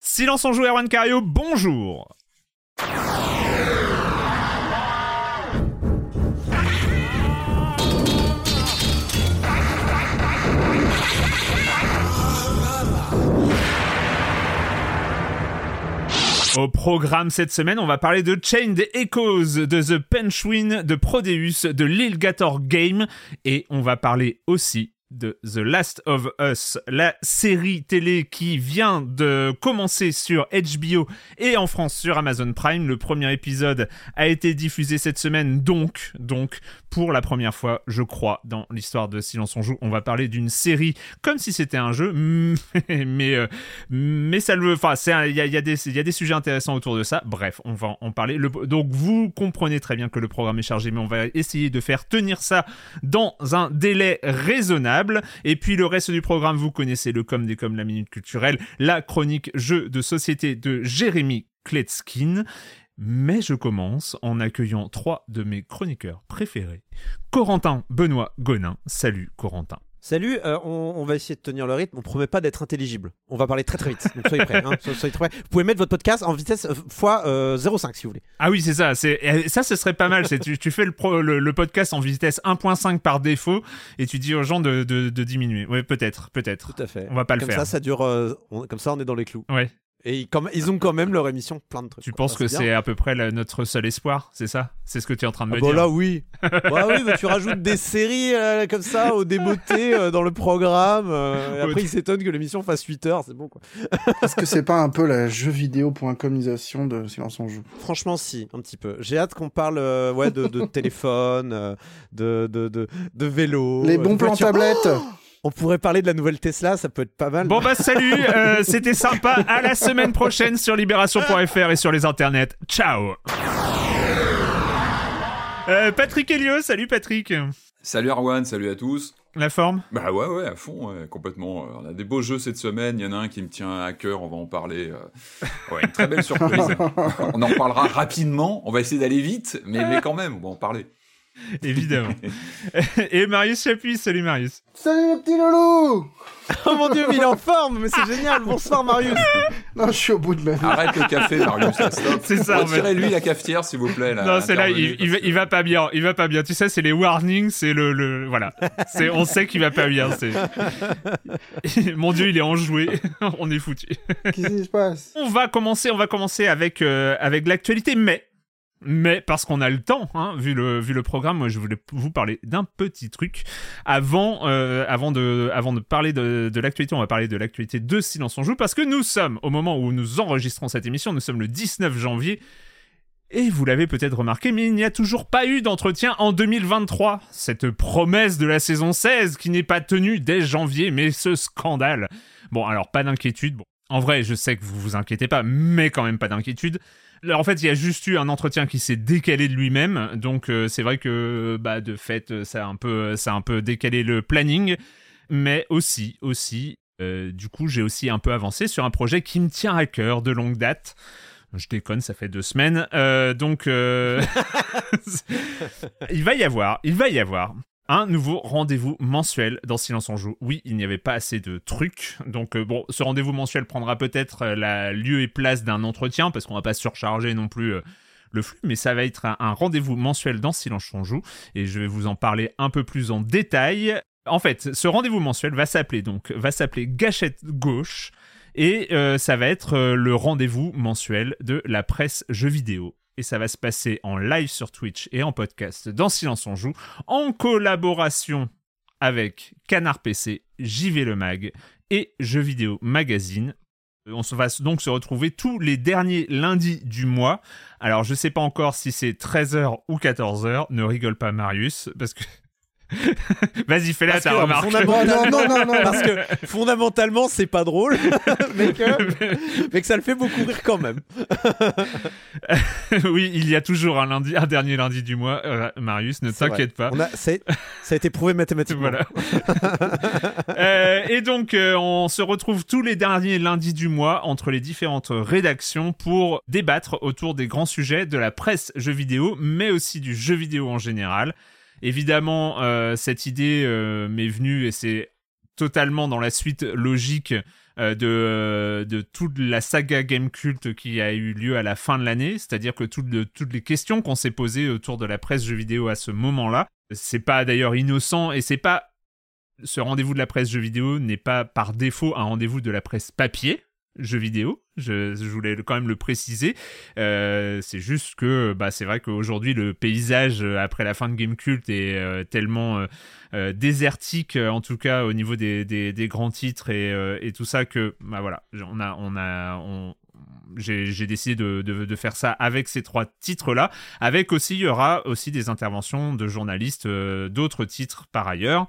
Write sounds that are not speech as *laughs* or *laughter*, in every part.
Silence en joue, Erwan Cario, bonjour. Au programme cette semaine, on va parler de Chained Echoes, de The Penchwin, de Prodeus, de Lilgator Game, et on va parler aussi de The Last of Us, la série télé qui vient de commencer sur HBO et en France sur Amazon Prime. Le premier épisode a été diffusé cette semaine, donc, donc, pour la première fois, je crois, dans l'histoire de Silence on joue, on va parler d'une série comme si c'était un jeu, *laughs* mais, euh, mais ça le, enfin, il y a, y, a des, sujets intéressants autour de ça. Bref, on va en parler. Le, donc, vous comprenez très bien que le programme est chargé, mais on va essayer de faire tenir ça dans un délai raisonnable. Et puis le reste du programme, vous connaissez le com des com, la minute culturelle, la chronique jeu de société de Jérémy Kletskin. Mais je commence en accueillant trois de mes chroniqueurs préférés. Corentin Benoît Gonin. Salut Corentin. Salut, euh, on, on va essayer de tenir le rythme. On promet pas d'être intelligible. On va parler très très vite. Donc soyez prêts. hein. *laughs* So- soyez très prêts. Vous pouvez mettre votre podcast en vitesse euh, fois euh, 0,5 si vous voulez. Ah oui, c'est ça. C'est et ça, ce serait pas mal. C'est tu, tu fais le, pro- le, le podcast en vitesse 1.5 par défaut et tu dis aux gens de, de, de diminuer. Ouais, peut-être, peut-être. Tout à fait. On va pas le comme faire. ça, ça dure. euh, on- comme ça, on est dans les clous. Ouais. Et ils, comme- ils ont quand même leur émission plein de trucs. Tu quoi. penses Ah, que c'est à peu près la- notre seul espoir, c'est ça? C'est ce que tu es en train de Ah me bah dire. là oui. bah oui, mais tu rajoutes des séries euh, comme ça au débeauté euh, dans le programme. euh, et après, ils s'étonnent que l'émission fasse 8 heures, c'est bon quoi. Est-ce que c'est pas un peu la jeuxvideo.comisation de Silence on joue? Franchement, si, un petit peu. J'ai hâte qu'on parle euh, ouais, de, de téléphone, euh, de, de, de, de vélo. Les bons plans tablettes On pourrait parler de la nouvelle Tesla, ça peut être pas mal. Bon bah salut, euh, c'était sympa. À la semaine prochaine sur libération.fr et sur les internets. Ciao. Euh, Patrick Helio, salut Patrick. Salut Arwan, salut à tous. La forme? Bah ouais, ouais, à fond, ouais, complètement. Euh, On a des beaux jeux cette semaine. Il y en a un qui me tient à cœur, on va en parler. Ouais, une très belle surprise. *laughs* on en parlera rapidement. On va essayer d'aller vite, mais, mais quand même, on va en parler. *laughs* Évidemment. *laughs* et Marius Chapuis, salut Marius. Salut les petits loulous *laughs* Oh mon dieu, mais il est en forme, mais c'est génial. Bonsoir Marius. Non, je suis au bout de ma vie. Arrête le café, Marius. C'est ça, en fait. Retirez-lui la cafetière, s'il vous plaît. Là, non, c'est là, il, va, parce il va pas bien, il va pas bien. Tu sais, c'est les warnings, c'est le, le, voilà. C'est, on sait qu'il va pas bien. C'est, mon dieu, il est enjoué. on est foutu. Qu'est-ce qui se passe? On va commencer, on va commencer avec euh, avec l'actualité, mais mais parce qu'on a le temps, hein, vu le programme, moi je voulais vous parler d'un petit truc avant euh, avant de parler de, de l'actualité, on va parler de l'actualité de Silence on joue parce que nous sommes au moment où nous enregistrons cette émission, nous sommes le 19 janvier. Et vous l'avez peut-être remarqué, mais il n'y a toujours pas eu d'entretien en 2023. Cette promesse de la saison 16 qui n'est pas tenue dès janvier, mais ce scandale. Bon, alors pas d'inquiétude. Bon, En vrai, je sais que vous vous inquiétez pas, mais quand même pas d'inquiétude. En fait, il y a juste eu un entretien qui s'est décalé de lui-même, donc euh, c'est vrai que bah de fait, ça a un peu, ça un peu décalé le planning, mais aussi, aussi, euh, du coup, j'ai aussi un peu avancé sur un projet qui me tient à cœur de longue date. Je déconne, ça fait deux semaines, euh, donc *laughs* il va y avoir, il va y avoir un nouveau rendez-vous mensuel dans Silence on joue. Oui, il n'y avait pas assez de trucs, donc euh, bon, ce rendez-vous mensuel prendra peut-être euh, la lieu et place d'un entretien parce qu'on va pas surcharger non plus euh, le flux, mais ça va être un, rendez-vous mensuel dans Silence on joue et je vais vous en parler un peu plus en détail. En fait, ce rendez-vous mensuel va s'appeler donc va s'appeler Gâchette gauche et ça va être le rendez-vous mensuel de la presse jeux vidéo et ça va se passer en live sur Twitch et en podcast dans Silence on joue, en collaboration avec Canard PC, JV Le Mag et Jeux Vidéo Magazine. On va donc se retrouver tous les derniers lundis du mois. Alors je sais pas encore si c'est 13h ou 14h, ne rigole pas Marius, parce que *laughs* Vas-y, fais-la ta remarque. Non, non, non, non, parce que *laughs* fondamentalement, c'est pas drôle, *laughs* mais, que, mais que ça le fait beaucoup rire quand même. oui, il y a toujours un, lundi, un dernier lundi du mois, euh, Marius, ne t'inquiète pas. On a, ça a été prouvé mathématiquement. Voilà. euh, et donc, euh, on se retrouve tous les derniers lundis du mois entre les différentes rédactions pour débattre autour des grands sujets de la presse jeux vidéo, mais aussi du jeu vidéo en général. Évidemment, euh, cette idée euh, m'est venue et c'est totalement dans la suite logique euh, de, toute la saga Game Cult qui a eu lieu à la fin de l'année, c'est-à-dire que toutes les questions qu'on s'est posées autour de la presse jeux vidéo à ce moment-là, c'est pas d'ailleurs innocent et c'est pas ce rendez-vous de la presse jeux vidéo n'est pas par défaut un rendez-vous de la presse papier, jeux vidéo. Je, voulais quand même le préciser. Euh, c'est juste que bah, c'est vrai qu'aujourd'hui, le paysage euh, après la fin de Game Cult est euh, tellement désertique, en tout cas au niveau des, des, grands titres et, et, tout ça, que bah, voilà, on a, on a, j'ai décidé de, de, de, faire ça avec ces trois titres-là. Avec aussi, il y aura aussi des interventions de journalistes d'autres titres par ailleurs.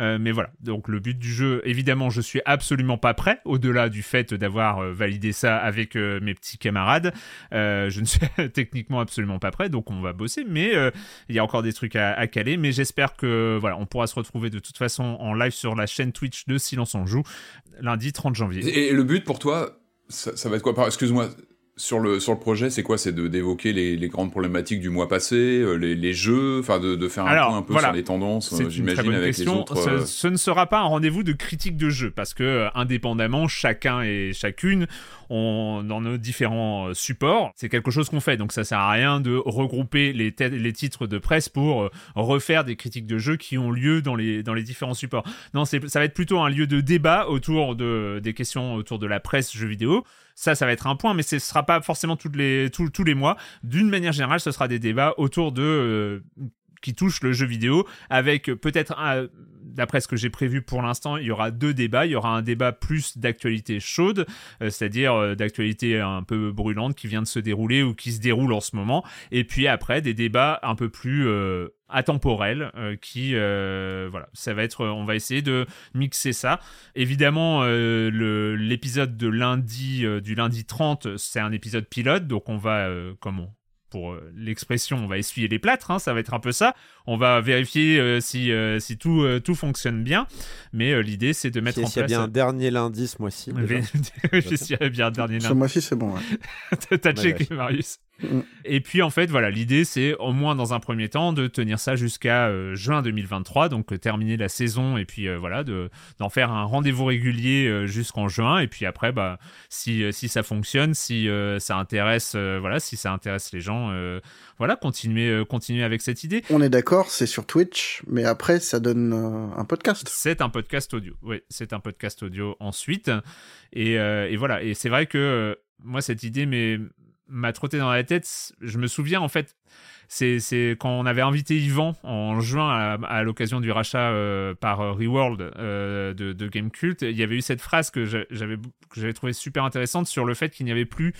Euh, mais voilà, donc le but du jeu, évidemment, je suis absolument pas prêt, au-delà du fait d'avoir euh, validé ça avec euh, mes petits camarades. je ne suis *laughs* techniquement absolument pas prêt, donc on va bosser, mais il y a encore des trucs à, caler. Mais j'espère que voilà, on pourra se retrouver de toute façon en live sur la chaîne Twitch de Silence en Joue lundi 30 janvier. Et le but pour toi, ça, ça va être quoi? Excuse-moi, sur le, sur le projet, c'est quoi? C'est de d'évoquer les, les, grandes problématiques du mois passé, euh, les, les jeux, enfin de, de, faire un point un peu sur les tendances, euh, j'imagine, avec les autres. Ce, euh, ce, ne sera pas un rendez-vous de critique de jeu, parce que indépendamment, chacun et chacune, on, dans nos différents supports, c'est quelque chose qu'on fait. Donc ça sert à rien de regrouper les, les titres de presse pour refaire des critiques de jeux qui ont lieu dans les, dans les différents supports. Non, ça va être plutôt un lieu de débat autour de, des questions autour de la presse jeux vidéo. Ça, ça va être un point, mais ce ne sera pas forcément tous les, mois. D'une manière générale, ce sera des débats autour de... Euh, qui touchent le jeu vidéo, avec peut-être, d'après ce que j'ai prévu pour l'instant, il y aura deux débats. Il y aura un débat plus d'actualité chaude, euh, c'est-à-dire euh, d'actualité un peu brûlante qui vient de se dérouler ou qui se déroule en ce moment. Et puis après, des débats un peu plus euh, qui euh, voilà être on va essayer de mixer ça évidemment l'épisode de lundi du lundi 30 c'est un épisode pilote donc on va comment pour l'expression, on va essuyer les plâtres, hein, ça va être un peu ça. On va vérifier si, si tout, tout fonctionne bien. Mais l'idée, c'est de mettre en place. *laughs* *laughs* S'il y a bien un dernier lundi ce mois-ci. A bien un dernier lundi. Ce mois-ci, c'est bon. *laughs* T'as checké, Marius. Et puis en fait, voilà, l'idée c'est au moins dans un premier temps de tenir ça jusqu'à euh, juin 2023, donc euh, terminer la saison et puis euh, voilà, de, d'en faire un rendez-vous régulier jusqu'en juin. Et puis après, bah, si, si ça fonctionne, si ça intéresse, voilà, si ça intéresse les gens, voilà, continuer, continuer avec cette idée. On est d'accord, c'est sur Twitch, mais après ça donne un podcast. C'est un podcast audio, oui, c'est un podcast audio ensuite. Et, et voilà, et c'est vrai que moi cette idée, mais m'a trotté dans la tête. Je me souviens en fait, c'est quand on avait invité Yvan en juin à, l'occasion du rachat euh, par euh, Reworld euh, de, de Game Cult, il y avait eu cette phrase que j'avais que j'avais trouvé super intéressante sur le fait qu'il n'y avait plus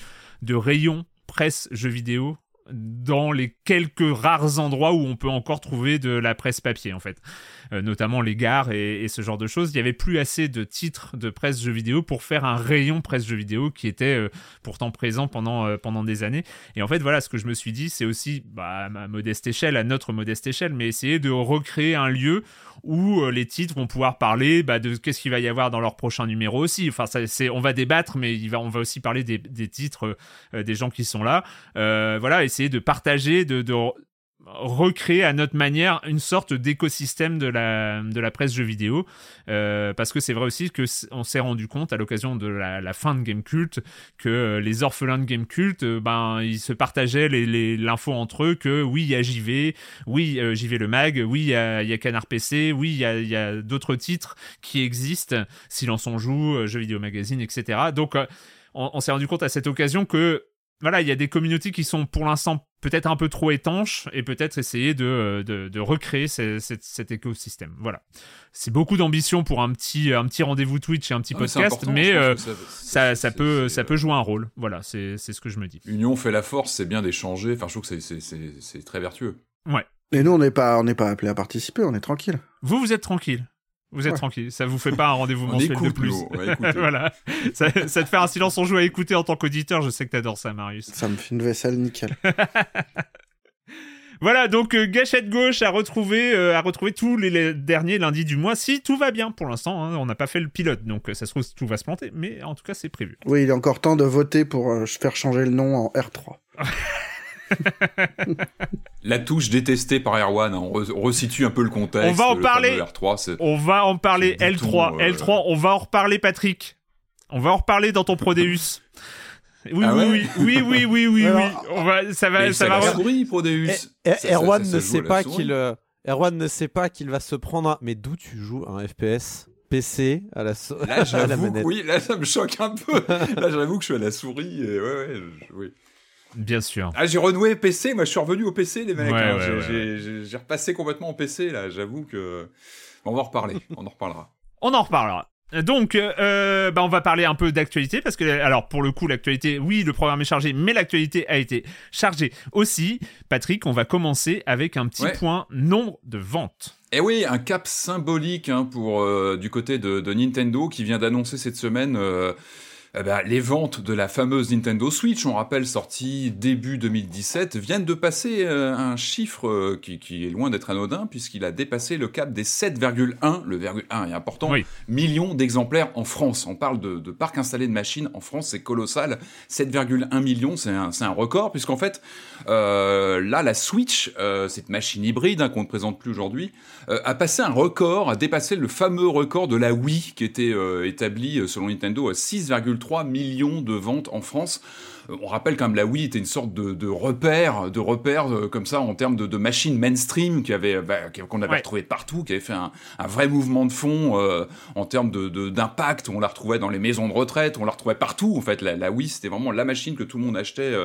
de rayon presse jeux vidéo dans les quelques rares endroits où on peut encore trouver de la presse papier en fait. Euh, notamment les gares et, ce genre de choses. Il y avait plus assez de titres de presse jeux vidéo pour faire un rayon presse jeux vidéo qui était euh, pourtant présent pendant, euh, pendant des années. Et en fait, voilà, ce que je me suis dit, c'est aussi, bah, à ma modeste échelle, à notre modeste échelle, mais essayer de recréer un lieu où les titres vont pouvoir parler bah, de qu'est-ce qu'il va y avoir dans leur prochain numéro aussi. Enfin, c'est, on va débattre, mais on va aussi parler des, titres des gens qui sont là. voilà, de partager, de, recréer à notre manière une sorte d'écosystème de la, de la presse jeux vidéo. Euh, parce que c'est vrai aussi que on s'est rendu compte à l'occasion de la, fin de Game Cult que euh, les orphelins de Game Cult, euh, ben, ils se partageaient l'info entre eux que oui, il y a JV, oui, JV le mag, oui, il y a, Canard PC, oui, il y a, d'autres titres qui existent, Silence on joue, Jeux vidéo magazine, etc. Donc, on, on s'est rendu compte à cette occasion que voilà, il y a des communautés qui sont pour l'instant peut-être un peu trop étanches et peut-être essayer de, de, recréer cet écosystème. Voilà. C'est beaucoup d'ambition pour un petit, un petit rendez-vous Twitch et un petit podcast, mais euh, ça, ça, peut, ça peut jouer un rôle. Voilà, c'est ce que je me dis. Union fait la force, c'est bien d'échanger. Enfin, je trouve que c'est très vertueux. Ouais. Et nous, on n'est pas, on pas appelé à participer, on est tranquille. Vous, vous êtes tranquille. Vous êtes tranquille, ça vous fait pas un rendez-vous mensuel de plus. *laughs* voilà, ça, te fait un silence en joue à écouter en tant qu'auditeur. Je sais que t'adores ça, Marius. Ça me fait une vaisselle nickel. *laughs* voilà, donc euh, gâchette gauche à retrouver, euh, à retrouver tous les, derniers lundis du mois, si tout va bien pour l'instant. Hein. on n'a pas fait le pilote, donc euh, ça se trouve tout va se planter, mais en tout cas c'est prévu. Oui, il est encore temps de voter pour faire changer le nom en R3. *laughs* *laughs* La touche détestée par Erwan, hein, on, resitue un peu le contexte. On va en parler. R3, on va en parler. L3, L3, on va en reparler, Patrick. On va en reparler dans ton Prodeus. Oui, ah oui, oui, oui, oui, oui, oui, On va, ça va, ça va. Souris, Prodeus. Eh, eh, Erwan ne sait pas qu'il, euh, Erwan ne sait pas qu'il va se prendre. Mais d'où tu joues un FPS PC à la, là, *laughs* j'avoue, oui, là ça me choque un peu. là j'avoue que je suis à la souris. Et... Ouais, ouais, oui. Bien sûr. Ah, j'ai renoué PC, moi je suis revenu au PC, les mecs. Hein. j'ai repassé complètement au PC, là, j'avoue que. on va en reparler, on en reparlera. On en reparlera. Donc, euh, bah on va parler un peu d'actualité parce que, alors pour le coup, l'actualité, oui, le programme est chargé, mais l'actualité a été chargée aussi. Patrick, on va commencer avec un petit point nombre de ventes. Eh oui, un cap symbolique hein, pour euh, du côté de, Nintendo qui vient d'annoncer cette semaine. Euh, eh ben, les ventes de la fameuse Nintendo Switch, on rappelle sortie début 2017, viennent de passer euh, un chiffre euh, qui, est loin d'être anodin puisqu'il a dépassé le cap des 7,1, le virgule 1 est important, millions d'exemplaires en France. On parle de, de, parc installé de machines en France, c'est colossal. 7,1 millions, c'est un, un, record puisqu'en fait, euh, là, la Switch, cette machine hybride hein, qu'on ne présente plus aujourd'hui, a passé un record, a dépassé le fameux record de la Wii qui était établi selon Nintendo à 6,3 3 millions de ventes en France. Euh, on rappelle quand même la Wii était une sorte de, repère, de repère euh, comme ça en termes de, de machines mainstream qui avait, bah, qu'on avait retrouvé partout, qui avait fait un, vrai mouvement de fond euh, en termes de, d'impact. On la retrouvait dans les maisons de retraite, on la retrouvait partout. En fait, la, Wii c'était vraiment la machine que tout le monde achetait.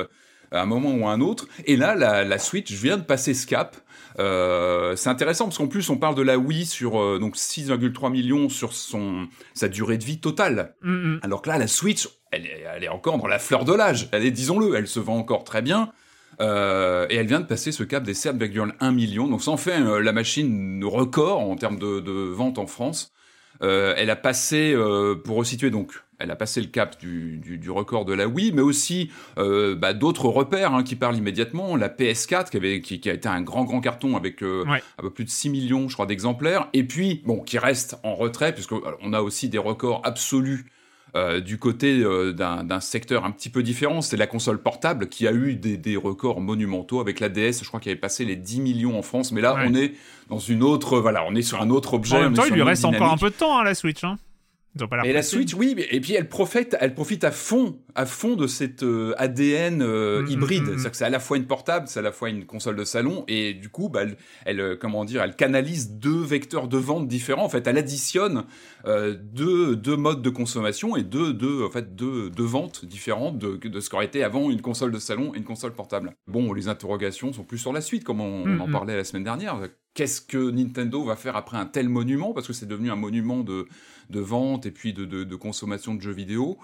À un moment ou à un autre. Et là, la, la Switch vient de passer ce cap. Euh, c'est intéressant parce qu'en plus on parle de la Wii sur euh, donc 6,3 millions sur son sa durée de vie totale. Mm. Alors que là la Switch, elle est, elle est encore dans la fleur de l'âge. Elle est, disons-le, elle se vend encore très bien. Euh, et elle vient de passer ce cap des 7,1 millions. Donc ça en fait la machine record en termes de, de vente en France. elle a passé, pour resituer donc elle a passé le cap du, record de la Wii, mais aussi euh, bah, d'autres repères hein, qui parlent immédiatement. La PS4 qui, avait, qui, a été un grand grand carton avec euh, un peu plus de 6 millions, je crois, d'exemplaires, et puis bon, qui reste en retrait puisqu'on a aussi des records absolus. Euh, du côté d'un secteur un petit peu différent, c'est la console portable qui a eu des, records monumentaux avec la DS, je crois qu'il avait passé les 10 millions en France, mais là on est dans une autre, voilà, on est sur un autre objet. En même temps, il lui reste encore un peu de temps à hein, la Switch. Hein et la Switch, oui, et puis elle profite, elle profite à fond, à fond de cette euh, ADN euh, mm, mm, hybride. Mm, C'est-à-dire que c'est à la fois une portable, c'est à la fois une console de salon, et du coup, bah, elle, euh, comment dire, elle canalise deux vecteurs de vente différents. En fait, elle additionne deux, deux modes de consommation et deux, deux, en fait, deux, deux ventes différentes de, de ce qu'aurait été avant une console de salon et une console portable. Bon, les interrogations sont plus sur la suite, comme on en parlait la semaine dernière. Qu'est-ce que Nintendo va faire après un tel monument? Parce que c'est devenu un monument de de vente et puis de, consommation de jeux vidéo.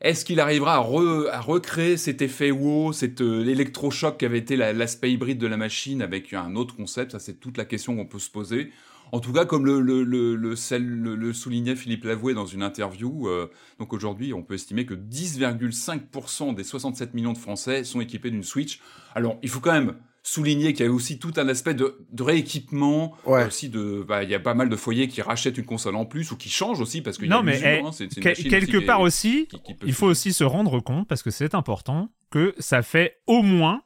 Est-ce qu'il arrivera à, re- à recréer cet effet wow, cet euh, électrochoc qui avait été la- l'aspect hybride de la machine avec un autre concept? Ça, c'est toute la question qu'on peut se poser. En tout cas, comme le- le soulignait Philippe Lavoué dans une interview, euh, donc aujourd'hui, on peut estimer que 10,5% des 67 millions de Français sont équipés d'une Switch. Alors, il faut quand même souligner qu'il y a aussi tout un aspect de, de rééquipement, Ouais. aussi de, bah, il y a pas mal de foyers qui rachètent une console en plus ou qui changent aussi parce qu'il y a Non, mais eh, hein, c'est- que- quelque aussi qui est- part aussi, qui- qui peut il faut aussi se rendre compte, parce que c'est important, que ça fait au moins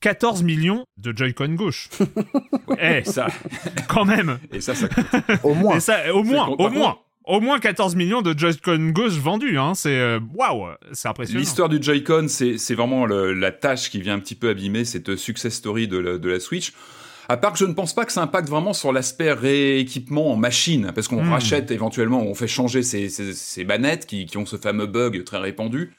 14 millions de Joy-Con gauche. *laughs* Eh, ça, quand même. et ça, ça coûte. Au moins. Et ça, au moins, au moins. Au moins 14 millions de Joy-Con gauche vendus, hein. C'est euh, waouh, c'est impressionnant. L'histoire du Joy-Con, c'est vraiment le- la tâche qui vient un petit peu abîmer cette success story de la, de la Switch. À part que je ne pense pas que ça impacte vraiment sur l'aspect rééquipement en machine, parce qu'on Hmm. rachète éventuellement, on fait changer ces, ces, ces manettes qui, qui ont ce fameux bug très répandu.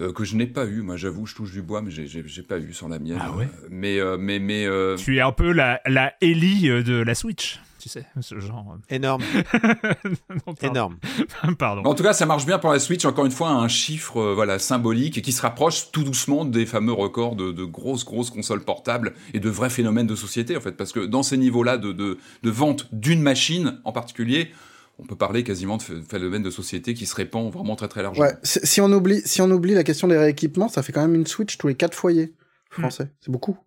euh, que je n'ai pas eu, moi j'avoue, je touche du bois, mais j'ai- pas eu sur la mienne. Ah ouais? Euh, Mais euh, mais mais euh, Tu es un peu la, la Ellie de la Switch, tu sais, ce genre. Énorme, *laughs* Non, pardon. énorme. *laughs* Pardon. En tout cas, ça marche bien pour la Switch. Encore une fois, un chiffre euh, voilà symbolique et qui se rapproche tout doucement des fameux records de, de grosses grosses consoles portables et de vrais phénomènes de société en fait. Parce que dans ces niveaux-là de, de, de vente d'une machine en particulier, on peut parler quasiment de ph- phénomène de société qui se répand vraiment très très largement. Ouais, si on oublie, si on oublie la question des rééquipements, ça fait quand même une Switch tous les quatre foyers français. C'est beaucoup.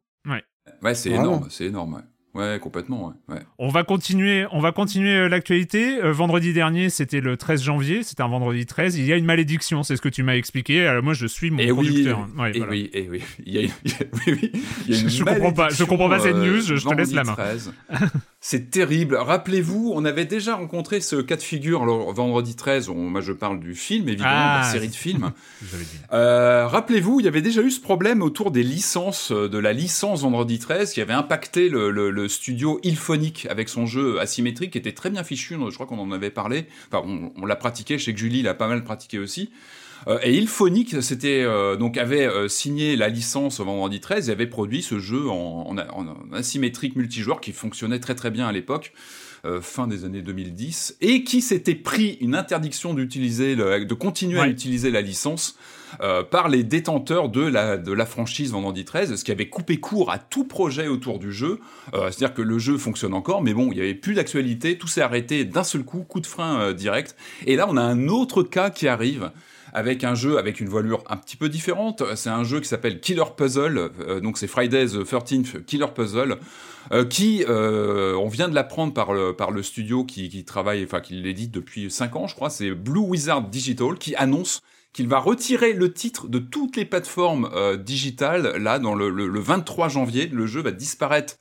Ouais, c'est Vraiment. énorme, c'est énorme. Ouais. Ouais, complètement. Ouais. ouais. On va continuer, on va continuer euh, l'actualité. Euh, vendredi dernier, c'était le 13 janvier, c'était un vendredi 13. Il y a une malédiction, c'est ce que tu m'as expliqué. Alors moi, je suis mon Et oui, conducteur. Ouais, et voilà. oui, et oui, il y a, a- *laughs* oui, oui, il y a une Je comprends pas- je comprends pas cette news, je te laisse la main. *laughs* vendredi 13. C'est terrible. Rappelez-vous, on avait déjà rencontré ce cas de figure le vendredi 13. On- moi, je parle du film, évidemment, Ah, de la série de films. *laughs* Euh, Rappelez-vous, il y avait déjà eu ce problème autour des licences, euh, de la licence Vendredi 13, qui avait impacté le, le- le studio Ilphonic avec son jeu asymétrique, qui était très bien fichu. Je crois qu'on en avait parlé. Enfin, on, on l'a pratiqué. Je sais que Julie l'a pas mal pratiqué aussi. Euh, et Ilphonic, c'était euh, donc avait euh, signé la licence Vendredi 13 et avait produit ce jeu en, en- en asymétrique multijoueur qui fonctionnait très très bien à l'époque. euh, fin des années 2010 et qui s'était pris une interdiction d'utiliser de continuer à utiliser la licence euh, par les détenteurs de la, de la franchise Vendredi 13, ce qui avait coupé court à tout projet autour du jeu. Euh, C'est-à-dire que le jeu fonctionne encore, mais bon, il n'y avait plus d'actualité, tout s'est arrêté d'un seul coup, coup de frein direct. Et là, on a un autre cas qui arrive avec un jeu avec une voilure un petit peu différente. C'est un jeu qui s'appelle Killer Puzzle, euh, donc c'est Friday the 13th Killer Puzzle, euh, qui, euh, on vient de l'apprendre par le, studio qui, travaille, enfin qui l'édite depuis 5 ans, je crois, c'est Blue Wizard Digital, qui annonce qu'il va retirer le titre de toutes les plateformes digitales. Là, dans le 23 janvier, le jeu va disparaître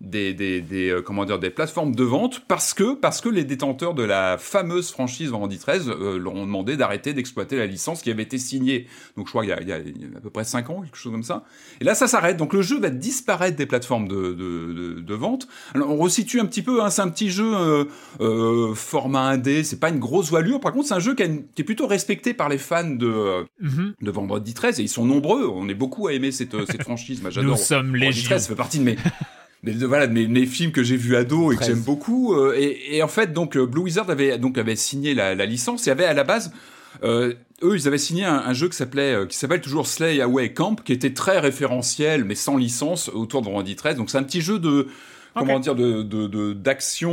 des, des, des, euh, comment dire, des plateformes de vente parce que, parce que les détenteurs de la fameuse franchise Vendredi 13 euh, leur ont demandé d'arrêter d'exploiter la licence qui avait été signée, donc je crois il y a, y à peu près 5 ans, quelque chose comme ça. Et là, ça s'arrête. Donc le jeu va disparaître des plateformes de, de, de, de vente. Alors on resitue un petit peu, hein, c'est un petit jeu euh, euh, format 1D, c'est pas une grosse voilure. Par contre, c'est un jeu qui, a une- qui est plutôt respecté par les fans de, Mhm. de Vendredi 13 et ils sont nombreux. On est beaucoup à aimer cette, euh, cette franchise. J'adore. Nous sommes Vendredi légion. 13 fait partie de mes, mais de, voilà, mes, mes films que j'ai vus ado et que 13. j'aime beaucoup. euh, et, et en fait, donc euh, Blue Wizard avait donc avait signé la, la licence et avait à la base. euh, eux, ils avaient signé un, un jeu qui s'appelait, euh, qui s'appelle toujours Slay Away Camp, qui était très référentiel, mais sans licence, autour de Vendredi 13. Donc c'est un petit jeu de, comment dire, de, de, de- d'action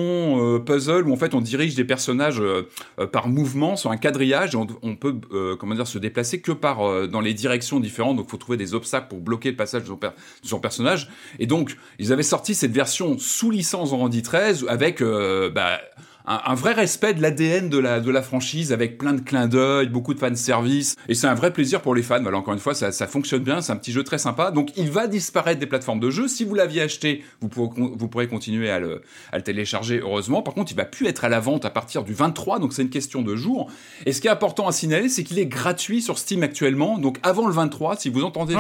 euh, puzzle où en fait on dirige des personnages euh, euh, par mouvement sur un quadrillage et on, on peut, euh, comment dire, se déplacer que par euh, dans les directions différentes. Donc faut trouver des obstacles pour bloquer le passage de son, per- de son personnage. Et donc ils avaient sorti cette version sous licence Vendredi 13 avec euh, bah, un, un vrai respect de l'ADN de la, de la franchise avec plein de clins d'œil, beaucoup de fanservice. Et c'est un vrai plaisir pour les fans. Voilà, encore une fois, ça, ça fonctionne bien. C'est un petit jeu très sympa. Donc, il va disparaître des plateformes de jeu. Si vous l'aviez acheté, vous pourrez, vous pourrez continuer à le, à le télécharger, heureusement. Par contre, il va plus être à la vente à partir du 23. Donc, c'est une question de jour. Et ce qui est important à signaler, c'est qu'il est gratuit sur Steam actuellement. Donc, avant le 23, si vous entendez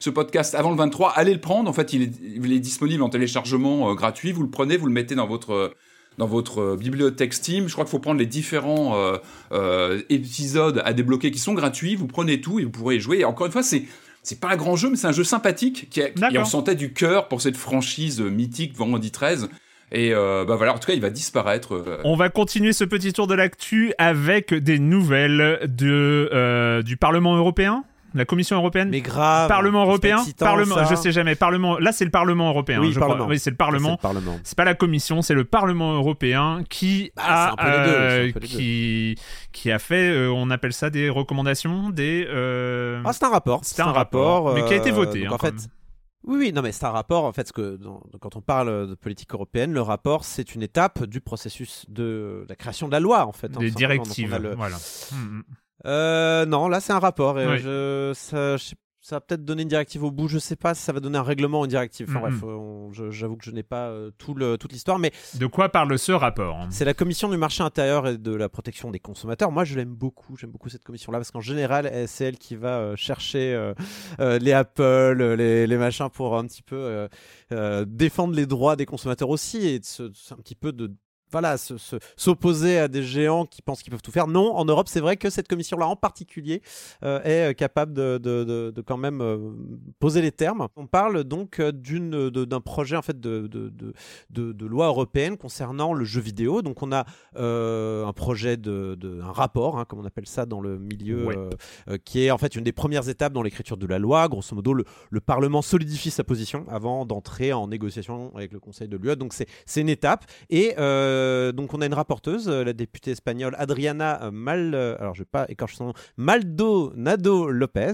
ce podcast avant le 23, allez le prendre. En fait, il est, il est disponible en téléchargement euh, gratuit. Vous le prenez, vous le mettez dans votre dans votre euh, bibliothèque Steam. Je crois qu'il faut prendre les différents euh, euh, épisodes à débloquer qui sont gratuits. Vous prenez tout et vous pourrez y jouer. Et encore une fois, c'est c'est pas un grand jeu, mais c'est un jeu sympathique qui a, on sentait du cœur pour cette franchise mythique Vendredi 13. Et euh, bah voilà, en tout cas, il va disparaître. On va continuer ce petit tour de l'actu avec des nouvelles de, du Parlement européen, la Commission européenne. Mais grave. Parlement européen, excitant, Parlement, ça. je sais jamais. Parlement, là c'est le Parlement européen. Oui, je Parlement. crois. Oui, c'est le Parlement. le Parlement. C'est pas la Commission, c'est le Parlement européen qui Bah, a deux, les qui qui a fait, euh, on appelle ça des recommandations, des. euh, Ah, c'est un rapport. C'est un rapport, mais qui a été euh, voté, donc hein, en quand fait, même. oui, oui, non, mais c'est un rapport. En fait, ce que dans- quand on parle de politique européenne, le rapport, c'est une étape du processus de la création de la loi, en fait. hein, des. Donc, on directives. a le- Voilà. Euh, non, là, c'est un rapport. Et Oui. je, ça, je ça va peut-être donner une directive au bout. Je sais pas si ça va donner un règlement ou une directive. Enfin bref, j'avoue que je n'ai pas euh, tout le, toute l'histoire, mais De quoi parle ce rapport c'est la commission du marché intérieur et de la protection des consommateurs. Moi, je l'aime beaucoup. J'aime beaucoup cette commission-là parce qu'en général, c'est elle qui va euh, chercher euh, euh, les Apple, les, les machins pour un petit peu défendre les droits des consommateurs aussi et de se, se- un petit peu de voilà, se- se- s'opposer à des géants qui pensent qu'ils peuvent tout faire. Non, en Europe, c'est vrai que cette commission-là en particulier euh, est euh, capable de, de- de- de quand même euh, poser les termes. On parle donc d'une d'un projet en fait de, loi européenne concernant le jeu vidéo. Donc on a euh, un projet de, un rapport, hein, comme on appelle ça dans le milieu, Ouais. qui est en fait une des premières étapes dans l'écriture de la loi. Grosso modo, le, le Parlement solidifie sa position avant d'entrer en négociation avec le Conseil de l'UE. Donc c'est c'est une étape. Et euh, donc on a une rapporteuse, euh, la députée espagnole Adriana Mal, euh, alors je vais pas écorcher son nom, Maldonado Lopez,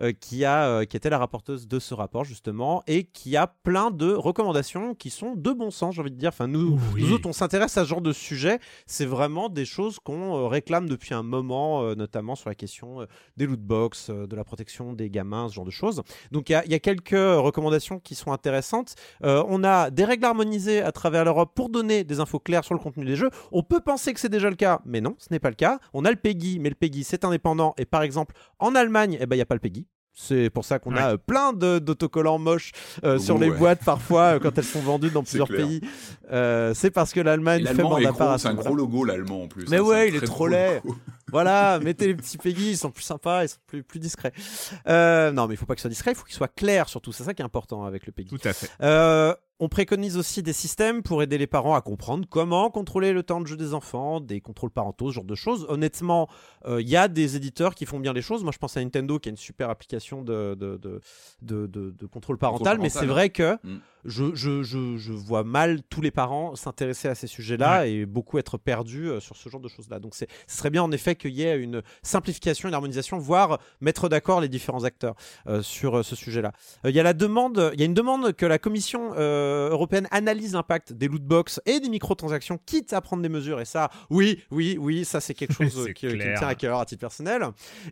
euh, qui a qui était la rapporteuse de ce rapport justement et qui a plein de recommandations qui sont de bon sens, j'ai envie de dire. Enfin nous, Oui. nous autres, on s'intéresse à ce genre de sujet. C'est vraiment des choses qu'on réclame depuis un moment, notamment sur la question des loot box, de la protection des gamins, ce genre de choses. Donc il y a- il y, a quelques recommandations qui sont intéressantes. Euh, on a des règles harmonisées à travers l'Europe pour donner des infos claires sur le contenu des jeux. On peut penser que c'est déjà le cas, mais non, ce n'est pas le cas. On a le PEGI, mais le PEGI c'est indépendant. Et par exemple, en Allemagne, eh ben, il n'y a pas le PEGI. C'est pour ça qu'on Ouais. a euh, plein de- d'autocollants moches euh, sur les Ouais. boîtes parfois euh, quand elles sont *laughs* vendues dans plusieurs clair. pays. Euh, c'est parce que l'Allemagne fait L'allemand bande est à part gros, à c'est ce un gros logo l'allemand en plus. Mais hein, ouais, il est trop laid. *laughs* Voilà, mettez les petits Peggy, ils sont plus sympas, ils sont plus, plus discrets. Euh, non, mais il faut pas qu'ils soient discrets, il faut qu'ils soient clairs surtout. C'est ça qui est important avec le Peggy. Tout à fait. Euh, on préconise aussi des systèmes pour aider les parents à comprendre comment contrôler le temps de jeu des enfants, des contrôles parentaux, ce genre de choses. Honnêtement, euh, il y a des éditeurs qui font bien les choses. Moi, je pense à Nintendo qui a une super application de, de, de, de, de- de contrôle parental, mais c'est hein. vrai que Mm. je, je, je, je vois mal tous les parents s'intéresser à ces sujets-là et beaucoup être perdus euh, sur ce genre de choses-là. Donc, c'est- ce serait bien en effet qu'il y ait une simplification, une harmonisation, voire mettre d'accord les différents acteurs euh, sur euh, ce sujet-là. Euh, Il y a la demande, il y a une demande que la Commission euh, européenne analyse l'impact des loot box et des microtransactions, quitte à prendre des mesures. Et ça, oui, oui, oui, ça c'est quelque *laughs* chose C'est euh, qui, qui me tient à cœur à titre personnel.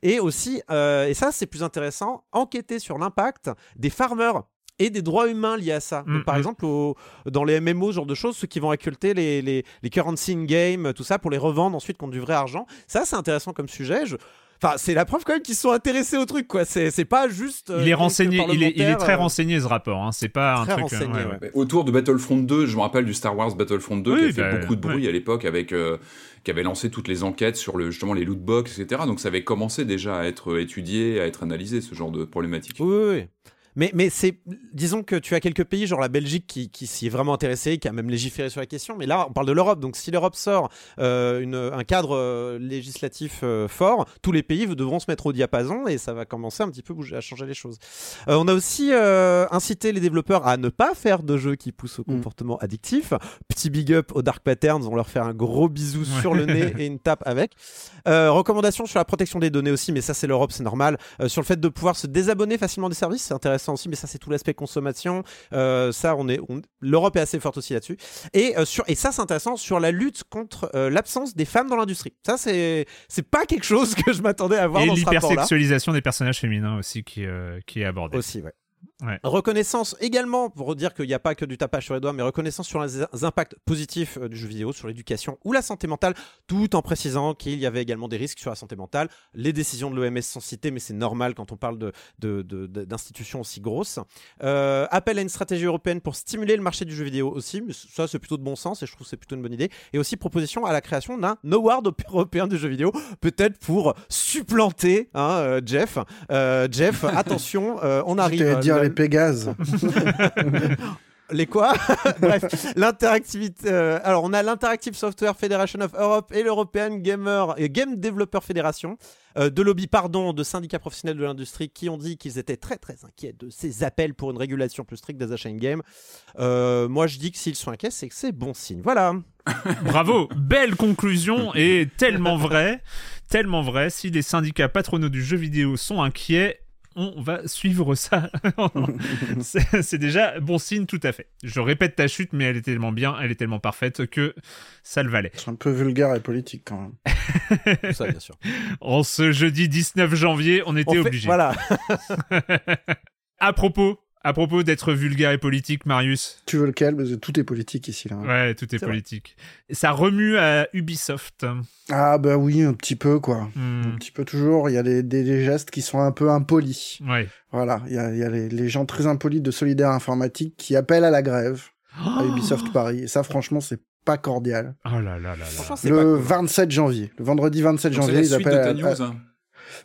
Et aussi, euh, et ça c'est plus intéressant, enquêter sur l'impact des farmers et des droits humains liés à ça. Donc, Mm, par mm. exemple, au- dans les MMO, ce genre de choses, ceux qui vont récolter les, les, les currency in-game, tout ça, pour les revendre ensuite contre du vrai argent. Ça, c'est intéressant comme sujet. Je- Enfin, c'est la preuve quand même qu'ils se sont intéressés au truc, quoi. C'est c'est pas juste. euh, Il est renseigné, il est, il est très euh, renseigné ce rapport. Hein. C'est pas un truc. euh, renseigné, ouais, ouais. ouais. Mais Autour de Battlefront 2, je me rappelle du Star Wars Battlefront 2 Oui, qui a fait bah, beaucoup de bruit à l'époque avec euh, qui avait lancé toutes les enquêtes sur le justement les loot box etc. Donc ça avait commencé déjà à être étudié, à être analysé ce genre de problématique. Oui, oui, oui. Mais, mais c'est, disons que tu as quelques pays, genre la Belgique, qui, qui s'y est vraiment intéressé, qui a même légiféré sur la question. Mais là, on parle de l'Europe. Donc, si l'Europe sort euh, une, un cadre euh, législatif euh, fort, tous les pays devront se mettre au diapason et ça va commencer un petit peu bouger, à changer les choses. On a aussi incité les développeurs à ne pas faire de jeux qui poussent au Mm. comportement addictif. Petit big up aux Dark Patterns, on leur fait un gros bisou sur le nez *laughs* et une tape avec. Recommandations sur la protection des données aussi, mais ça c'est l'Europe, c'est normal. Sur le fait de pouvoir se désabonner facilement des services, c'est intéressant aussi, mais ça c'est tout l'aspect consommation. Euh, ça, on est, on- l'Europe est assez forte aussi là-dessus. Et euh, sur, et ça c'est intéressant sur la lutte contre euh, l'absence des femmes dans l'industrie. Ça c'est, c'est pas quelque chose *laughs* que je m'attendais à voir Et dans ce rapport-là. l'hypersexualisation des personnages féminins aussi qui, qui est abordée. Aussi, ouais. Ouais. Reconnaissance également, pour dire qu'il n'y a pas que du tapage sur les doigts, mais reconnaissance sur les impacts positifs euh, du jeu vidéo, sur l'éducation ou la santé mentale, tout en précisant qu'il y avait également des risques sur la santé mentale. Les décisions de l'OMS sont citées, mais c'est normal quand on parle de- de- de- de- d'institutions aussi grosses. Euh, appel à une stratégie européenne pour stimuler le marché du jeu vidéo aussi, mais ça c'est plutôt de bon sens et je trouve que c'est plutôt une bonne idée. Et aussi proposition à la création d'un award européen du jeu vidéo, peut-être pour supplanter hein, euh, Jeff. Euh, Jeff, *laughs* attention, euh, on arrive. Les Pégases. *laughs* Les quoi *laughs* Bref, l'interactivité. euh, alors, on a l'Interactive Software Federation of Europe et l'European Gamer et Game Developer Federation. euh, de lobby, pardon, de syndicats professionnels de l'industrie qui ont dit qu'ils étaient très très inquiets de ces appels pour une régulation plus stricte des achats in-game. Euh, moi, je dis que s'ils sont inquiets, c'est que c'est bon signe. Voilà. *laughs* Bravo, belle conclusion et tellement vrai, tellement vrai. Si les syndicats patronaux du jeu vidéo sont inquiets, on va suivre ça. *laughs* c'est déjà bon signe tout à fait. Je répète ta chute, mais elle est tellement bien, elle est tellement parfaite que ça le valait. C'est un peu vulgaire et politique quand même. Ça, bien sûr. *laughs* En ce jeudi 19 janvier, on était On fait- obligé. Voilà. *laughs* À propos, à propos d'être vulgaire et politique, Marius. Tu veux lequel? Parce que tout est politique ici là. Ouais, tout est, politique. Ça remue à Ubisoft. Ah bah oui, un petit peu quoi. Hmm, Un petit peu toujours. Il y a des, des- des gestes qui sont un peu impolis. Ouais. Voilà, il y a, il y a les, les gens très impolis de Solidaire Informatique qui appellent à la grève à Ubisoft Paris. Et ça, franchement, c'est pas cordial. Oh là là là là. Le pas cool. 27 janvier, le vendredi 27 Donc, c'est janvier, la ils suite de appellent. ta à- news. hein.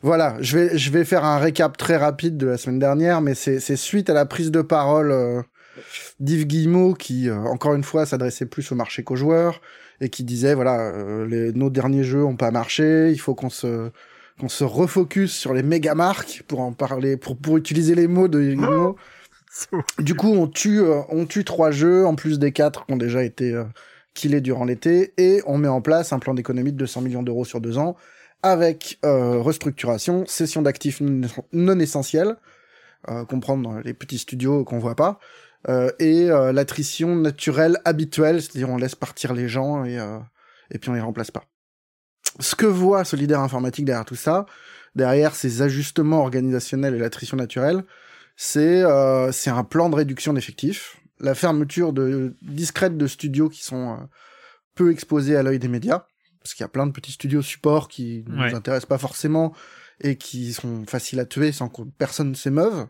Voilà, je vais, je vais faire un récap très rapide de la semaine dernière, mais c'est suite à la prise de parole euh, d'Yves Guillemot qui, euh, encore une fois, s'adressait plus au marché qu'aux joueurs et qui disait, voilà, euh, les, nos derniers jeux ont pas marché, il faut qu'on se qu'on se refocus sur les méga marques pour en parler, pour pour utiliser les mots de Yves Guillemot. *laughs* Du coup, on tue, euh, on tue trois jeux en plus des quatre qui ont déjà été euh, killés durant l'été et on met en place un plan d'économie de 200 millions d'euros sur deux ans avec euh, restructuration, cession d'actifs non, essentiels, euh, comprendre les petits studios qu'on voit pas, euh, et euh, l'attrition naturelle habituelle, c'est-à-dire on laisse partir les gens et, euh, et puis on les remplace pas. Ce que voit Solidaire Informatique derrière tout ça, derrière ces ajustements organisationnels et l'attrition naturelle, c'est euh, c'est un plan de réduction d'effectifs, la fermeture de discrète de studios qui sont peu exposés à l'œil des médias, parce qu'il y a plein de petits studios support qui ne Ouais. nous intéressent pas forcément et qui sont faciles à tuer sans que personne s'émeuve,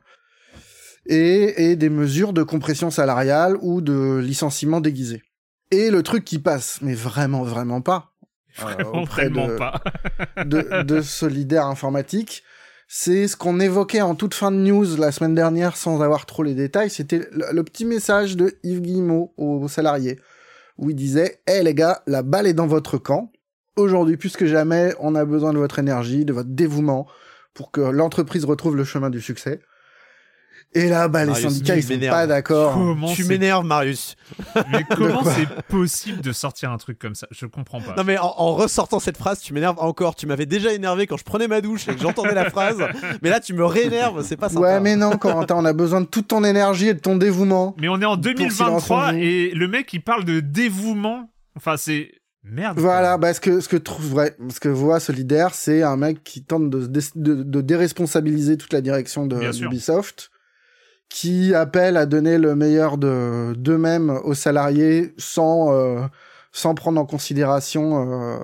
et, et des mesures de compression salariale ou de licenciement déguisé. Et le truc qui passe, mais vraiment, vraiment pas, euh, Vraiment, vraiment de- pas. de, de *laughs* Solidaire Informatique, c'est ce qu'on évoquait en toute fin de news la semaine dernière sans avoir trop les détails. C'était le, le petit message de Yves Guillemot aux salariés où il disait Eh les gars, la balle est dans votre camp. Aujourd'hui, plus que jamais, on a besoin de votre énergie, de votre dévouement pour que l'entreprise retrouve le chemin du succès. Et là, bah, les Marius, syndicats, tu ils sont pas d'accord. Comment tu m'énerves, Marius. Mais *laughs* comment c'est possible de sortir un truc comme ça? Je comprends pas. Non mais en, en ressortant cette phrase, tu m'énerves encore. Tu m'avais déjà énervé quand je prenais ma douche et que j'entendais la phrase. Mais là, tu me réénerves. C'est pas sympa. Ouais, mais non, Corentin, on a besoin de toute ton énergie et de ton dévouement. Mais on est en Pour 2023 Silence en Joue. et le mec il parle de dévouement. Enfin c'est merde. Voilà, bah, ce que ce que trouve ouais, ce que voit Solidaire, c'est un mec qui tente de, dé- de, de déresponsabiliser toute la direction de d'Ubisoft, qui appelle à donner le meilleur de d'eux-mêmes aux salariés sans euh, sans prendre en considération euh,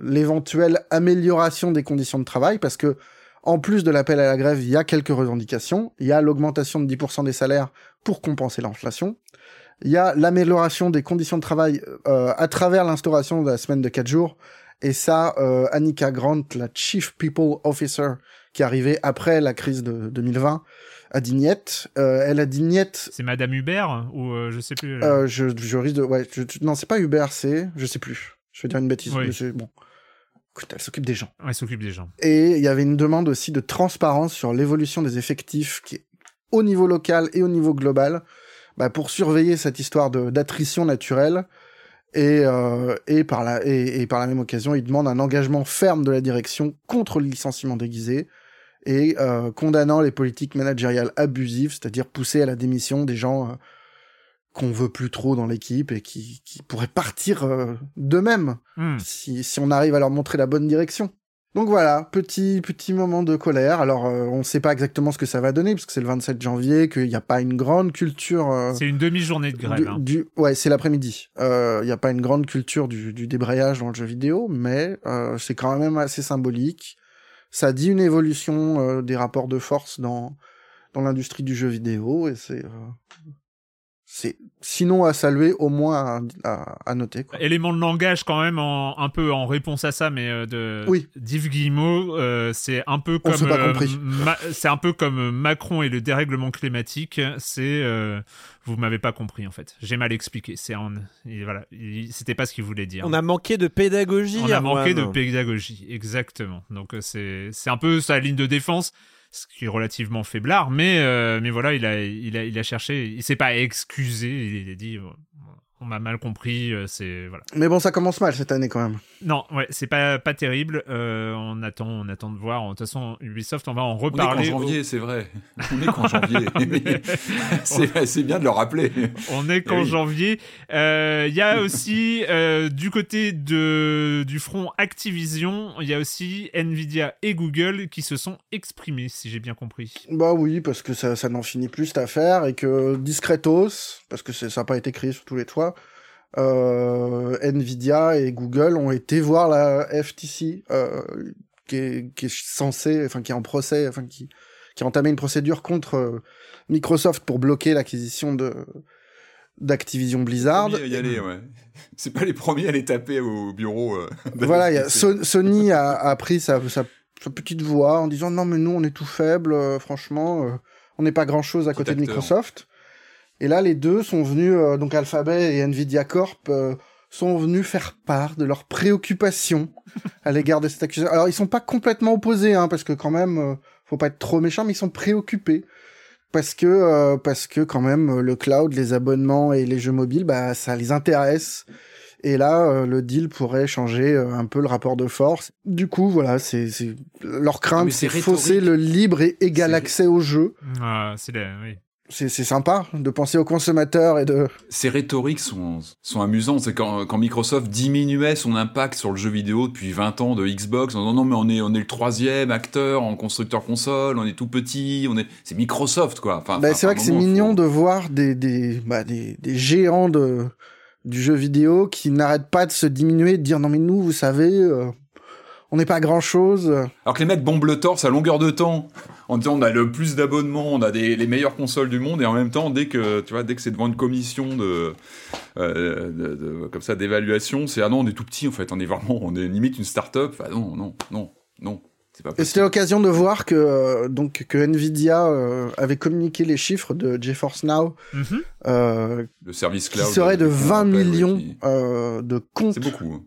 l'éventuelle amélioration des conditions de travail, parce que en plus de l'appel à la grève, il y a quelques revendications. Il y a l'augmentation de 10% des salaires pour compenser l'inflation. Il y a l'amélioration des conditions de travail euh, à travers l'instauration de la semaine de 4 jours. Et ça, euh, Annika Grant, la Chief People Officer, qui est arrivée après la crise de 2020, a dit niet. Euh, elle a dit niet. C'est Madame Hubert ou euh, je sais plus. Euh, je, je risque de... Ouais, je- non, c'est pas Uber, c'est... Je sais plus. Je vais dire une bêtise. Oui. mais c'est bon. Écoute, elle s'occupe des gens. Ouais, s'occupe des gens. Et il y avait une demande aussi de transparence sur l'évolution des effectifs qui est au niveau local et au niveau global bah, pour surveiller cette histoire de d'attrition naturelle. Et, euh, et, par la, et, et par la même occasion, il demande un engagement ferme de la direction contre le licenciement déguisé et euh, condamnant les politiques managériales abusives, c'est-à-dire pousser à la démission des gens euh, qu'on veut plus trop dans l'équipe et qui, qui pourraient partir euh, d'eux-mêmes Hmm. si, si on arrive à leur montrer la bonne direction. Donc voilà, petit petit moment de colère. Alors euh, on ne sait pas exactement ce que ça va donner parce que c'est le 27 janvier, qu'il n'y a pas une grande culture. euh, C'est une demi-journée de grève. du, hein. du- ouais, c'est l'après-midi. Euh, Il n'y a pas une grande culture du, du débrayage dans le jeu vidéo, mais euh, c'est quand même assez symbolique. Ça dit une évolution euh, des rapports de force dans dans l'industrie du jeu vidéo et c'est euh, c'est sinon à saluer, au moins à, à, à noter. Quoi. Élément de langage quand même, en, un peu en réponse à ça, mais euh, de Oui. d'Yves Guillemot, euh, c'est un peu On comme s'est pas euh, c'est un peu comme Macron et le dérèglement climatique. C'est euh, vous m'avez pas compris en fait. J'ai mal expliqué. C'est en voilà, il- c'était pas ce qu'il voulait dire. On a manqué de pédagogie. On a manqué de pédagogie, exactement. Donc euh, c'est c'est un peu sa ligne de défense, ce qui est relativement faiblard, mais euh, mais voilà, il a il a il a cherché, il s'est pas excusé, il a dit on m'a mal compris, euh, c'est voilà. Mais bon, ça commence mal cette année quand même. Non, ouais, c'est pas pas terrible. Euh, on attend on attend de voir. De toute façon, Ubisoft, on va en On est qu'en reparler. janvier, c'est vrai. On est qu'en janvier. *laughs* *laughs* c'est c'est bien de le rappeler. On est qu'en Eh oui. janvier. Euh, Il y a *laughs* aussi euh, du côté de du front Activision, il y a aussi Nvidia et Google qui se sont exprimés, si j'ai bien compris. Bah oui, parce que ça, ça n'en finit plus cette affaire et que discretos, parce que ça n'a pas été écrit sur tous les toits, euh, Nvidia et Google ont été voir la FTC, euh, qui est, qui est censée, enfin qui est en procès, enfin qui, qui a entamé une procédure contre euh, Microsoft pour bloquer l'acquisition de d'Activision Blizzard. Y aller, ouais. *laughs* C'est pas les premiers à les taper au bureau. euh, *laughs* Voilà, il y a So- Sony a, a pris sa, sa, sa petite voix en disant non mais nous on est tout faible, euh, franchement, euh, on n'est pas grand chose à côté de. Microsoft. Et là les deux sont venus, euh, donc Alphabet et Nvidia Corp euh, sont venus faire part de leurs préoccupations *laughs* à l'égard de cette accusation. Alors ils sont pas complètement opposés, hein, parce que quand même, euh, faut pas être trop méchant, mais ils sont préoccupés. Parce que, euh, parce que quand même, euh, le cloud, les abonnements et les jeux mobiles, bah, ça les intéresse. Et là, euh, le deal pourrait changer un peu le rapport de force. Du coup, voilà, c'est leur Ah, crainte, mais c'est fausser le libre et égal accès au jeu. Ah, c'est oui. C'est sympa de penser aux consommateurs et de. Ces rhétoriques sont, sont amusantes. C'est quand, quand Microsoft diminuait son impact sur le jeu vidéo depuis 20 ans de Xbox, en disant non mais on est, on est le troisième acteur en constructeur console, on est tout petit, on est, c'est Microsoft quoi. Enfin, Bah, c'est vrai que c'est mignon faut- de voir des des, bah, des des géants de du jeu vidéo qui n'arrêtent pas de se diminuer, de dire non mais nous, vous savez, euh, on n'est pas grand chose. Alors que les mecs bombent le torse à longueur de temps en disant on a le plus d'abonnements, on a des, les meilleures consoles du monde et en même temps dès que tu vois dès que c'est devant une commission de, euh, de- de- comme ça d'évaluation, c'est ah non on est tout petit en fait, on est vraiment on est limite une start-up. Ah non non non non c'est pas Et c'était l'occasion de voir que euh, donc que Nvidia euh, avait communiqué les chiffres de GeForce Now, Mhm. euh, Le service qui cloud serait de euh, qu'on 20 appelle, ouais, millions qui- euh, de comptes C'est beaucoup.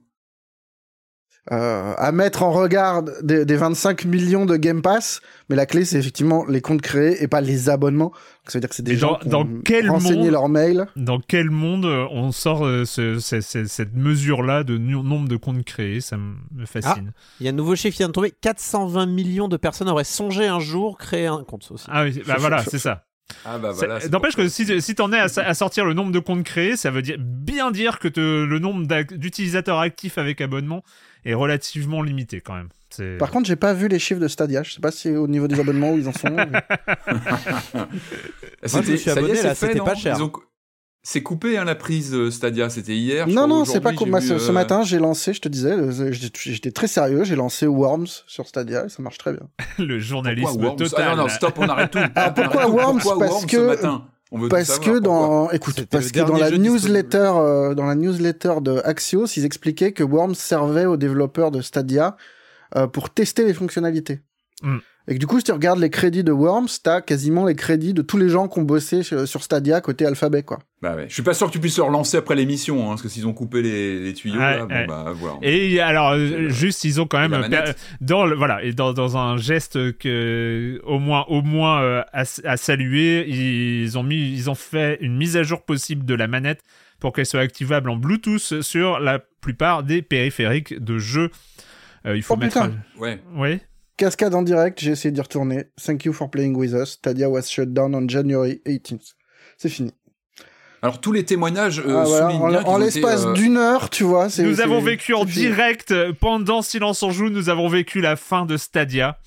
Euh, à mettre en regard des, des 25 millions de Game Pass, mais la clé c'est effectivement les comptes créés et pas les abonnements. Donc, ça veut dire que c'est des Et gens dans- qui ont quel renseigné monde- leur mail. Dans quel monde euh, on sort euh, ce- ce- ce- cette mesure-là de nombre de comptes créés? Ça me me fascine. Il y a un nouveau chiffre qui vient de tomber. 420 millions de personnes auraient songé un jour créer un compte aussi. Ah, oui, bah voilà, c'est ça. Ah bah voilà. N'empêche que si, si t'en es à, à sortir le nombre de comptes créés, ça veut dire bien dire que te- le nombre d'utilisateurs actifs avec abonnement est relativement limité quand même. Par contre, j'ai pas vu les chiffres de Stadia. Je sais pas si au niveau des abonnements où ils en sont. mais- Ah, *laughs* Moi, je me suis est, abonné, c'est là, c'était pas cher. Ont- C'est coupé hein, la prise euh, Stadia, c'était hier. non, non, c'est pas vu, ce, euh, matin, j'ai lancé, je te disais, euh, j'étais très sérieux, j'ai lancé Worms sur Stadia et ça marche très bien. le journalisme Pourquoi Worms total. Ah non, non, stop, on arrête tout. Alors, On pourquoi arrête tout. Worms Pourquoi Parce Worms que- ce matin On veut tout Parce que pourquoi dans, écoute, parce que dans la newsletter, euh, dans la newsletter de Axios, ils expliquaient que Worms servait aux développeurs de Stadia euh, pour tester les fonctionnalités. Mm. Et que du coup, si tu regardes les crédits de Worms, t'as quasiment les crédits de tous les gens qui ont bossé sur, Stadia côté Alphabet, quoi. Bah ouais. Je suis pas sûr que tu puisses le relancer après l'émission, hein, parce que s'ils ont coupé les, les tuyaux, Ouais, là, bon, ouais. bah voilà. Et alors, euh, juste, ils ont quand même per- dans le voilà et dans, dans un geste que au moins au moins euh, à, à saluer, ils ont mis ils ont fait une mise à jour possible de la manette pour qu'elle soit activable en Bluetooth sur la plupart des périphériques de jeu. Euh, il faut Oh, mettre. putain. Ouais. Oui. Cascade en direct, j'ai essayé d'y retourner. Thank you for playing with us. Stadia was shut down on January 18th. C'est fini. Alors tous les témoignages euh, Ah, voilà. soulignent En, bien l'espace euh, d'une heure, tu vois. c'est- Nous avons vécu en direct euh, pendant Silence en joue. Nous avons vécu la fin de Stadia.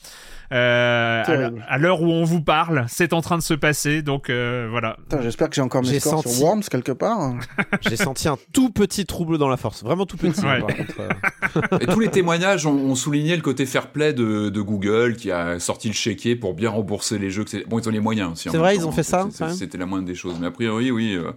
Euh, à l'heure où on vous parle, c'est en train de se passer. Donc euh, voilà. J'espère que j'ai encore mes J'ai scores senti- sur Worms quelque part. *laughs* J'ai senti un tout petit trouble dans la force, vraiment tout petit. Ouais. par contre, euh. *laughs* Et tous les témoignages ont, ont souligné le côté fair play de, de Google qui a sorti le chéquier pour bien rembourser les jeux. Que bon, ils ont les moyens aussi. en C'est vrai, temps, ils ont hein. fait ça, C'était la moindre des choses. Mais a priori, oui, euh,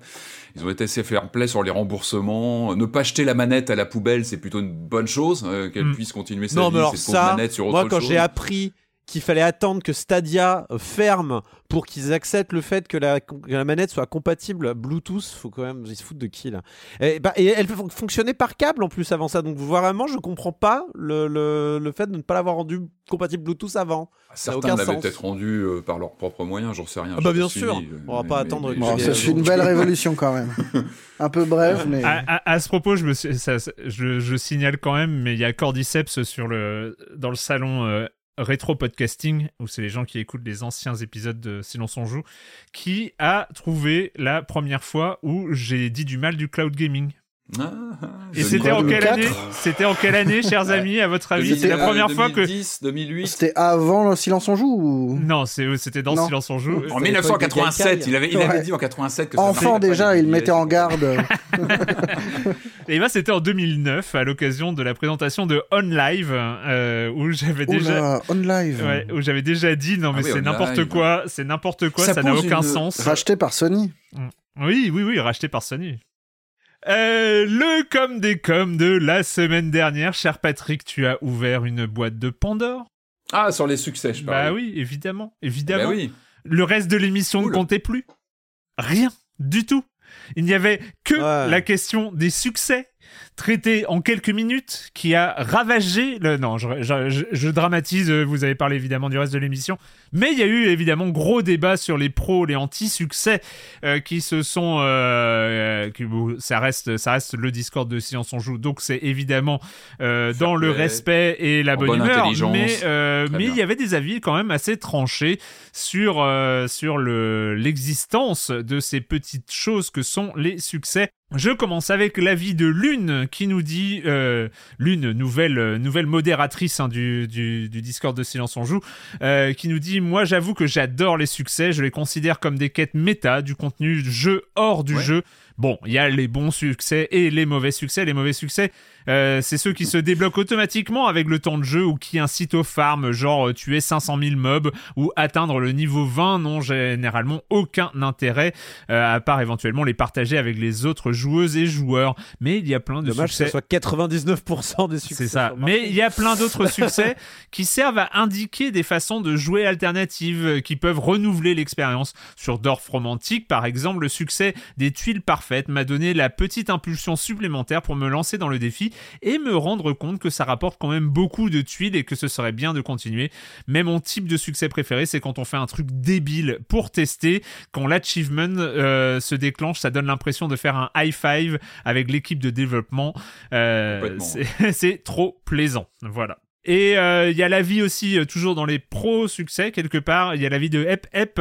ils ont été assez fair play sur les remboursements. Ne pas jeter la manette à la poubelle, c'est plutôt une bonne chose. euh, Qu'elle Mm. puisse continuer sa Non, vie, mais alors cette ça, manette sur autre moi quand j'ai appris qu'il fallait attendre que Stadia euh, ferme pour qu'ils acceptent le fait que la, que la manette soit compatible Bluetooth, faut quand même, ils se foutent de qui là? Et, bah, et elle fon- fonctionnait par câble en plus avant ça, donc vraiment je comprends pas le, le, le fait de ne pas l'avoir rendu compatible Bluetooth avant. Certains l'avaient peut-être rendu euh, par leurs propres moyens, j'en sais rien. Ah bah, bien suivi, sûr. euh, On va mais- pas mais- attendre mais- que Bon, fait une belle révolution quand même. Un peu bref, mais. À, à- à ce propos, je, me suis- ça- ça- je, je signale quand même, mais il y a Cordyceps sur le, dans le salon euh, rétro podcasting, où c'est les gens qui écoutent les anciens épisodes de Silence on joue, qui a trouvé la première fois où j'ai dit du mal du cloud gaming. Ah, Et c'était en quelle année? C'était en quelle année, chers amis, à votre avis? C'est la première fois que 2010, 2008. C'était avant le silence on joue ou... non, c'était dans Non. Silence on joue. En C'était 1987, il avait, il avait Ouais. dit en 87 que ça Enfant déjà, il mettait en garde. *laughs* *laughs* Et ben c'était en 2009 à l'occasion de la présentation de On Live euh, où j'avais déjà on live. ouais, où j'avais déjà dit non mais Ah oui, c'est n'importe quoi, c'est n'importe quoi, Ça n'a aucun une- sens. Racheté par Sony. Oui, oui, oui, racheté par Sony. Euh, le com des coms de la semaine dernière, cher Patrick, tu as ouvert une boîte de Pandore. Ah, sur les succès, je Bah parle. oui, évidemment, Bah évidemment. oui. Le reste de l'émission ne comptait plus. Rien du tout. Il n'y avait que Ouais. la question des succès traitée en quelques minutes qui a ravagé le non je, je- je- dramatise euh, vous avez parlé évidemment du reste de l'émission mais il y a eu évidemment gros débat sur les pros les anti-succès euh, qui se sont euh, qui- bon, ça reste ça reste le Discord de Silence on joue. Donc c'est évidemment euh, dans le respect et la bonne bonne humeur. mais euh, mais il y avait des avis quand même assez tranchés sur euh, sur le l'existence de ces petites choses que sont les succès. Je commence avec l'avis de Lune qui nous dit euh, Lune nouvelle euh, nouvelle modératrice hein, du, du du Discord de Silence on joue euh, qui nous dit moi j'avoue que j'adore les succès, je les considère comme des quêtes méta du contenu jeu hors du Ouais. jeu. Bon, il y a les bons succès et les mauvais succès. Les mauvais succès, euh, c'est ceux qui se débloquent automatiquement avec le temps de jeu ou qui incitent au farm, genre euh, tuer 500 000 mobs ou atteindre le niveau 20 n'ont généralement aucun intérêt, euh, à part éventuellement les partager avec les autres joueuses et joueurs. Mais il y a plein de Dommage que succès. ce soit 99% des succès. C'est ça. Mais il y a plein d'autres *laughs* succès qui servent à indiquer des façons de jouer alternatives qui peuvent renouveler l'expérience. Sur Dorf Romantique, par exemple, le succès des tuiles parfaites m'a donné la petite impulsion supplémentaire pour me lancer dans le défi et me rendre compte que ça rapporte quand même beaucoup de tuiles et que ce serait bien de continuer. Mais mon type de succès préféré, c'est quand on fait un truc débile pour tester, quand l'achievement euh, se déclenche, ça donne l'impression de faire un high five avec l'équipe de développement. Euh, *laughs* c'est trop plaisant. Voilà. Et euh, il y a l'avis aussi, euh, toujours dans les pros succès, quelque part, il y a l'avis de Hep Hep,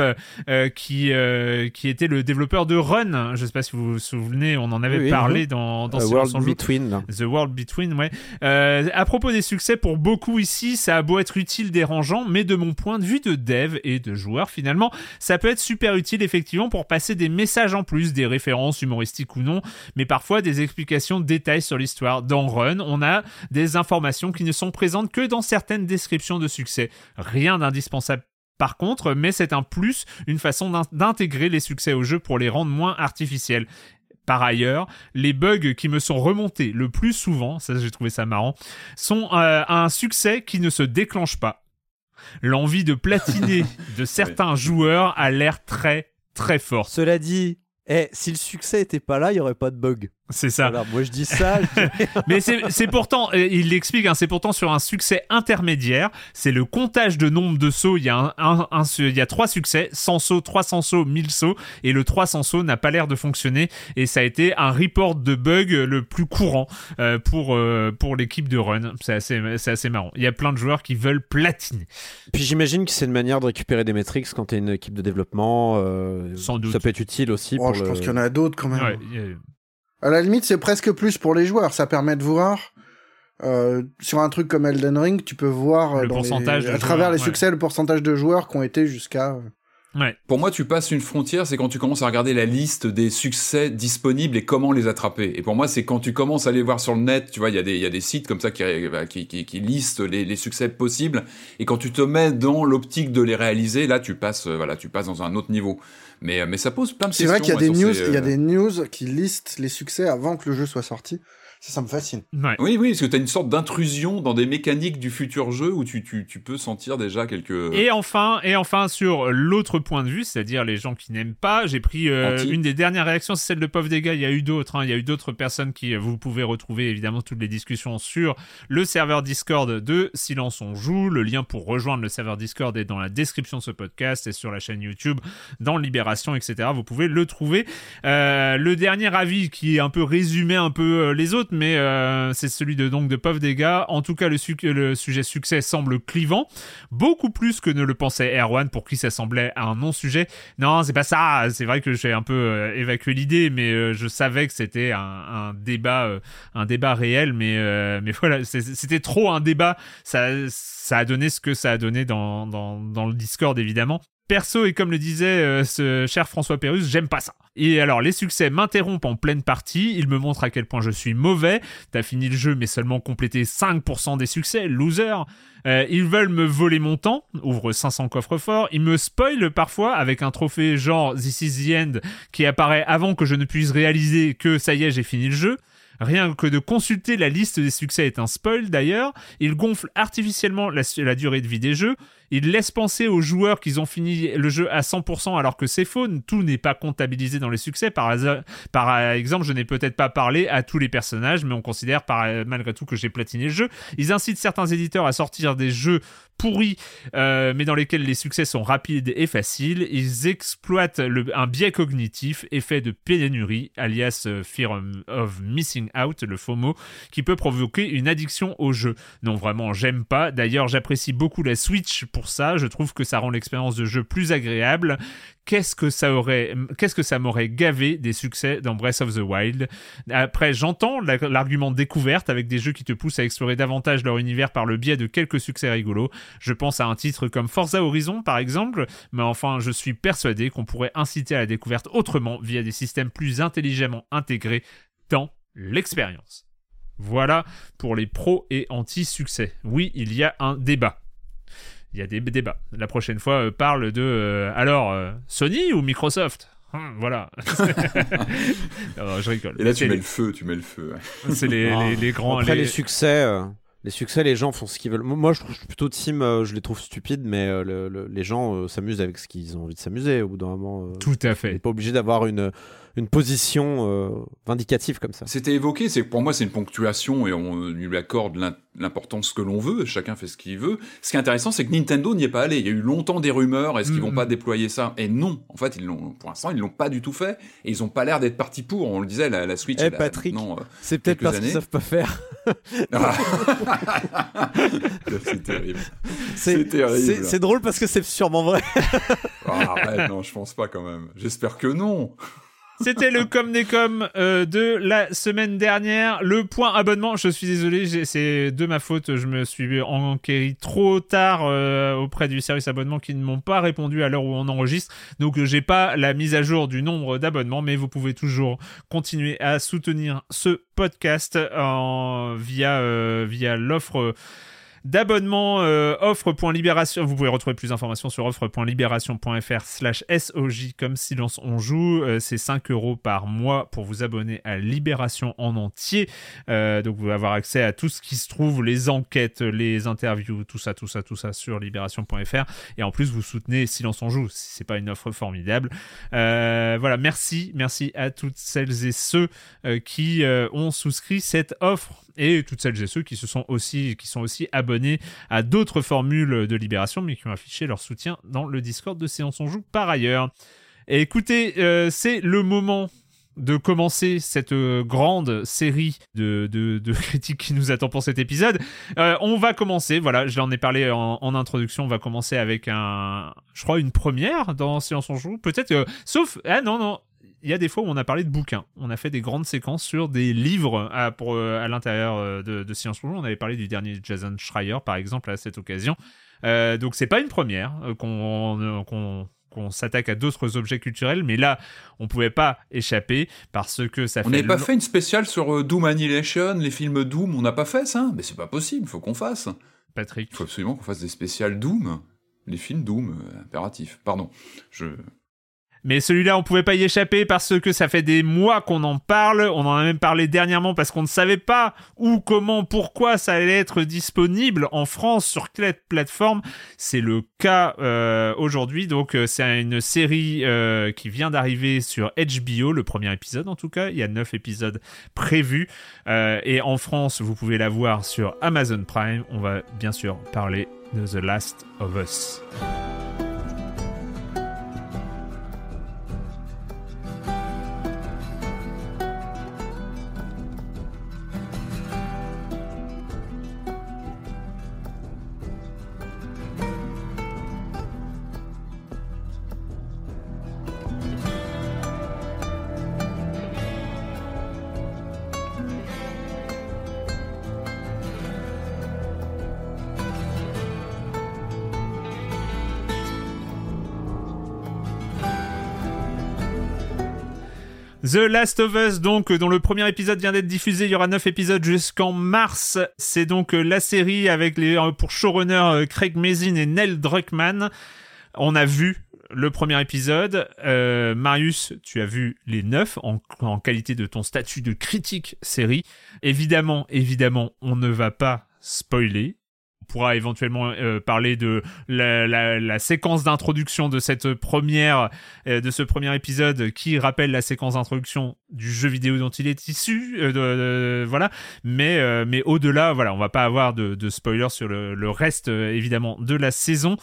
euh, qui, euh, qui était le développeur de Run. Je sais pas si vous vous souvenez, on en avait Oui, oui, parlé mhm. dans, dans Euh, Silence World. Between. The World Between, ouais. Euh, à propos des succès, pour beaucoup ici, ça a beau être utile, dérangeant, mais de mon point de vue de dev et de joueur, finalement, ça peut être super utile, effectivement, pour passer des messages en plus, des références humoristiques ou non, mais parfois des explications de détails sur l'histoire. Dans Run, on a des informations qui ne sont présentes que dans certaines descriptions de succès. Rien d'indispensable par contre, mais c'est un plus, une façon d'in- d'intégrer les succès au jeu pour les rendre moins artificiels. Par ailleurs, les bugs qui me sont remontés le plus souvent, ça j'ai trouvé ça marrant, sont euh, un succès qui ne se déclenche pas. L'envie de platiner *laughs* de certains joueurs a l'air très très forte. Cela dit, eh, si le succès était pas là, il y aurait pas de bug. C'est ça. Alors, moi je dis ça. je dis- *laughs* Mais c'est c'est pourtant, euh, il l'explique, hein, c'est pourtant sur un succès intermédiaire. C'est le comptage de nombre de sauts. Il y a, un, un- un- il y a trois succès 100 sauts, 300 sauts, 1000 sauts. Et le 300 sauts n'a pas l'air de fonctionner. Et ça a été un report de bug le plus courant euh, pour, euh, pour l'équipe de Run. C'est assez, c'est assez marrant. Il y a plein de joueurs qui veulent platiner. Puis j'imagine que c'est une manière de récupérer des métriques quand t'es une équipe de développement. euh, Sans doute. Ça peut être utile aussi Oh, pour je le- pense qu'il y en a d'autres quand même. Ouais, il y a- À la limite, c'est presque plus pour les joueurs. Ça permet de voir euh, sur un truc comme Elden Ring, tu peux voir euh, Le dans pourcentage les- de à travers joueurs, les ouais. succès le pourcentage de joueurs qui ont été jusqu'à. euh, Ouais. Pour moi, tu passes une frontière, c'est quand tu commences à regarder la liste des succès disponibles et comment les attraper. Et pour moi, c'est quand tu commences à aller voir sur le net, tu vois, il y, a des- il y a des sites comme ça qui, bah, qui, qui, qui listent les, les succès possibles. Et quand tu te mets dans l'optique de les réaliser, là, tu passes, voilà, tu passes dans un autre niveau. Mais, euh, mais ça pose plein de C'est questions. vrai qu'il y a ouais, des sur news, ces, il y a euh, des news qui listent les succès avant que le jeu soit sorti. Ça, ça me fascine. Ouais. Oui, oui, parce que tu as une sorte d'intrusion dans des mécaniques du futur jeu où tu, tu, tu peux sentir déjà quelques... Et enfin, et enfin sur l'autre point de vue, c'est-à-dire les gens qui n'aiment pas, j'ai pris euh, une des dernières réactions, c'est celle de Pov Dega. Il y a eu d'autres, hein, il y a eu d'autres personnes qui euh, vous pouvez retrouver évidemment toutes les discussions sur le serveur Discord de Silence on joue. Le lien pour rejoindre le serveur Discord est dans la description de ce podcast et sur la chaîne YouTube, dans Libération, etc. Vous pouvez le trouver. Euh, le dernier avis qui est un peu résumé un peu euh, les autres, mais euh, c'est celui de donc de Dega. En tout cas, le, sujet succès semble clivant beaucoup plus que ne le pensait Erwan pour qui ça semblait un non-sujet. Non, c'est pas ça. C'est vrai que j'ai un peu euh, évacué l'idée, mais euh, je savais que c'était un, débat, un débat réel. Mais mais voilà, c'était trop un débat. Ça ça a donné ce que ça a donné dans dans, dans le Discord évidemment. Perso, et comme le disait euh, ce cher François Pérus, j'aime pas ça. Et alors, les succès m'interrompent en pleine partie, ils me montrent à quel point je suis mauvais. T'as fini le jeu, mais seulement complété 5% des succès, loser. Euh, ils veulent me voler mon temps, ouvre 500 coffres forts. Ils me spoilent parfois avec un trophée genre This is the end qui apparaît avant que je ne puisse réaliser que ça y est, j'ai fini le jeu. Rien que de consulter la liste des succès est un spoil d'ailleurs. Ils gonflent artificiellement la, la durée de vie des jeux. Ils laissent penser aux joueurs qu'ils ont fini le jeu à 100% alors que c'est faux. Tout n'est pas comptabilisé dans les succès. Par, exemple, je n'ai peut-être pas parlé à tous les personnages, mais on considère malgré tout que j'ai platiné le jeu. Ils incitent certains éditeurs à sortir des jeux pourris, euh, mais dans lesquels les succès sont rapides et faciles. Ils exploitent un biais cognitif, effet de pénurie, alias euh, Fear of Missing Out, le FOMO, qui peut provoquer une addiction au jeu. Non, vraiment, j'aime pas. D'ailleurs, j'apprécie beaucoup la Switch pour ça. Je trouve que ça rend l'expérience de jeu plus agréable. Qu'est-ce que ça aurait, qu'est-ce que ça m'aurait gavé des succès dans Breath of the Wild? Après, j'entends la- l'argument découverte avec des jeux qui te poussent à explorer davantage leur univers par le biais de quelques succès rigolos. Je pense à un titre comme Forza Horizon, par exemple, mais enfin, je suis persuadé qu'on pourrait inciter à la découverte autrement via des systèmes plus intelligemment intégrés dans l'expérience. Voilà pour les pros et anti-succès. Oui, il y a un débat. Il y a des débats. La prochaine fois, euh, parle de euh, alors euh, Sony ou Microsoft? Hum, Voilà. *laughs* *laughs* Non, je rigole. Et là, tu mets les- le feu, tu mets le feu. *laughs* C'est les, Ah. les, les grands. Après, les, les- succès, euh, les succès, les gens font ce qu'ils veulent. Moi, je trouve plutôt team, euh, je les trouve stupides, mais euh, le- le- les gens euh, s'amusent avec ce qu'ils ont envie de s'amuser. Au bout d'un moment, euh, Tout à on n'est fait. pas obligé d'avoir une, une position euh, vindicative comme ça. C'était évoqué, c'est pour moi c'est une ponctuation et on lui accorde l'im- l'importance que l'on veut, chacun fait ce qu'il veut. Ce qui est intéressant, c'est que Nintendo n'y est pas allé. Il y a eu longtemps des rumeurs, est-ce qu'ils vont Mhm. pas déployer ça? Et non, en fait, ils l'ont, pour l'instant, ils l'ont pas du tout fait et ils ont pas l'air d'être partis pour. On le disait, la, la Switch. Eh, Patrick. euh, C'est peut-être parce qu'ils savent pas faire. *laughs* c'est terrible. C'est terrible. c'est- drôle parce que c'est sûrement vrai. Ah, arrête, non, je pense pas quand même. J'espère que non. C'était le com des com euh, de la semaine dernière. Le point abonnement, je suis désolé, c'est de ma faute. Je me suis enquéri trop tard euh, auprès du service abonnement qui ne m'ont pas répondu à l'heure où on enregistre. Donc j'ai pas la mise à jour du nombre d'abonnements, mais vous pouvez toujours continuer à soutenir ce podcast euh, via l'offre. D'abonnement euh, offre.libération. Vous pouvez retrouver plus d'informations sur offre.libération.fr slash SOJ comme silence on joue. Euh, c'est 5 euros par mois pour vous abonner à Libération en entier. Euh, donc vous allez avoir accès à tout ce qui se trouve, les enquêtes, les interviews, tout ça, tout ça, tout ça sur libération.fr. Et en plus, vous soutenez Silence on joue. si C'est pas une offre formidable. Voilà, merci, merci à toutes celles et ceux qui ont souscrit cette offre et toutes celles et ceux qui se sont aussi qui sont aussi abonnés à d'autres formules de libération mais qui ont affiché leur soutien dans le Discord de Séance on joue par ailleurs. Et écoutez, euh, c'est le moment de commencer cette euh, grande série de, de, de *laughs* critiques qui nous attend pour cet épisode. Euh, on va commencer, voilà, je l'en ai parlé en, en introduction, on va commencer avec un, je crois, une première dans Silence on joue. Peut-être, euh, sauf, ah non, non, il y a des fois où on a parlé de bouquins. On a fait des grandes séquences sur des livres à, pour, euh, à l'intérieur euh, de, de Science Rouge. On avait parlé du dernier Jason Schreier, par exemple, à cette occasion. Euh, donc c'est pas une première euh, qu'on s'attaque à d'autres objets culturels, mais là, on pouvait pas échapper parce que ça fait. On n'avait pas fait une spéciale sur Doom Annihilation, les films Doom, on n'a pas fait ça Mais c'est pas possible, il faut qu'on fasse. Patrick. Il faut absolument qu'on fasse des spéciales Doom. Les films Doom, impératif. Pardon. Je... Mais celui-là, on pouvait pas y échapper parce que ça fait des mois qu'on en parle. On en a même parlé dernièrement parce qu'on ne savait pas où, comment, pourquoi ça allait être disponible en France sur quelle plateforme. C'est le cas euh, aujourd'hui. Donc, euh, c'est une série euh, qui vient d'arriver sur HBO, le premier épisode en tout cas. Il y a neuf épisodes prévus. Et en France, vous pouvez la voir sur Amazon Prime. On va bien sûr parler de The Last of Us. The Last of Us, donc, dont le premier épisode vient d'être diffusé. Il y aura 9 épisodes jusqu'en mars. C'est donc euh, la série avec les, euh, pour showrunner euh, Craig Mazin et Neil Druckmann. On a vu le premier épisode. Marius, tu as vu les 9 en, en qualité de ton statut de critique série. Évidemment, évidemment, on ne va pas spoiler. Pourra éventuellement euh, parler de la, séquence d'introduction de cette première euh, de ce premier épisode qui rappelle la séquence d'introduction du jeu vidéo dont il est issu euh, voilà. Mais mais au-delà voilà on va pas avoir de, spoilers sur le, reste évidemment de la saison.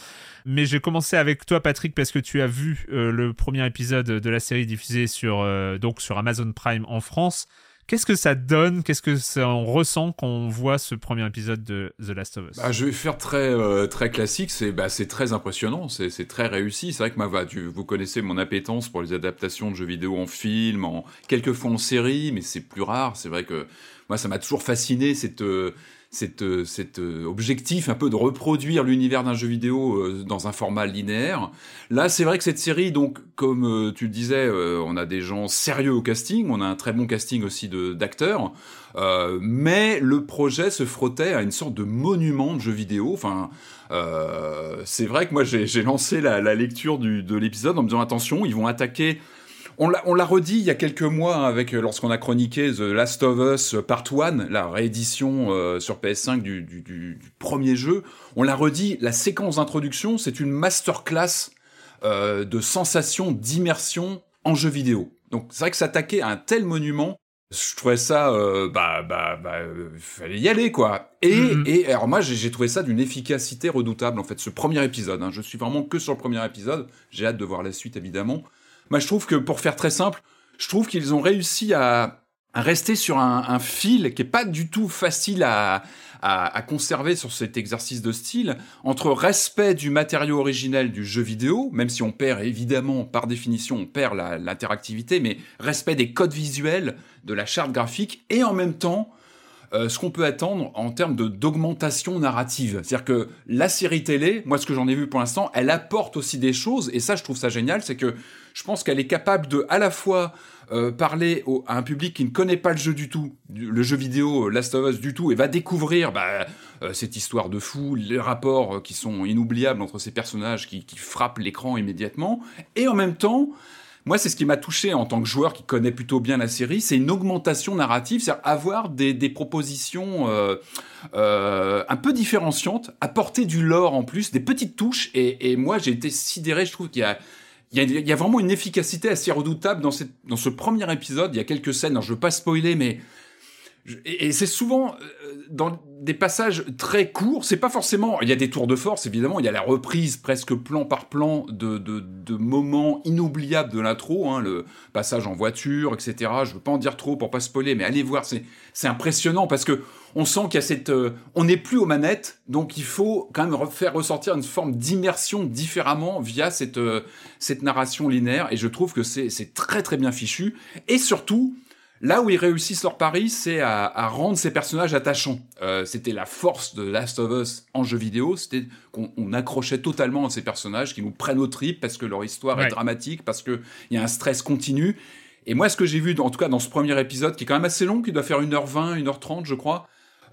Mais j'ai commencé avec toi Patrick parce que tu as vu le premier épisode de la série diffusée sur donc sur Amazon Prime en France Qu'est-ce que ça donne Qu'est-ce que on ressent quand on voit ce premier épisode de The Last of Us? Bah, je vais faire très euh, très classique. C'est bah, très impressionnant. C'est très réussi. C'est vrai que. Tu, vous connaissez mon appétence pour les adaptations de jeux vidéo en film, en quelquefois en série, mais c'est plus rare. C'est vrai que moi, ça m'a toujours fasciné cette euh, cette, euh, cet euh, objectif un peu de reproduire l'univers d'un jeu vidéo euh, dans un format linéaire. Là, c'est vrai que cette série, donc, comme tu le disais, on a des gens sérieux au casting, on a un très bon casting aussi d'acteurs, euh, mais le projet se frottait à une sorte de monument de jeu vidéo. Enfin, euh, c'est vrai que moi, j'ai j'ai lancé la, la lecture du, de l'épisode en me disant attention, ils vont attaquer on l'a, redit il y a quelques mois hein, avec lorsqu'on a chroniqué The Last of Us Part 1, la réédition euh, sur PS5 du, du, du- du premier jeu. On l'a redit, la séquence d'introduction, c'est une masterclass euh, de sensations, d'immersion en jeu vidéo. Donc c'est vrai que s'attaquer à un tel monument, je trouvais ça, euh, bah, bah, bah, euh, fallait y aller quoi. Et, Mhm. et alors moi j'ai, j'ai trouvé ça d'une efficacité redoutable en fait. Ce premier épisode, hein, je suis vraiment que sur le premier épisode. J'ai hâte de voir la suite évidemment. Moi, je trouve que pour faire très simple, je trouve qu'ils ont réussi à, rester sur un, fil qui est pas du tout facile à, à, conserver sur cet exercice de style entre respect du matériau originel du jeu vidéo, même si on perd évidemment par définition on perd l'interactivité, mais respect des codes visuels, de la charte graphique et en même temps euh, ce qu'on peut attendre en termes d'augmentation narrative. C'est-à-dire que la série télé, moi ce que j'en ai vu pour l'instant, elle apporte aussi des choses, et ça je trouve ça génial, c'est que je pense qu'elle est capable de à la fois euh, parler à un public qui ne connaît pas le jeu du tout, le jeu vidéo euh, Last of Us du tout, et va découvrir bah, euh, cette histoire de fou, les rapports qui sont inoubliables entre ces personnages qui, frappent l'écran immédiatement, et en même temps, moi, c'est ce qui m'a touché en tant que joueur qui connaît plutôt bien la série, c'est une augmentation narrative, c'est-à-dire avoir des, propositions un peu différenciantes, apporter du lore en plus, des petites touches, et moi j'ai été sidéré, je trouve qu'il y a il y, a, vraiment une efficacité assez redoutable dans, cette, dans ce premier épisode. Il y a quelques scènes, alors je veux pas spoiler, mais et, c'est souvent euh, dans des passages très courts. C'est pas forcément. Il y a des tours de force, évidemment. Il y a la reprise presque plan par plan de, de, moments inoubliables de l'intro. Hein, le passage en voiture, etc. Je veux pas en dire trop pour pas spoiler, mais allez voir. C'est impressionnant parce que on sent qu'il y a cette. Euh, on n'est plus aux manettes, donc il faut quand même faire ressortir une forme d'immersion différemment via cette euh, cette narration linéaire. Et je trouve que c'est c'est très très bien fichu. Et surtout Là où ils réussissent leur pari, c'est à, à, rendre ces personnages attachants. Euh, c'était la force de Last of Us en jeu vidéo, c'était qu'on accrochait totalement à ces personnages qui nous prennent au trip parce que leur histoire est dramatique, parce qu'il y a un stress continu. Et moi, ce que j'ai vu, en tout cas dans ce premier épisode, qui est quand même assez long, qui doit faire 1h20, 1h30, je crois,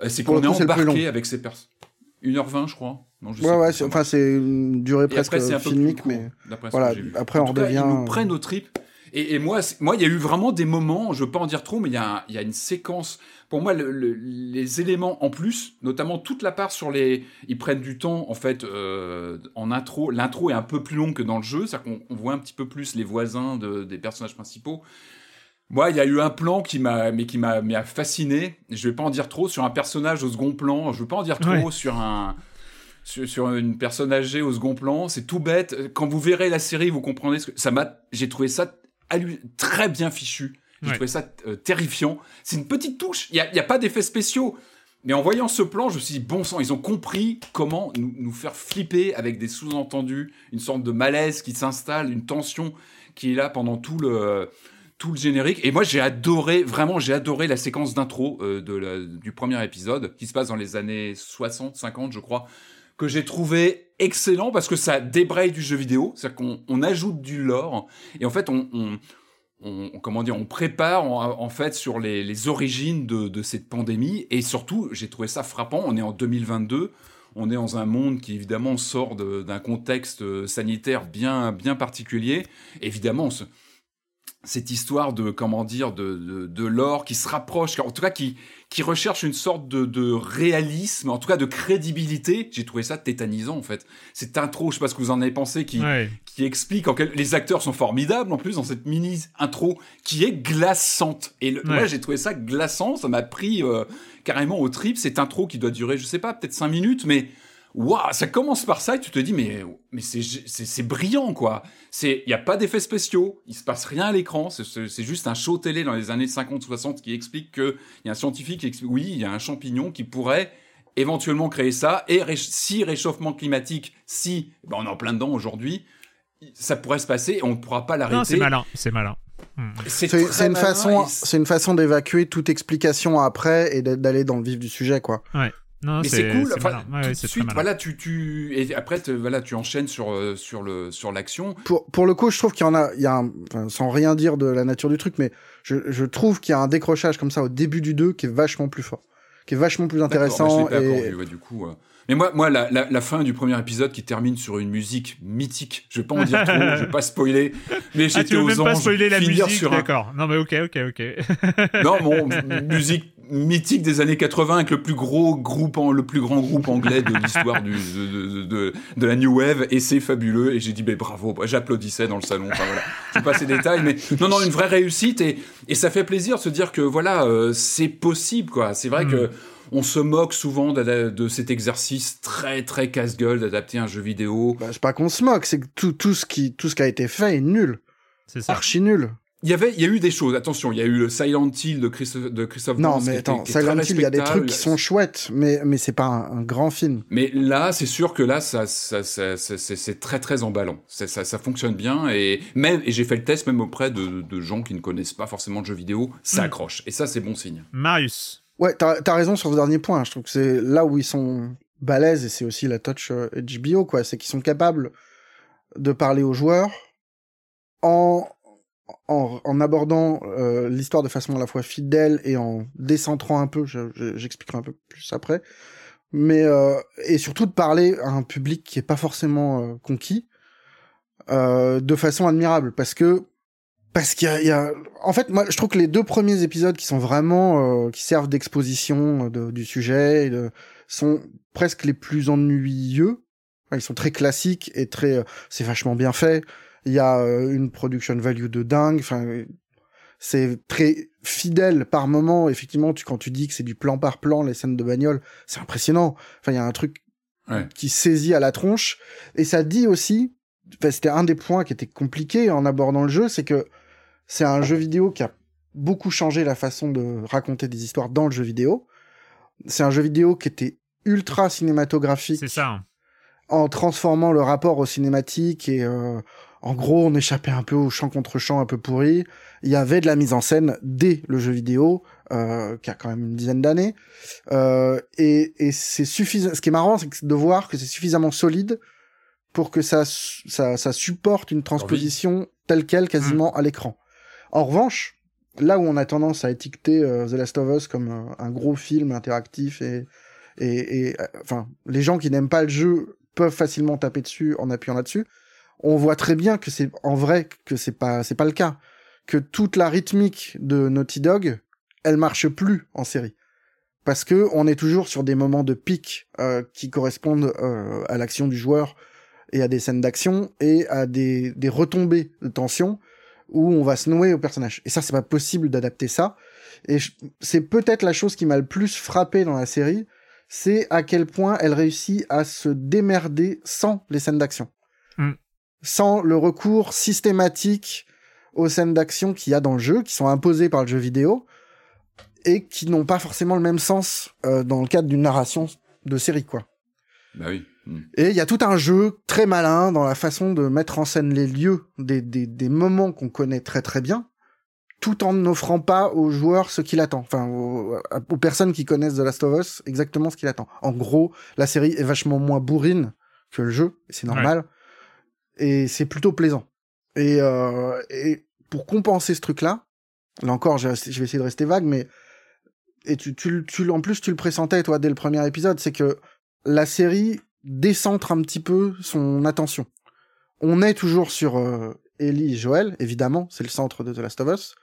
c'est qu'on est embarqué avec ces personnages. 1h20, je crois. Non, je ouais, ouais, enfin, c'est une durée presque filmique, mais voilà, après, on redevient. Cas, ils nous prennent au trip. Et, et, moi, moi, il y a eu vraiment des moments, je veux pas en dire trop, mais il y, a il y a une séquence. Pour moi, le, les éléments en plus, notamment toute la part sur les, ils prennent du temps en fait euh, en intro. L'intro est un peu plus longue que dans le jeu, c'est-à-dire qu'on voit un petit peu plus les voisins de, des personnages principaux. Moi, il y a eu un plan qui m'a, mais qui m'a, fasciné. Je vais pas en dire trop sur un personnage au second plan. Je veux pas en dire trop sur un, sur, sur, une personne âgée au second plan. C'est tout bête. Quand vous verrez la série, vous comprendrez ce que ça m'a. J'ai trouvé ça très bien fichu. J'ai trouvé ça euh, terrifiant. C'est une petite touche. Il n'y a, a, pas d'effets spéciaux. Mais en voyant ce plan, je me suis dit, bon sang, ils ont compris comment nous, nous faire flipper avec des sous-entendus, une sorte de malaise qui s'installe, une tension qui est là pendant tout le, tout le générique. Et moi, j'ai adoré, vraiment, j'ai adoré la séquence d'intro euh, du premier épisode, qui se passe dans les années 60, 50, je crois, que j'ai trouvé excellent parce que ça débraye du jeu vidéo, c'est-à-dire qu'on on ajoute du lore et en fait on, on, on comment dire, on prépare en, fait sur les, les origines de, de, cette pandémie et surtout j'ai trouvé ça frappant. On est en 2022, on est dans un monde qui évidemment sort d'un contexte sanitaire bien bien particulier. Évidemment, cette histoire de comment dire de, de, de l'or qui se rapproche, en tout cas qui qui recherche une sorte de, de réalisme, en tout cas de crédibilité. J'ai trouvé ça tétanisant en fait. Cette intro, je sais pas ce que vous en avez pensé, qui qui explique en quel les acteurs sont formidables en plus dans cette mini intro qui est glaçante. Et le... moi j'ai trouvé ça glaçant, ça m'a pris euh, carrément au trip. Cette intro qui doit durer, je sais pas, peut-être cinq minutes, mais waouh, ça commence par ça et tu te dis mais mais c'est c'est brillant quoi. C'est il y a pas d'effets spéciaux, il se passe rien à l'écran, c'est juste un show télé dans les années 50 60 qui explique que il y a un scientifique qui explique oui, il y a un champignon qui pourrait éventuellement créer ça et si réchauffement climatique, si ben on est en plein dedans aujourd'hui, ça pourrait se passer et on ne pourra pas l'arrêter. c'est malin, c'est malin. Hmm. C'est une façon, c'est une façon d'évacuer toute explication après et d'aller dans le vif du sujet, quoi. Ouais. Non, mais c'est cool. Enfin, tout de suite, voilà, tu, tu et après, voilà, tu enchaînes sur euh, sur le sur l'action. Pour pour le coup, je trouve qu'il y en a, il y a, enfin, sans rien dire de la nature du truc, mais je je trouve qu'il y a un décrochage comme ça au début du 2 qui est vachement plus fort, qui est vachement plus intéressant. Bah, et... du coup. Euh. Mais moi, moi la, la, la, fin du premier épisode qui termine sur une musique mythique, je vais pas en dire trop, je vais pas spoiler, mais ah, j'étais aux même anges. pas spoiler la musique, d'accord. Non mais ok, ok, ok. non, mon musique mythique des années 80 avec le plus gros groupe, en, le plus grand groupe anglais de *laughs* l'histoire de, de, de, de, la New Wave et c'est fabuleux et j'ai dit ben bravo, j'applaudissais dans le salon. Enfin voilà, je pas ces détails, mais non non une vraie réussite et, et ça fait plaisir de se dire que voilà euh, c'est possible quoi. C'est vrai mm. que on se moque souvent de, de cet exercice très très casse-gueule d'adapter un jeu vidéo. Bah, c'est pas qu'on se moque, c'est que tout, tout ce qui tout ce qui a été fait est nul. C'est ça. Archi nul. Il y avait, il y a eu des choses. Attention, il y a eu le Silent Hill de Christophe, de Christophe Non, mais attends, Silent Hill, il y a des trucs qui sont chouettes, mais mais c'est pas un, grand film. Mais là, c'est sûr que là, ça, ça, ça, c'est très très emballant. Ça, ça, ça fonctionne bien et même et j'ai fait le test même auprès de, de gens qui ne connaissent pas forcément de jeux vidéo, ça hmm. accroche et ça c'est bon signe. Marius. Ouais, t'as as raison sur ce dernier point. Je trouve que c'est là où ils sont balèzes et c'est aussi la touch HBO quoi, c'est qu'ils sont capables de parler aux joueurs en en, abordant euh, l'histoire de façon à la fois fidèle et en décentrant un peu, j'expliquerai un peu plus après, mais euh, et surtout de parler à un public qui est pas forcément euh, conquis de façon admirable, parce que parce qu'il y, y a, en fait, moi je trouve que les deux premiers épisodes qui sont vraiment qui servent d'exposition du sujet sont presque les plus ennuyeux. ils sont très classiques et très, c'est vachement bien fait il y a euh, une production value de dingue. Enfin, c'est très fidèle par moment. Effectivement, tu, quand tu dis que c'est du plan par plan, les scènes de bagnole, c'est impressionnant. Enfin, il y a un truc Ouais. qui saisit à la tronche. Et ça dit aussi, enfin, c'était un des points qui était compliqué en abordant le jeu, c'est que c'est un jeu vidéo qui a beaucoup changé la façon de raconter des histoires dans le jeu vidéo. C'est un jeu vidéo qui était ultra cinématographique C'est ça. en transformant le rapport au cinématique et euh, en gros on échappait un peu au champ contre champ un peu pourri. Il y avait de la mise en scène dès le jeu vidéo euh, qui a quand même une dizaine d'années euh, et, et c'est suffisant. Ce qui est marrant c'est de voir que c'est suffisamment solide pour que ça ça, ça supporte une transposition telle quelle quasiment à l'écran. En revanche, là où on a tendance à étiqueter euh, The Last of Us comme euh, un gros film interactif et et, et, euh, enfin les gens qui n'aiment pas le jeu peuvent facilement taper dessus en appuyant là-dessus. On voit très bien que c'est en vrai que c'est pas c'est pas le cas, que toute la rythmique de Naughty Dog, elle marche plus en série. Parce que on est toujours sur des moments de pic euh, qui correspondent euh, à l'action du joueur et à des scènes d'action et à des, des retombées de tension où on va se nouer au personnage. Et ça, c'est pas possible d'adapter ça. Et c'est peut-être la chose qui m'a le plus frappé dans la série, c'est à quel point elle réussit à se démerder sans les scènes d'action. Sans le recours systématique aux scènes d'action qu'il y a dans le jeu, qui sont imposées par le jeu vidéo, et qui n'ont pas forcément le même sens euh, dans le cadre d'une narration de série, quoi. Bah oui. Mm. Et il y a tout un jeu très malin dans la façon de mettre en scène les lieux des, des, des moments qu'on connaît très très bien, tout en n'offrant pas aux joueurs ce qu'il attend. Enfin, aux, aux personnes qui connaissent The Last of Us, exactement ce qu'il attend. En gros, la série est vachement moins bourrine que le jeu, et c'est normal. Et c'est plutôt plaisant. Et, euh, et pour compenser ce truc-là, là encore, je vais je vais essayer de rester vague, mais et tu, tu, tu, en plus tu le pressentais toi dès le premier épisode, c'est que la série décentre un petit peu son attention. On est toujours sur euh, Ellie et Joël, évidemment, c'est le centre de The Last of Us,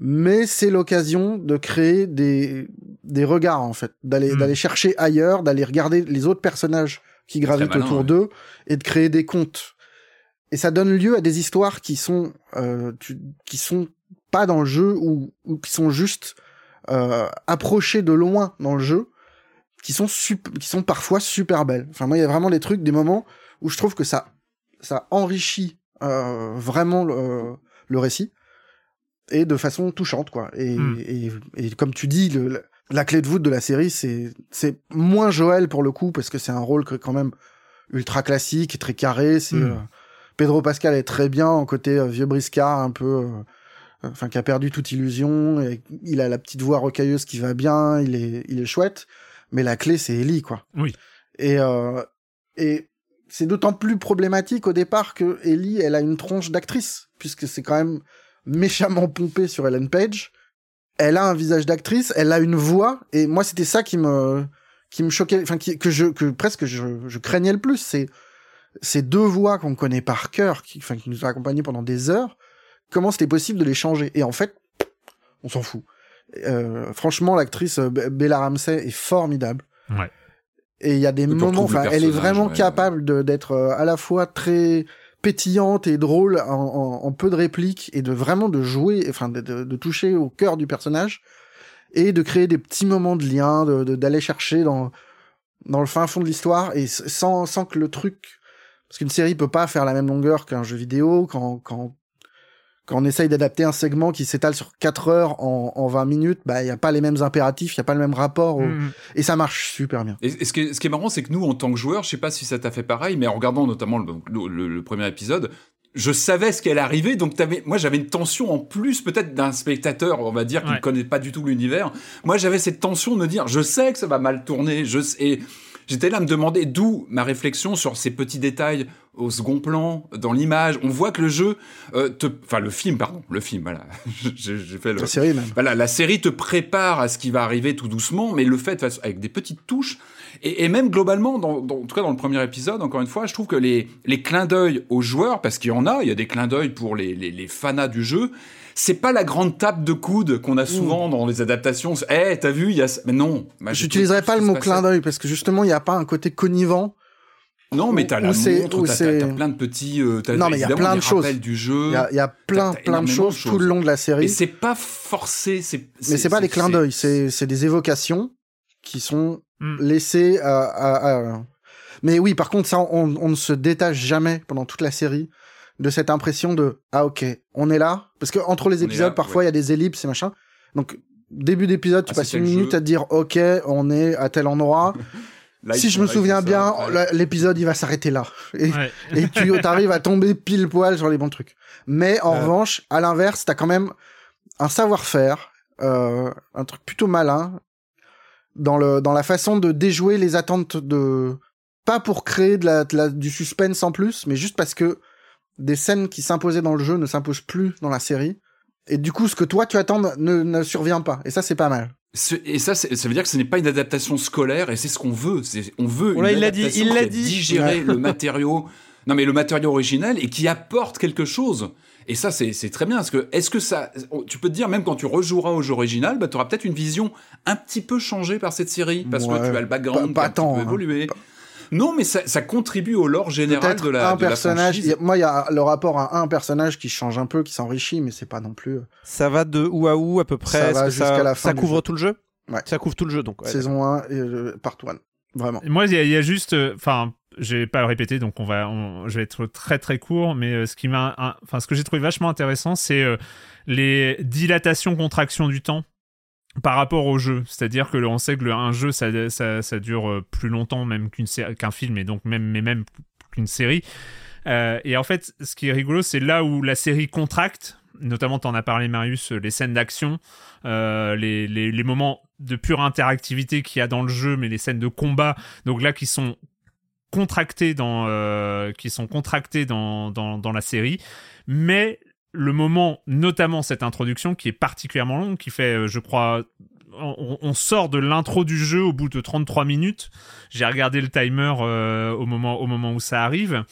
mais c'est l'occasion de créer des, des regards en fait, d'aller Mm. d'aller chercher ailleurs, d'aller regarder les autres personnages qui gravitent malin, autour ouais. d'eux et de créer des contes. Et ça donne lieu à des histoires qui sont euh, tu- qui sont pas dans le jeu ou, ou qui sont juste euh, approchées de loin dans le jeu, qui sont sup- qui sont parfois super belles. Enfin moi il y a vraiment des trucs, des moments où je trouve que ça ça enrichit euh, vraiment le, le récit et de façon touchante quoi. Et, Mm. et, et comme tu dis, le, la clé de voûte de la série, c'est c'est moins Joël pour le coup parce que c'est un rôle que quand même ultra classique et très carré. C'est Mm. Euh, Pedro Pascal est très bien en côté euh, vieux briscard un peu. euh, Enfin, qui a perdu toute illusion, et il a la petite voix rocailleuse qui va bien, il est, il est chouette, mais la clé c'est Ellie, quoi. Oui. Et, euh, et c'est d'autant plus problématique au départ que Ellie, elle a une tronche d'actrice, puisque c'est quand même méchamment pompé sur Ellen Page. Elle a un visage d'actrice, elle a une voix, et moi c'était ça qui me qui me choquait, enfin qui, que je que presque je, je craignais le plus, c'est ces deux voix qu'on connaît par cœur, qui, enfin qui nous ont accompagnés pendant des heures. Comment c'était possible de les changer? Et en fait, on s'en fout. Euh, franchement, l'actrice euh, Be- Bella Ramsey est formidable. Ouais. Et il y a des moments, enfin, elle est vraiment ouais. capable de- d'être euh, à la fois très pétillante et drôle en, en- en peu de répliques et de vraiment de jouer, enfin, de, de- de toucher au cœur du personnage et de créer des petits moments de lien, de- de- d'aller chercher dans dans le fin fond de l'histoire et sans sans que le truc, parce qu'une série peut pas faire la même longueur qu'un jeu vidéo quand quand quand on essaye d'adapter un segment qui s'étale sur 4 heures en, en 20 minutes, bah, il n'y a pas les mêmes impératifs, il n'y a pas le même rapport. au- Mm. Et ça marche super bien. Et, et ce, qui est, ce qui est marrant, c'est que nous, en tant que joueurs, je sais pas si ça t'a fait pareil, mais en regardant notamment le, le- le- le premier épisode, je savais ce qui allait arriver, donc t'avais, moi j'avais une tension en plus peut-être d'un spectateur, on va dire, qui Ouais. ne connaît pas du tout l'univers. Moi j'avais cette tension de me dire, je sais que ça va mal tourner, je sais, et j'étais là à me demander d'où ma réflexion sur ces petits détails au second plan, dans l'image. On voit que le jeu, euh, te, enfin le film, pardon, le film, voilà, *laughs* j'ai j'ai fait le, La série même. voilà, la série te prépare à ce qui va arriver tout doucement, mais le fait avec des petites touches et, et même globalement, dans, dans- en tout cas dans le premier épisode, encore une fois, je trouve que les, les clins d'œil aux joueurs, parce qu'il y en a, il y a des clins d'œil pour les, les, les fanas du jeu. C'est pas la grande tape de coude qu'on a souvent dans les adaptations. Eh, t'as vu, il y a. Mais non. bah, J'utiliserai pas le mot clin d'œil parce que justement, il n'y a pas un côté connivant Non, mais t'as la montre, t'as- plein de petits. euh, Non, mais il y a plein de choses. du jeu. Il y a, il y a plein, plein de choses tout le long de la Et série. c'est pas forcé. c'est- Mais c'est pas des clins d'œil, c'est c'est des évocations qui sont Hmm. laissées à, à- à- Mais oui, par contre, ça, on, on ne se détache jamais pendant toute la série de cette impression de ah ok, on est là, parce que entre les On épisodes, là, parfois il ouais. y a des ellipses et machin. Donc début d'épisode, tu Ah, passes une minute jeu. à te dire ok, on est à tel endroit. Là, *laughs* si je me souviens ça, bien, l'épisode il va s'arrêter là. Et, Ouais. et tu *laughs* arrives à tomber pile poil sur les bons trucs. Mais en Euh. revanche, à l'inverse, t'as quand même un savoir-faire, euh, un truc plutôt malin dans le dans la façon de déjouer les attentes de pas pour créer de la, de la- du suspense en plus, mais juste parce que des scènes qui s'imposaient dans le jeu ne s'imposent plus dans la série. Et du coup, ce que toi tu attends ne, ne survient pas. Et ça, c'est pas mal. Ce- Et ça, c'est- ça veut dire que ce n'est pas une adaptation scolaire, et c'est ce qu'on veut. On veut une Voilà, il l'a dit, adaptation il qui a dit. digéré le matériau. Non, mais le matériau original et qui apporte quelque chose. Et ça, c'est très bien. Parce que, est-ce que ça, tu peux te dire, même quand tu rejoueras au jeu original, bah, tu auras peut-être une vision un petit peu changée par cette série. Parce Ouais, que tu as le background pas- pas qui a un tant, petit hein. peu évolué. Non, mais ça, ça contribue au lore général de la, un de la personnage. franchise. il y a- moi, il y a le rapport à un personnage qui change un peu, qui s'enrichit, mais c'est pas non plus. euh, Ça va de où à où à peu près? Ça va jusqu'à la fin Ça couvre jeu. tout le jeu? Ouais. Ça couvre tout le jeu donc. ouais, saison 1 et euh, part 1. Vraiment. Moi, il y, a- il y a juste, euh, enfin, je vais pas le répéter, donc on va, on- je vais être très très court, mais euh, ce qui m'a, enfin, ce que j'ai trouvé vachement intéressant, c'est euh, les dilatations, contractions du temps par rapport au jeu. C'est-à-dire que on sait que le, un jeu, ça, dure euh, plus longtemps même qu'un film, et donc même, mais même qu'une série. Euh, et en fait, ce qui est rigolo, c'est là où la série contracte. Notamment, t'en as parlé, Marius, euh, les scènes d'action, les, moments de pure interactivité qu'il y a dans le jeu, mais les scènes de combat, donc là qui sont contractés dans, qui sont dans, dans la série, mais le moment, notamment cette introduction qui est particulièrement longue, qui fait, euh, je crois, on, on sort de l'intro du jeu au bout de 33 minutes. J'ai regardé le timer euh, au moment au moment où ça arrive.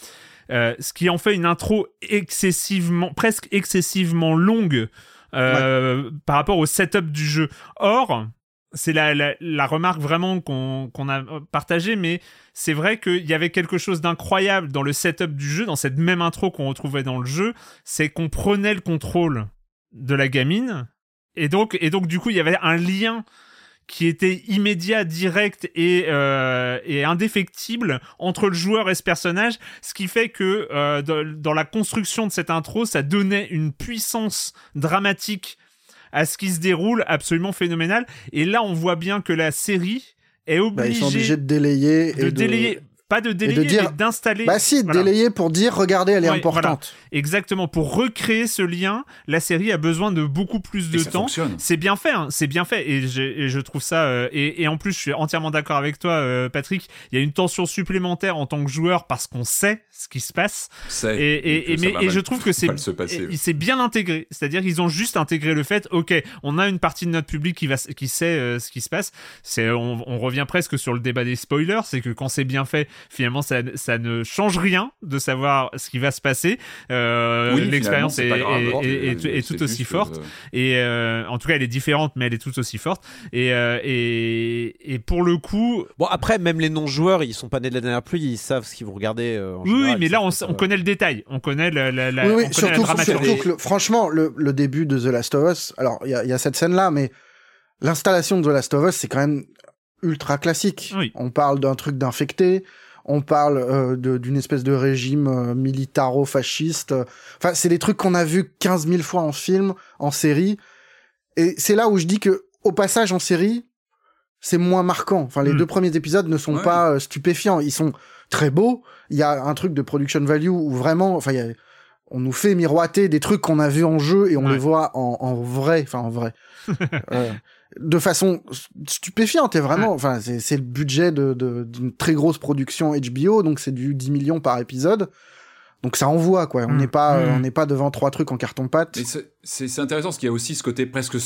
Euh, ce qui en fait une intro excessivement, presque excessivement longue euh, par rapport au setup du jeu. Or, c'est la, la, la remarque vraiment qu'on qu'on a partagée, mais c'est vrai qu'il y avait quelque chose d'incroyable dans le setup du jeu, dans cette même intro qu'on retrouvait dans le jeu, c'est qu'on prenait le contrôle de la gamine, et donc, et donc du coup, il y avait un lien qui était immédiat, direct et, euh, et indéfectible entre le joueur et ce personnage, ce qui fait que euh, dans, dans la construction de cette intro, ça donnait une puissance dramatique à ce qui se déroule absolument phénoménal. Et là, on voit bien que la série est Bah, obligée, ils sont obligés de délayer de et délayer, pas de délayer, dire- mais d'installer. Bah si, de Voilà. délayer pour dire regardez, elle est Ouais, importante. Exactement. Pour recréer ce lien, la série a besoin de beaucoup plus de Et temps. fonctionne. C'est bien fait, hein, c'est bien fait, et, je trouve ça. euh, et, et en plus, je suis entièrement d'accord avec toi, euh, Patrick. Il y a une tension supplémentaire en tant que joueur parce qu'on sait ce qui se passe. C'est- Et, et, mais, et je trouve que *laughs* c'est c'est bien intégré. C'est-à-dire qu'ils ont juste intégré le fait, ok, on a une partie de notre public qui va qui sait euh, ce qui se passe. C'est on, on revient presque sur le débat des spoilers, c'est que quand c'est bien fait, finalement ça, ça ne change rien de savoir ce qui va se passer. Euh, Oui, L'expérience est, tout aussi forte. euh, Et euh, en tout cas, elle est différente, mais elle est tout aussi forte. Et, euh, et, et pour le coup, Bon après même les non-joueurs ils sont pas nés de la dernière pluie ils savent ce qu'ils vont regarder. euh, en oui, oui, mais là, on, on connaît le détail. On connaît la, la, la, oui, oui, on connaît la surtout, dramaturgie. surtout que le- franchement, le, le début de The Last of Us, alors il y y a cette scène-là, mais l'installation de The Last of Us, c'est quand même ultra classique. Oui. On parle d'un truc d'infecté, on parle euh, d'une espèce de régime euh, militaro-fasciste. Enfin, c'est des trucs qu'on a vus 15 000 fois en film, en série. Et c'est là où je dis que, au passage en série, c'est moins marquant. Enfin, les Mm. deux premiers épisodes ne sont Ouais. pas euh, stupéfiants. Ils sont très beaux. Il y a un truc de production value où vraiment, enfin, on nous fait miroiter des trucs qu'on a vus en jeu et on Ouais. les voit en, en vrai, enfin en vrai, *laughs* Euh, de façon stupéfiante. Et vraiment, enfin, c'est c'est le budget de- de- d'une très grosse production HBO, donc c'est du 10 millions par épisode. Donc ça envoie quoi. On Mm. n'est pas, Mm. on n'est pas devant trois trucs en carton pâte. C'est intéressant parce qu'il y a aussi ce côté presque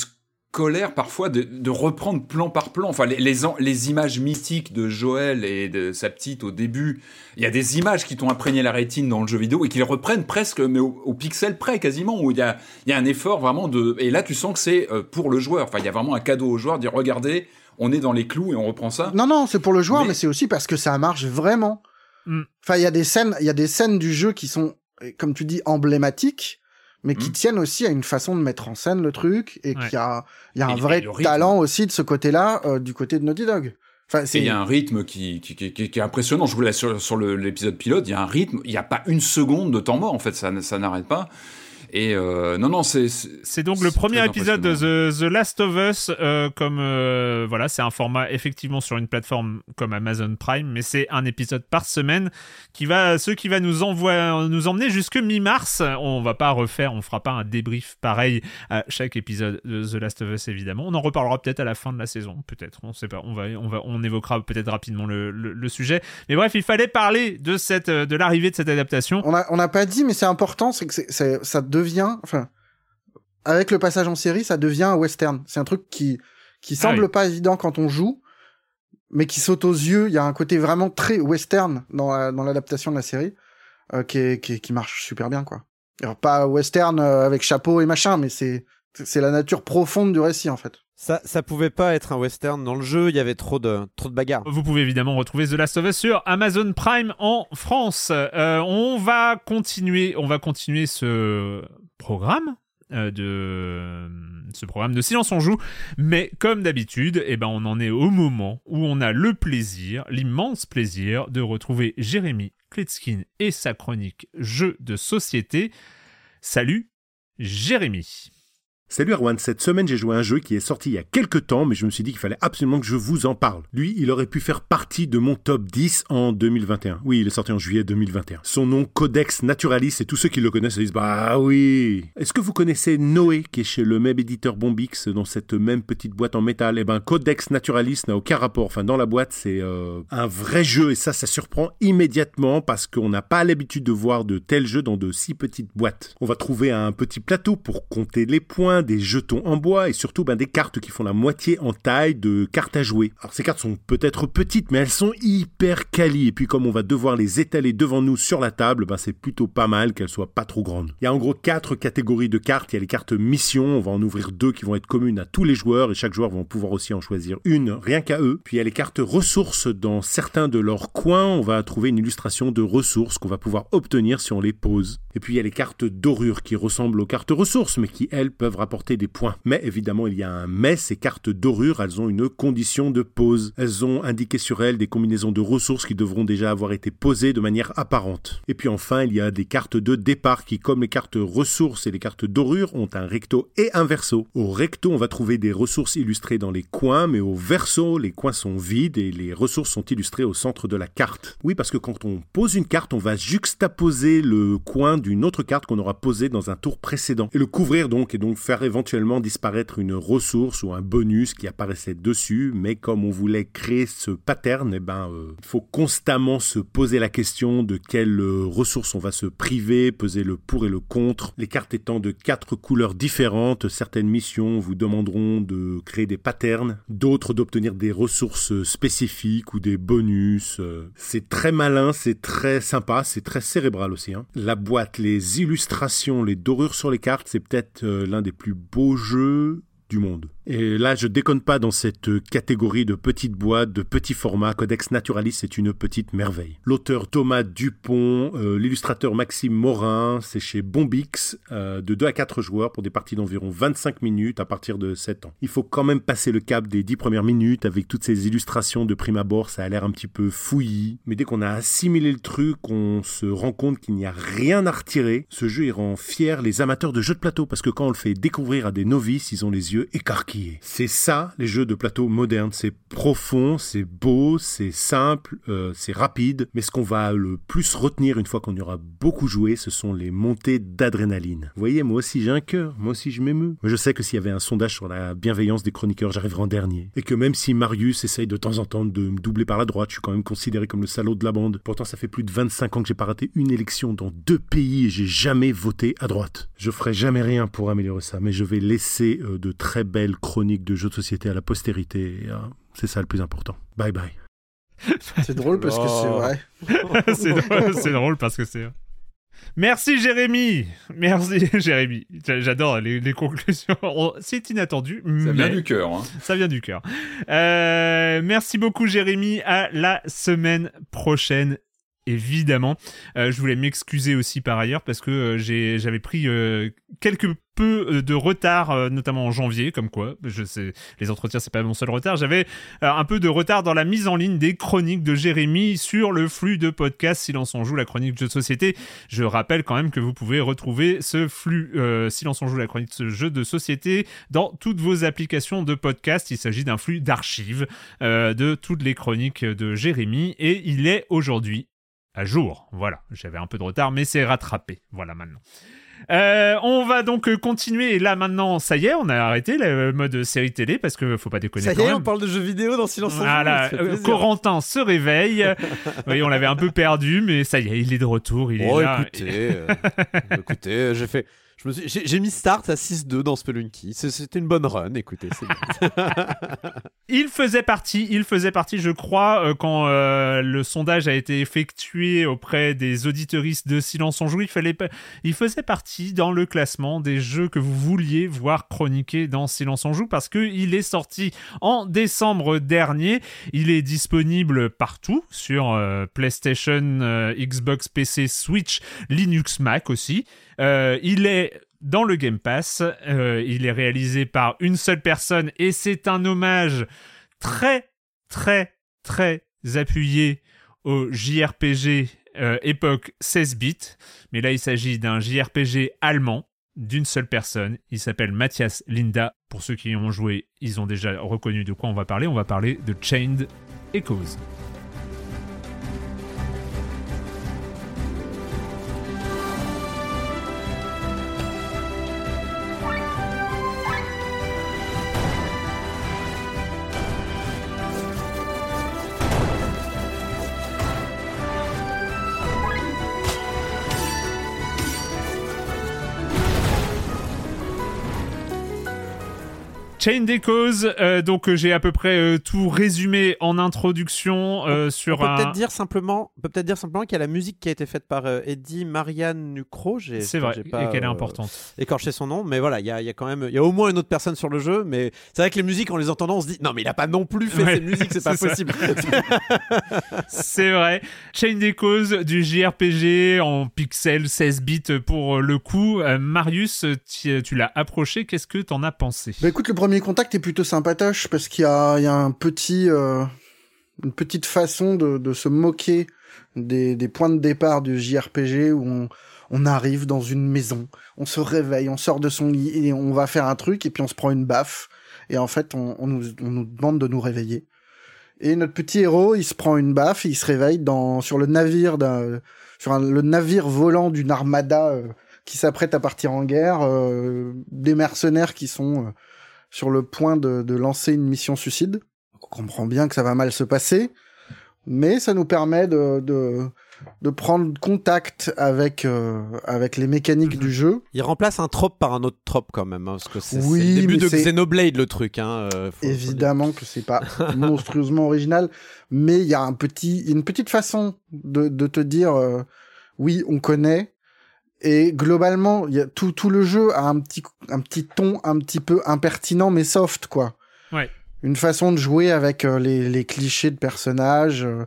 scolaire parfois de, de reprendre plan par plan. Enfin, les, les, en- les images mythiques de Joël et de sa petite au début, il y a des images qui t'ont imprégné la rétine dans le jeu vidéo et qui les reprennent presque, mais au, au pixel près quasiment, où il y a, il y a un effort vraiment de. Et là, tu sens que c'est euh, pour le joueur. Enfin, il y a vraiment un cadeau au joueur, dire regardez, on est dans les clous et on reprend ça. Non, non, c'est pour le joueur, Mais- mais, c'est aussi parce que ça marche vraiment. Mm. Enfin, il y a des scènes, il y a des scènes du jeu qui sont, comme tu dis, emblématiques, mais qui Mm. tiennent aussi à une façon de mettre en scène le truc et Ouais. qu'il y a, il y a un et vrai talent aussi de ce côté-là, euh, du côté de Naughty Dog. Enfin, il y a un rythme qui, qui, qui, est impressionnant. Je voulais sur, sur le- l'épisode pilote, il y a un rythme, il n'y a pas une seconde de temps mort, en fait, ça, ça n'arrête pas. Et euh, non, non, c'est. C'est donc le premier épisode de. The, The Last of Us, euh, comme euh, voilà, c'est un format effectivement sur une plateforme comme Amazon Prime, mais c'est un épisode par semaine qui va, ce qui va nous envoyer, nous emmener jusque mi-mars. On va pas refaire, on fera pas un débrief pareil à chaque épisode de The Last of Us évidemment. On en reparlera peut-être à la fin de la saison, peut-être, on sait pas. On va, on va, on évoquera peut-être rapidement le, le, le sujet. Mais bref, il fallait parler de cette, de l'arrivée de cette adaptation. On a, on n'a pas dit, mais c'est important, c'est que c'est- ça devient, enfin, avec le passage en série, ça devient un western. C'est un truc qui, qui Ah semble oui. pas évident quand on joue, mais qui saute aux yeux. Il y a un côté vraiment très western dans, la- dans l'adaptation de la série, euh, qui, est- qui, est- qui marche super bien, quoi. Alors, pas western euh, avec chapeau et machin, mais c'est, c'est la nature profonde du récit, en fait. Ça, ça pouvait pas être un western dans le jeu, il y avait trop de, trop de bagarres. Vous pouvez évidemment retrouver The Last of Us sur Amazon Prime en France. Euh, on va continuer, on va continuer ce programme. euh, de ce programme de Silence on joue mais comme d'habitude eh ben on en est au moment où on a le plaisir l'immense plaisir de retrouver Jérémy Kletskin et sa chronique jeux de société salut Jérémy Salut Erwan, cette semaine j'ai joué à un jeu qui est sorti il y a quelques temps, mais je me suis dit qu'il fallait absolument que je vous en parle. Lui, il aurait pu faire partie de mon top 10 en 2021. Oui, il est sorti en juillet 2021. Son nom, Codex Naturalis, et tous ceux qui le connaissent se disent Bah oui Est-ce que vous connaissez Noé, qui est chez le même éditeur Bombix, dans cette même petite boîte en métal? Eh ben, Codex Naturalis n'a aucun rapport. Enfin, dans la boîte, c'est euh, un vrai jeu, et ça, ça surprend immédiatement parce qu'on n'a pas l'habitude de voir de tels jeux dans de si petites boîtes. On va trouver un petit plateau pour compter les points, des jetons en bois et surtout ben, des cartes qui font la moitié en taille de cartes à jouer. Alors ces cartes sont peut-être petites mais elles sont hyper quali et puis comme on va devoir les étaler devant nous sur la table, ben, c'est plutôt pas mal qu'elles soient pas trop grandes. Il y a en gros quatre catégories de cartes. Il y a les cartes mission, on va en ouvrir deux qui vont être communes à tous les joueurs et chaque joueur va pouvoir aussi en choisir une rien qu'à eux. Puis il y a les cartes ressources dans certains de leurs coins, on va trouver une illustration de ressources qu'on va pouvoir obtenir si on les pose. Et puis il y a les cartes dorures qui ressemblent aux cartes ressources mais qui elles peuvent rapporter des points. Mais évidemment il y a un mais, ces cartes dorures elles ont une condition de pose. Elles ont indiqué sur elles des combinaisons de ressources qui devront déjà avoir été posées de manière apparente. Et puis enfin il y a des cartes de départ qui comme les cartes ressources et les cartes dorures ont un recto et un verso. Au recto on va trouver des ressources illustrées dans les coins mais au verso les coins sont vides et les ressources sont illustrées au centre de la carte. Oui parce que quand on pose une carte on va juxtaposer le coin d'une autre carte qu'on aura posée dans un tour précédent et le couvrir donc et donc faire éventuellement disparaître une ressource ou un bonus qui apparaissait dessus mais comme on voulait créer ce pattern eh ben euh, il faut constamment se poser la question de quelle euh, ressource on va se priver peser le pour et le contre les cartes étant de quatre couleurs différentes certaines missions vous demanderont de créer des patterns d'autres d'obtenir des ressources spécifiques ou des bonus euh, c'est très malin c'est très sympa c'est très cérébral aussi hein. la boîte les illustrations les dorures sur les cartes c'est peut-être euh, l'un des plus beaux jeux du monde. Et là, je déconne pas dans cette catégorie de petites boîtes, de petits formats. Codex Naturalis, c'est une petite merveille. L'auteur Thomas Dupont, euh, l'illustrateur Maxime Morin, c'est chez Bombix, euh, de 2 à 4 joueurs pour des parties d'environ 25 minutes à partir de 7 ans. Il faut quand même passer le cap des 10 premières minutes avec toutes ces illustrations de prime abord, ça a l'air un petit peu fouillis. Mais dès qu'on a assimilé le truc, on se rend compte qu'il n'y a rien à retirer. Ce jeu, il rend fier les amateurs de jeux de plateau parce que quand on le fait découvrir à des novices, ils ont les yeux C'est ça, les jeux de plateau modernes. C'est profond, c'est beau, c'est simple, euh, c'est rapide. Mais ce qu'on va le plus retenir une fois qu'on aura beaucoup joué, ce sont les montées d'adrénaline. Vous voyez, moi aussi j'ai un cœur, moi aussi je m'émeus. Mais je sais que s'il y avait un sondage sur la bienveillance des chroniqueurs, j'arriverai en dernier. Et que même si Marius essaye de temps en temps de me doubler par la droite, je suis quand même considéré comme le salaud de la bande. Pourtant, ça fait plus de 25 ans que j'ai pas raté une élection dans deux pays et j'ai jamais voté à droite. Je ferai jamais rien pour améliorer ça, mais je vais laisser euh, de très belles chroniques de jeux de société à la postérité. euh, c'est ça le plus important. Bye bye. *laughs* C'est drôle parce que c'est Oh. vrai. *laughs* c'est drôle, c'est drôle parce que c'est. Merci Jérémy, merci *laughs* Jérémy. J'a- J'adore les, les conclusions. On- C'est inattendu, Ça mais vient du cœur. Hein. ça vient du cœur. Euh, merci beaucoup Jérémy. À la semaine prochaine. Évidemment. Euh, je voulais m'excuser aussi par ailleurs parce que euh, j'avais pris euh, peu euh, de retard, euh, notamment en janvier, comme quoi, je sais, les entretiens, c'est pas mon seul retard. J'avais un peu de retard dans la mise en ligne des chroniques de Jérémy sur le flux de podcast Silence on joue, la chronique de jeu de société. Je rappelle quand même que vous pouvez retrouver ce flux euh, Silence on joue, la chronique de jeu de société dans toutes vos applications de podcast. Il s'agit d'un flux d'archives euh, de toutes les chroniques de Jérémy et il est aujourd'hui à jour. Voilà, j'avais un peu de retard, mais c'est rattrapé. Voilà maintenant. Euh, on va donc continuer. Et là maintenant, ça y est, on a arrêté le mode série télé parce que faut pas déconner. Ça y est, on parle de jeux vidéo dans Silence Voilà, euh. Corentin se réveille. *laughs* oui, on l'avait un peu perdu, mais ça y est, il est de retour. Il Oh, est là. écoutez, euh, *laughs* écoutez, j'ai fait. J'ai mis start à 6-2 dans Spelunky. C'était une bonne run, écoutez. *laughs* Il faisait partie, il faisait partie, je crois, euh, quand euh, le sondage a été effectué auprès des auditeuristes de Silence on joue, il faisait partie dans le classement des jeux que vous vouliez voir chroniquer dans Silence on joue parce que il est sorti en décembre dernier. Il est disponible partout sur euh, PlayStation, Xbox, PC, Switch, Linux, Mac aussi. Euh, il est dans le Game Pass. Euh, il est réalisé par une seule personne et c'est un hommage très, très, très appuyé au JRPG euh, époque 16 bits. Mais là, il s'agit d'un JRPG allemand d'une seule personne. Il s'appelle Matthias Linda. Pour ceux qui y ont joué, ils ont déjà reconnu de quoi on va parler. On va parler de Chained Echoes. Chain Echoes, euh, donc euh, j'ai à peu près euh, tout résumé en introduction euh, sur on peut un. peut-être dire simplement, on peut peut-être dire simplement qu'il y a la musique qui a été faite par euh, Eddie Marianne Nucro. J'ai- C'est vrai, j'ai et pas, qu'elle est euh, importante. écorché son nom, mais voilà, il y a, il y a quand même, il y a au moins une autre personne sur le jeu, mais c'est vrai que les musiques, en les entendant, on se dit non, mais il a pas non plus fait Ouais, ces musiques, c'est *laughs* pas ça. possible. *laughs* *laughs* C'est vrai. Chain Echoes du JRPG en pixels 16 bits pour le coup. Euh, Marius, tu, tu l'as approché, qu'est-ce que t'en as pensé? Bah écoute, le premier contact est plutôt sympatoche parce qu'il y a, un petit, euh, une petite façon de, se moquer des, points de départ du JRPG où on, arrive dans une maison, on se réveille, on sort de son lit et on va faire un truc et puis on se prend une baffe et en fait on, nous, demande de nous réveiller. Et notre petit héros, il se prend une baffe, il se réveille dans sur le navire d'un sur le navire volant d'une armada euh, qui s'apprête à partir en guerre, euh, des mercenaires qui sont sur le point de, de lancer une mission suicide. On comprend bien que ça va mal se passer, mais ça nous permet de, de, de prendre contact avec, euh, avec les mécaniques du jeu. Il remplace un trope par un autre trope quand même, hein, parce que c'est Oui, c'est le début de Xenoblade le truc. Hein, euh. Évidemment que c'est pas *laughs* monstrueusement original, mais il y a un petit, une petite façon de, de te dire, euh, oui, on connaît. Et globalement, il y a tout, tout le jeu a un petit, un petit ton un petit peu impertinent, mais soft, quoi. Ouais. Une façon de jouer avec euh, les, les clichés de personnages euh,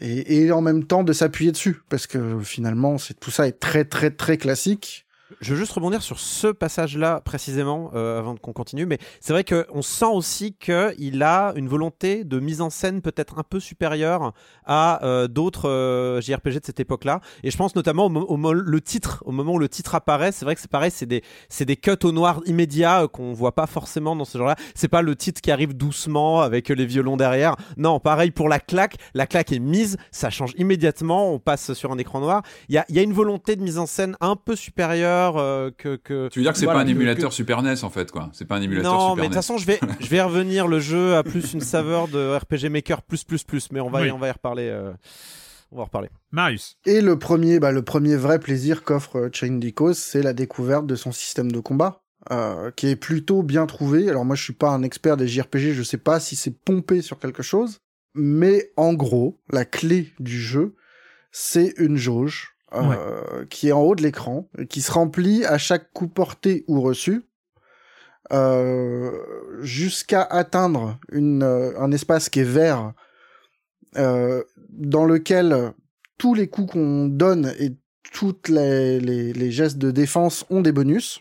et, et en même temps de s'appuyer dessus, parce que finalement, c'est tout ça est très, très, très classique. Je veux juste rebondir sur ce passage-là précisément euh, avant qu'on continue, mais c'est vrai qu'on sent aussi qu'il a une volonté de mise en scène peut-être un peu supérieure à euh, d'autres euh, JRPG de cette époque-là. Et je pense notamment au, au le titre, au moment où le titre apparaît, c'est vrai que c'est pareil, c'est des, des cuts au noir immédiats qu'on voit pas forcément dans ce genre-là. C'est pas le titre qui arrive doucement avec les violons derrière. Non, pareil pour la claque, la claque est mise, ça change immédiatement, on passe sur un écran noir. Il y a, y a une volonté de mise en scène un peu supérieure euh, que, que. Tu veux dire que c'est Voilà, pas un émulateur que- Super NES en fait, quoi. C'est pas un émulateur Non, Super mais de toute NES. façon, je vais, je vais revenir. Le jeu a plus une saveur de RPG Maker plus plus plus, mais on va, y- on va y reparler. euh, on va en reparler. Marius. Et le premier, bah, le premier vrai plaisir qu'offre euh, Chain Echoes, c'est la découverte de son système de combat, euh, qui est plutôt bien trouvé. Alors moi, je suis pas un expert des JRPG, je sais pas si c'est pompé sur quelque chose, mais en gros, la clé du jeu, c'est une jauge euh, qui est en haut de l'écran, qui se remplit à chaque coup porté ou reçu. euh, jusqu'à atteindre une, euh, un espace qui est vert, euh, dans lequel tous les coups qu'on donne et toutes les, les, les gestes de défense ont des bonus.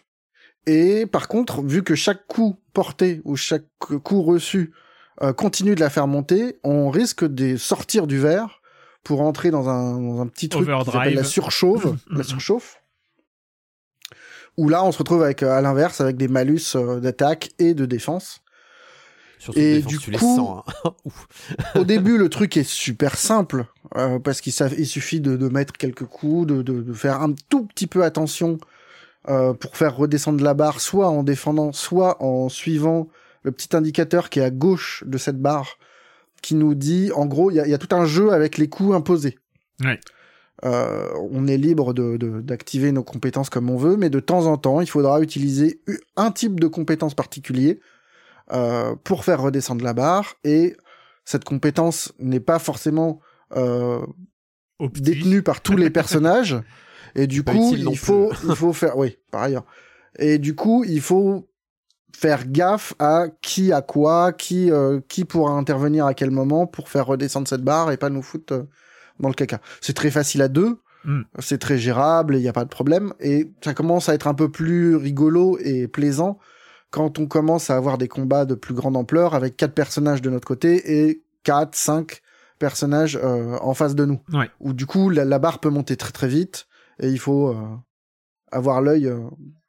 Et par contre, vu que chaque coup porté ou chaque coup reçu euh, continue de la faire monter, on risque de sortir du verre pour entrer dans un, dans un petit truc qui s'appelle la surchauffe, *laughs* la surchauffe. Où là, on se retrouve avec, euh, à l'inverse, avec des malus euh, d'attaque et de défense. Surtout Et défense, du tu les coup- sens. hein. *laughs* Au début, le truc est super simple euh, parce qu'il il suffit de, de mettre quelques coups, de, de, de faire un tout petit peu attention euh, pour faire redescendre la barre, soit en défendant, soit en suivant le petit indicateur qui est à gauche de cette barre, qui nous dit, en gros, il y a, il y a tout un jeu avec les coups imposés. Ouais. Euh, on est libre de- de- d'activer nos compétences comme on veut, mais de temps en temps, il faudra utiliser un type de compétence particulier euh, pour faire redescendre la barre. Et cette compétence n'est pas forcément euh, détenue par tous les personnages. *laughs* Et du coup, il faut, il faut faire, oui, par ailleurs. Et du coup, il faut faire gaffe à qui a quoi, qui, euh, qui pourra intervenir à quel moment pour faire redescendre cette barre et pas nous foutre euh, dans le caca. C'est très facile à deux, Mm. c'est très gérable, il n'y a pas de problème. Et ça commence à être un peu plus rigolo et plaisant quand on commence à avoir des combats de plus grande ampleur avec quatre personnages de notre côté et quatre, cinq personnages euh, en face de nous. Ouais. Où du coup, la, la barre peut monter très très vite et il faut euh, avoir l'œil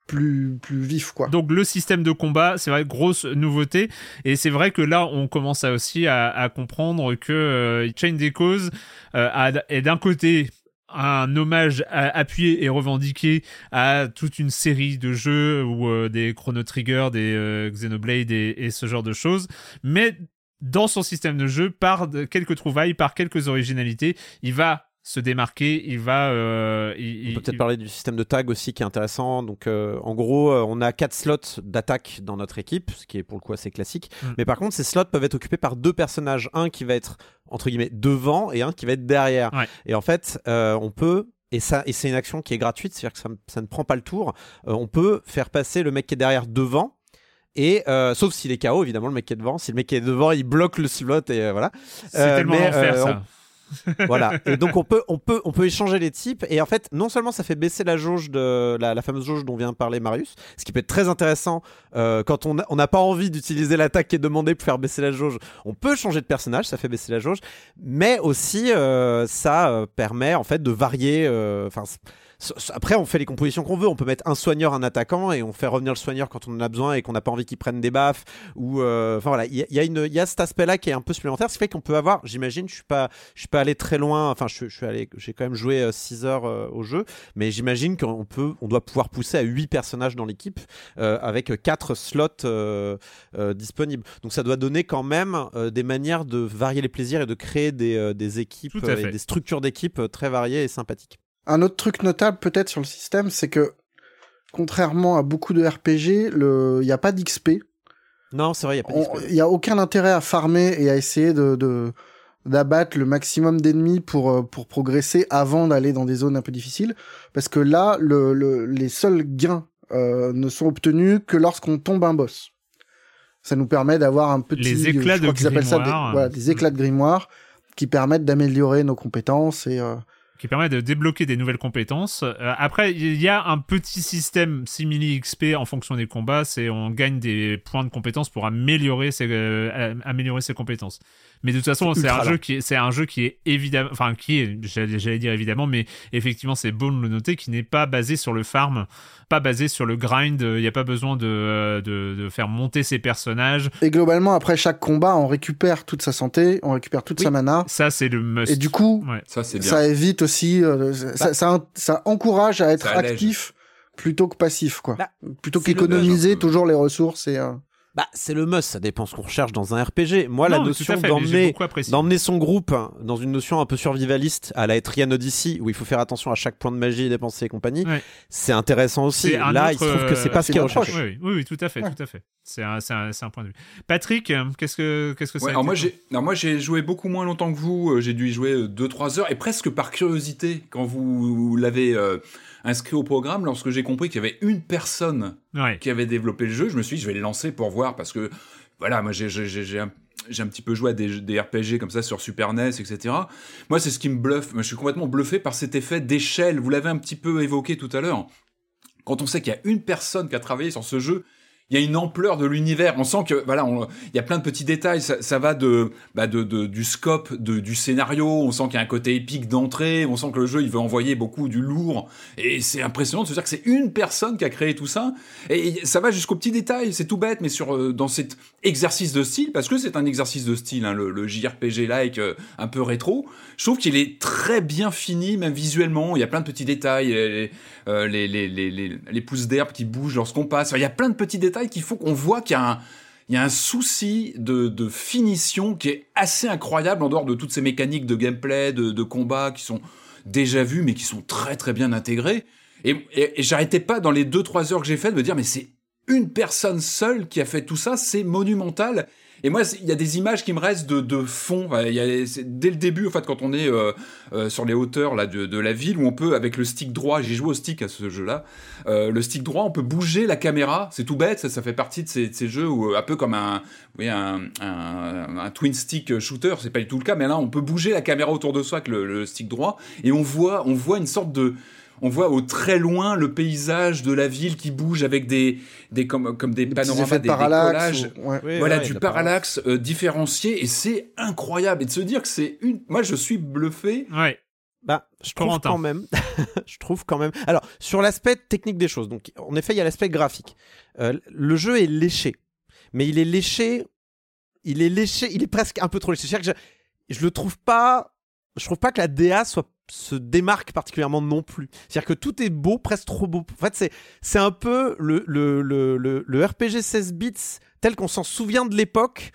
plus, plus vif, quoi. Donc le système de combat, c'est vrai, grosse nouveauté. Et c'est vrai que là, on commence aussi à, comprendre que euh, Chain des Causes euh, est d'un côté un hommage appuyé et revendiqué à toute une série de jeux ou euh, des Chrono Trigger, des Xenoblade et, ce genre de choses, mais dans son système de jeu, par quelques trouvailles, par quelques originalités, il va se démarquer, il va... euh, il- On peut peut-être il- parler du système de tag aussi qui est intéressant. Donc, euh, en gros, euh, on a quatre slots d'attaque dans notre équipe, ce qui est pour le coup assez classique. Mm. Mais par contre, ces slots peuvent être occupés par deux personnages, un qui va être entre guillemets devant et un qui va être derrière. Ouais. Et en fait, euh, on peut et ça et c'est une action qui est gratuite, c'est-à-dire que ça, ça ne prend pas le tour. On peut faire passer le mec qui est derrière devant. Et euh, sauf s'il est KO, évidemment, le mec qui est devant. Si le mec qui est devant, il bloque le slot et euh, voilà. C'est tellement mais, l'enfer, euh, ça. Voilà. Et donc on peut, on peut, on peut échanger les types. Et en fait, non seulement ça fait baisser la jauge de la, fameuse jauge dont vient de parler Marius, ce qui peut être très intéressant euh, quand on n'a pas envie d'utiliser l'attaque qui est demandée pour faire baisser la jauge. On peut changer de personnage, ça fait baisser la jauge, mais aussi euh, ça euh, permet en fait de varier. Après, on fait les compositions qu'on veut. On peut mettre un soigneur, un attaquant, et on fait revenir le soigneur quand on en a besoin et qu'on n'a pas envie qu'il prenne des baffes. Ou, euh, enfin voilà, il y, a- il y a une, il y a cet aspect-là qui est un peu supplémentaire, ce qui fait qu'on peut avoir, j'imagine, je suis pas, je suis pas allé très loin. Enfin, je, je suis allé, j'ai quand même joué 6 heures euh, au jeu, mais j'imagine qu'on peut, on doit pouvoir pousser à 8 personnages dans l'équipe euh, avec 4 slots euh, euh, disponibles. Donc ça doit donner quand même euh, des manières de varier les plaisirs et de créer des, euh, des équipes euh, et des structures d'équipes euh, très variées et sympathiques. Un autre truc notable peut-être sur le système, c'est que contrairement à beaucoup de RPG, le- il n'y a pas d'XP. Non, c'est vrai, il y a pas On- d'XP. Il n'y a aucun intérêt à farmer et à essayer de, de- d'abattre le maximum d'ennemis pour, euh, pour progresser avant d'aller dans des zones un peu difficiles. Parce que là, le, le- les seuls gains euh, ne sont obtenus que lorsqu'on tombe un boss. Ça nous permet d'avoir un petit... Les éclats je crois de qu'ils appellent ça des, grimoire. voilà, des éclats de grimoire qui permettent d'améliorer nos compétences et... euh, qui permet de débloquer des nouvelles compétences. Euh, après, il y a un petit système simili XP en fonction des combats, c'est on gagne des points de compétences pour améliorer ses, euh, améliorer ses compétences. Mais de toute façon, C'est un jeu qui est, c'est un jeu qui est évidemment, enfin qui est, j'allais j'allais dire évidemment, mais effectivement c'est bon de le noter, qui n'est pas basé sur le farm, pas basé sur le grind. Il n'y a pas besoin de, euh, de, de faire monter ses personnages. Et globalement, après chaque combat, on récupère toute sa santé, on récupère toute Oui. sa mana. Ça c'est le must. Et du coup, Ouais. Ça, c'est bien. ça évite aussi, euh, ça, ça, ça encourage à être actif plutôt que passif, quoi. Bah, plutôt le qu'économiser toujours les ressources et. euh, Bah, c'est le must, ça dépend ce qu'on recherche dans un RPG. Moi, la Non, notion d'emmener son groupe hein, dans une notion un peu survivaliste à la Etrian Odyssey où il faut faire attention à chaque point de magie dépensé et compagnie, Ouais. c'est intéressant aussi. Là, autre, il se trouve que c'est pas euh, ce qui est c'est une recherché. approche. Oui, oui, oui, tout à fait, tout à fait. C'est un, c'est un, c'est un point de vue. Patrick, euh, qu'est-ce que qu'est-ce que Ouais, ça alors moi j'ai alors moi j'ai joué beaucoup moins longtemps que vous, Euh, j'ai dû y jouer 2 3 heures et presque par curiosité quand vous l'avez euh, inscrit au programme lorsque j'ai compris qu'il y avait une personne Ouais. qui avait développé le jeu, je me suis dit je vais le lancer pour voir parce que voilà, moi j'ai j'ai j'ai un j'ai un petit peu joué à des, des, RPG comme ça sur Super NES, etc. Moi, c'est ce qui me bluffe. Je suis complètement bluffé par cet effet d'échelle. Vous l'avez un petit peu évoqué tout à l'heure. Quand on sait qu'il y a une personne qui a travaillé sur ce jeu, il y a une ampleur de l'univers. On sent que voilà, il y a plein de petits détails. Ça, va bah de, du scope, du scénario. On sent qu'il y a un côté épique d'entrée. On sent que le jeu il veut envoyer beaucoup du lourd. Et c'est impressionnant de se dire que c'est une personne qui a créé tout ça. Et ça va jusqu'aux petits détails. C'est tout bête, mais sur euh, dans cet exercice de style, parce que c'est un exercice de style, hein, le, le, JRPG like euh, un peu rétro. Je trouve qu'il est très bien fini, même visuellement. Il y a plein de petits détails. Les, euh, pousses d'herbe qui bougent lorsqu'on passe. il y a plein de petits détails qu'il faut qu'on voit qu'il y a un, souci de, finition qui est assez incroyable en dehors de toutes ces mécaniques de gameplay, de, combat qui sont déjà vues mais qui sont très très bien intégrées. Et, et, et j'arrêtais pas dans les 2-3 heures que j'ai fait de me dire mais c'est une personne seule qui a fait tout ça, c'est monumental. Et moi, il y a des images qui me restent de, de fond. Dès le début, en fait, quand on est euh, euh, sur les hauteurs là de, de, la ville, où on peut, avec le stick droit, j'ai joué au stick à ce jeu-là, euh, le stick droit, on peut bouger la caméra. C'est tout bête, ça, ça fait partie de ces, de ces, jeux où un peu comme un, oui, un, un, un, twin stick shooter, c'est pas du tout le cas, mais là, on peut bouger la caméra autour de soi avec le, le stick droit, et on voit, on voit une sorte de on voit au très loin le paysage de la ville qui bouge avec des, des comme, comme des, des panoramas, des décollages, ou... ouais. oui, voilà, ouais, du parallaxe euh, différencié, et c'est incroyable. Et de se dire que c'est une, moi je suis bluffé. Ouais. Bah, je trouve quand même, *laughs* je trouve quand même. Alors, sur l'aspect technique des choses, donc en effet, il y a l'aspect graphique. Euh, le jeu est léché, mais il est léché, il est léché, il est presque un peu trop léché. Je, je le trouve pas, je trouve pas que la DA soit se démarque particulièrement non plus. C'est-à-dire que tout est beau, presque trop beau. En fait, c'est, un peu le, le, le, le, RPG 16 bits tel qu'on s'en souvient de l'époque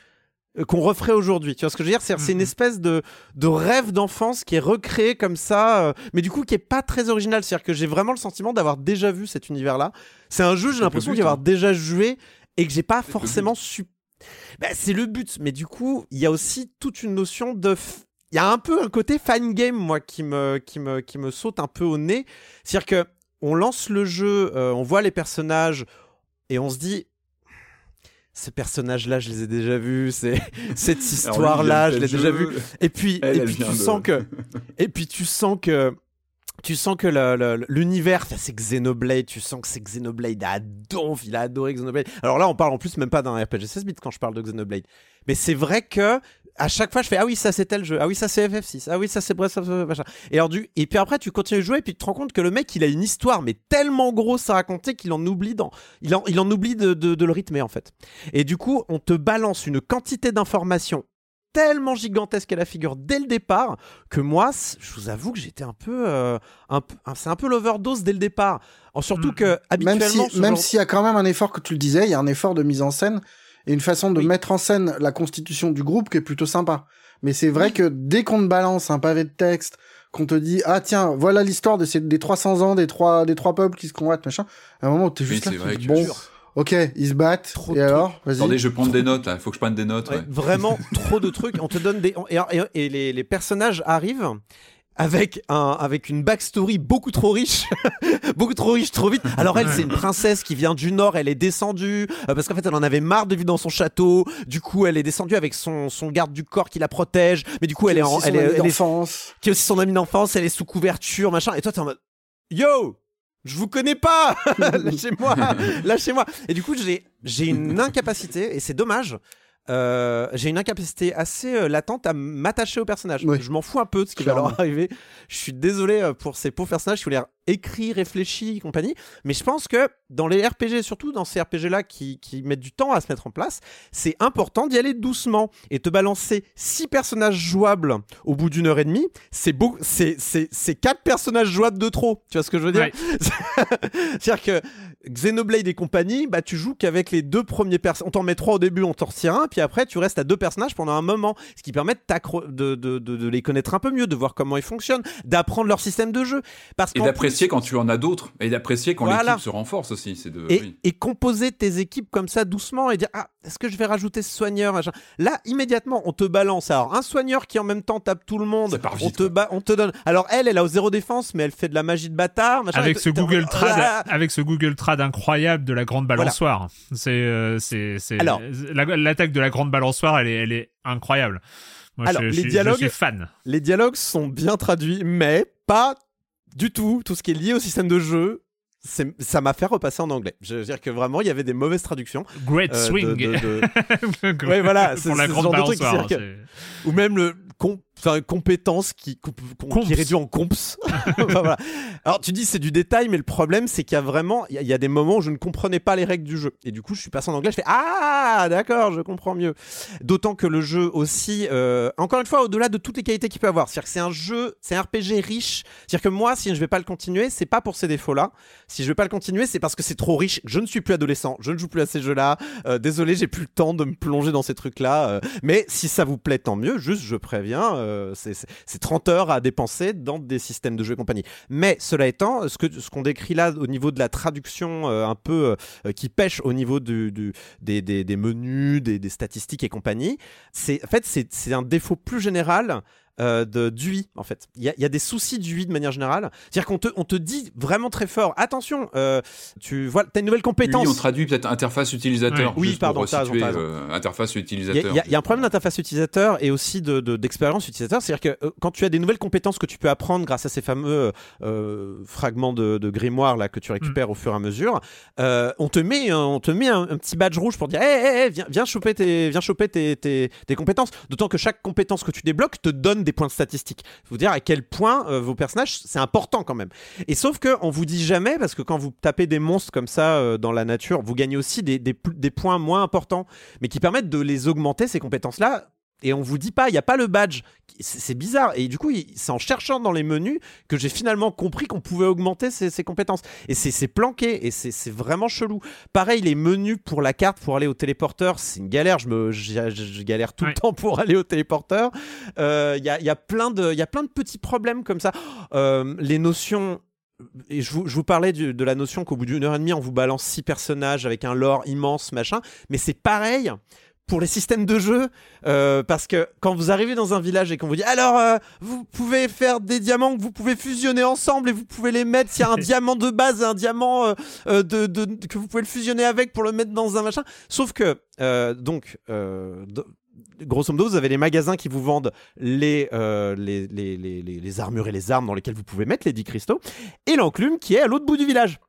euh, qu'on referait aujourd'hui. Tu vois ce que je veux dire? C'est, une espèce de, de rêve d'enfance qui est recréé comme ça, euh, mais du coup qui est pas très original. C'est-à-dire que j'ai vraiment le sentiment d'avoir déjà vu cet univers-là. C'est un jeu, j'ai l'impression d'y avoir hein. déjà joué et que j'ai pas forcément su. Bah, c'est le but, mais du coup, il y a aussi toute une notion de il y a un peu un côté fan game moi qui me qui me qui me saute un peu au nez c'est-à-dire que on lance le jeu euh, on voit les personnages et on se dit ces personnages là je les ai déjà vus c'est *laughs* cette histoire là je l'ai déjà vu et puis Elle, et puis tu de... sens que *laughs* et puis tu sens que tu sens que l'univers, c'est Xenoblade, tu sens que c'est Xenoblade à donf, il a adoré Xenoblade. Alors là, on parle en plus même pas d'un RPG 16 bits quand je parle de Xenoblade. Mais c'est vrai que à chaque fois je fais ah oui ça c'est tel jeu. Ah oui ça c'est FF6 ah oui ça c'est Breath of the machin. Et alors du et puis après tu continues de jouer et puis tu te rends compte que le mec il a une histoire mais tellement grosse à raconter qu'il en oublie dans il en, il en oublie de, de, de, le rythmer en fait. Et du coup on te balance une quantité d'informations tellement gigantesque à la figure dès le départ que moi je vous avoue que j'étais un peu euh, un, c'est un peu l'overdose dès le départ. En surtout que habituellement même si, même s'il y a quand même un effort que tu le disais il y a un effort de mise en scène et une façon de oui. mettre en scène la constitution du groupe qui est plutôt sympa. Mais c'est vrai oui. que dès qu'on te balance un pavé de texte, qu'on te dit ah tiens voilà l'histoire de ces des 300 ans des trois des trois peuples qui se combattent machin, à un moment t'es juste oui, là, tu bon. Ok, ils se battent. Trop et alors Attendez, je vais prendre des notes. Il faut que je prenne des notes. Ouais, ouais. Vraiment *laughs* trop de trucs. On te donne des et, et, et les, les personnages arrivent avec un avec une backstory beaucoup trop riche, *laughs* beaucoup trop riche trop vite. Alors elle c'est une princesse qui vient du nord, elle est descendue euh, parce qu'en fait elle en avait marre de vivre dans son château. Du coup elle est descendue avec son son garde du corps qui la protège, mais du coup elle est en elle est, elle est qui est aussi son ami d'enfance, elle est sous couverture machin. Et toi t'es en mode yo je vous connais pas *laughs* lâchez-moi *laughs* lâchez-moi et du coup j'ai j'ai une incapacité et c'est dommage euh, j'ai une incapacité assez euh, latente à m'attacher au personnage. Oui. Je m'en fous un peu de ce qui Clairement. va leur *laughs* arriver. Je suis désolé euh, pour ces pauvres personnages qui ont l'air écrits, réfléchis et compagnie. Mais je pense que dans les RPG, surtout dans ces RPG-là qui, qui, mettent du temps à se mettre en place, c'est important d'y aller doucement et te balancer six personnages jouables au bout d'une heure et demie. C'est beau, c'est, c'est, c'est quatre personnages jouables de trop. Tu vois ce que je veux dire? Ouais. *laughs* C'est-à-dire que Xenoblade et compagnie, bah, tu joues qu'avec les deux premiers personnages. On t'en met trois au début, on t'en retire un, puis après, tu restes à deux personnages pendant un moment. Ce qui permet de, de, de, de, de les connaître un peu mieux, de voir comment ils fonctionnent, d'apprendre leur système de jeu. Parce et d'apprécier d'apprécier quand tu en as d'autres et d'apprécier quand Voilà. l'équipe se renforce aussi. C'est de. et, oui. et composer tes équipes comme ça doucement et dire ah est-ce que je vais rajouter ce soigneur là immédiatement on te balance alors un soigneur qui en même temps tape tout le monde vite, on te ba- on te donne alors elle elle a au zéro défense mais elle fait de la magie de bâtard machin. avec ce Google Trad, Ah avec ce Google Trad incroyable de la grande balançoire. C'est, euh, c'est, la- l'attaque de la grande balançoire, elle est, elle est incroyable. Moi, Alors, je, les je dialogues- je suis fan. les dialogues sont bien traduits mais pas du tout tout ce qui est lié au système de jeu ça m'a fait repasser en anglais. Je veux dire que vraiment, il y avait des mauvaises traductions. Great euh, swing. de- de- *laughs* Ouais, voilà, c'est- pour la ce genre de truc, ou même le com- enfin, compétence qui, qui est réduit en comps. *laughs* Enfin, voilà. Alors tu dis c'est du détail, mais le problème c'est qu'il y a vraiment il y, a- il y a des moments où je ne comprenais pas les règles du jeu et du coup je suis passé en anglais, je fais ah d'accord, je comprends mieux. D'autant que le jeu aussi, euh, encore une fois au-delà de toutes les qualités qu'il peut avoir, c'est-à-dire que c'est un jeu, c'est un RPG riche. C'est-à-dire que moi si je vais pas le continuer, c'est pas pour ces défauts-là. Si je vais pas le continuer, c'est parce que c'est trop riche. Je ne suis plus adolescent, je ne joue plus à ces jeux-là. Euh, désolé, j'ai plus le temps de me plonger dans ces trucs-là. euh, mais si ça vous plaît, tant mieux. Juste, je préviens, euh, c'est- c'est c'est 30 heures à dépenser dans des systèmes de jeu et compagnie. Mais cela étant, ce que ce qu'on décrit là au niveau de la traduction euh, un peu euh, qui pêche au niveau des, des- menus, des, statistiques et compagnie, en fait c'est un défaut plus général. Euh, de d'UI en fait. Il y, a- y des soucis d'UI de manière générale. C'est-à-dire qu'on te, on te dit vraiment très fort, attention, euh, tu vois, as une nouvelle compétence. Oui, on traduit peut-être interface utilisateur. Oui, juste pardon, t'as raison, euh, interface Il y, a- utilisateur. il y a- il y a un problème d'interface utilisateur et aussi de- de- d'expérience utilisateur. C'est-à-dire que euh, quand tu as des nouvelles compétences que tu peux apprendre grâce à ces fameux euh, fragments de, de grimoire là, que tu récupères Mm. au fur et à mesure, euh, on te met, un, on te met un, un petit badge rouge pour dire hey, hey, hey, viens, viens choper, tes, viens choper tes, tes- tes compétences. D'autant que chaque compétence que tu débloques te donne des points de statistiques. Vous dire à quel point euh, vos personnages, c'est important quand même. Et sauf que on vous dit jamais, parce que quand vous tapez des monstres comme ça euh, dans la nature, vous gagnez aussi des, des, des points moins importants, mais qui permettent de les augmenter, ces compétences-là. Et on vous dit pas, il n'y a pas le badge. C'est bizarre. Et du coup, c'est en cherchant dans les menus que j'ai finalement compris qu'on pouvait augmenter ces compétences. Et c'est planqué. Et c'est vraiment chelou. Pareil, les menus pour la carte, pour aller au téléporteur, c'est une galère. Je, me, je, je- je galère tout Ouais. le temps pour aller au téléporteur. Euh, Il y, a, il y, a plein de- il y a plein de petits problèmes comme ça. Euh, les notions et je vous, je vous parlais du- de la notion qu'au bout d'une heure et demie, on vous balance six personnages avec un lore immense, machin. Mais c'est pareil pour les systèmes de jeu, euh, parce que quand vous arrivez dans un village et qu'on vous dit alors euh, vous pouvez faire des diamants que vous pouvez fusionner ensemble et vous pouvez les mettre, s'il y a un *laughs* diamant de base et un diamant euh, de, de- que vous pouvez le fusionner avec pour le mettre dans un machin. Sauf que donc de- grosso modo, vous avez les magasins qui vous vendent les, euh, les, les, les, les- les armures et les armes dans lesquelles vous pouvez mettre les 10 cristaux, et l'enclume qui est à l'autre bout du village.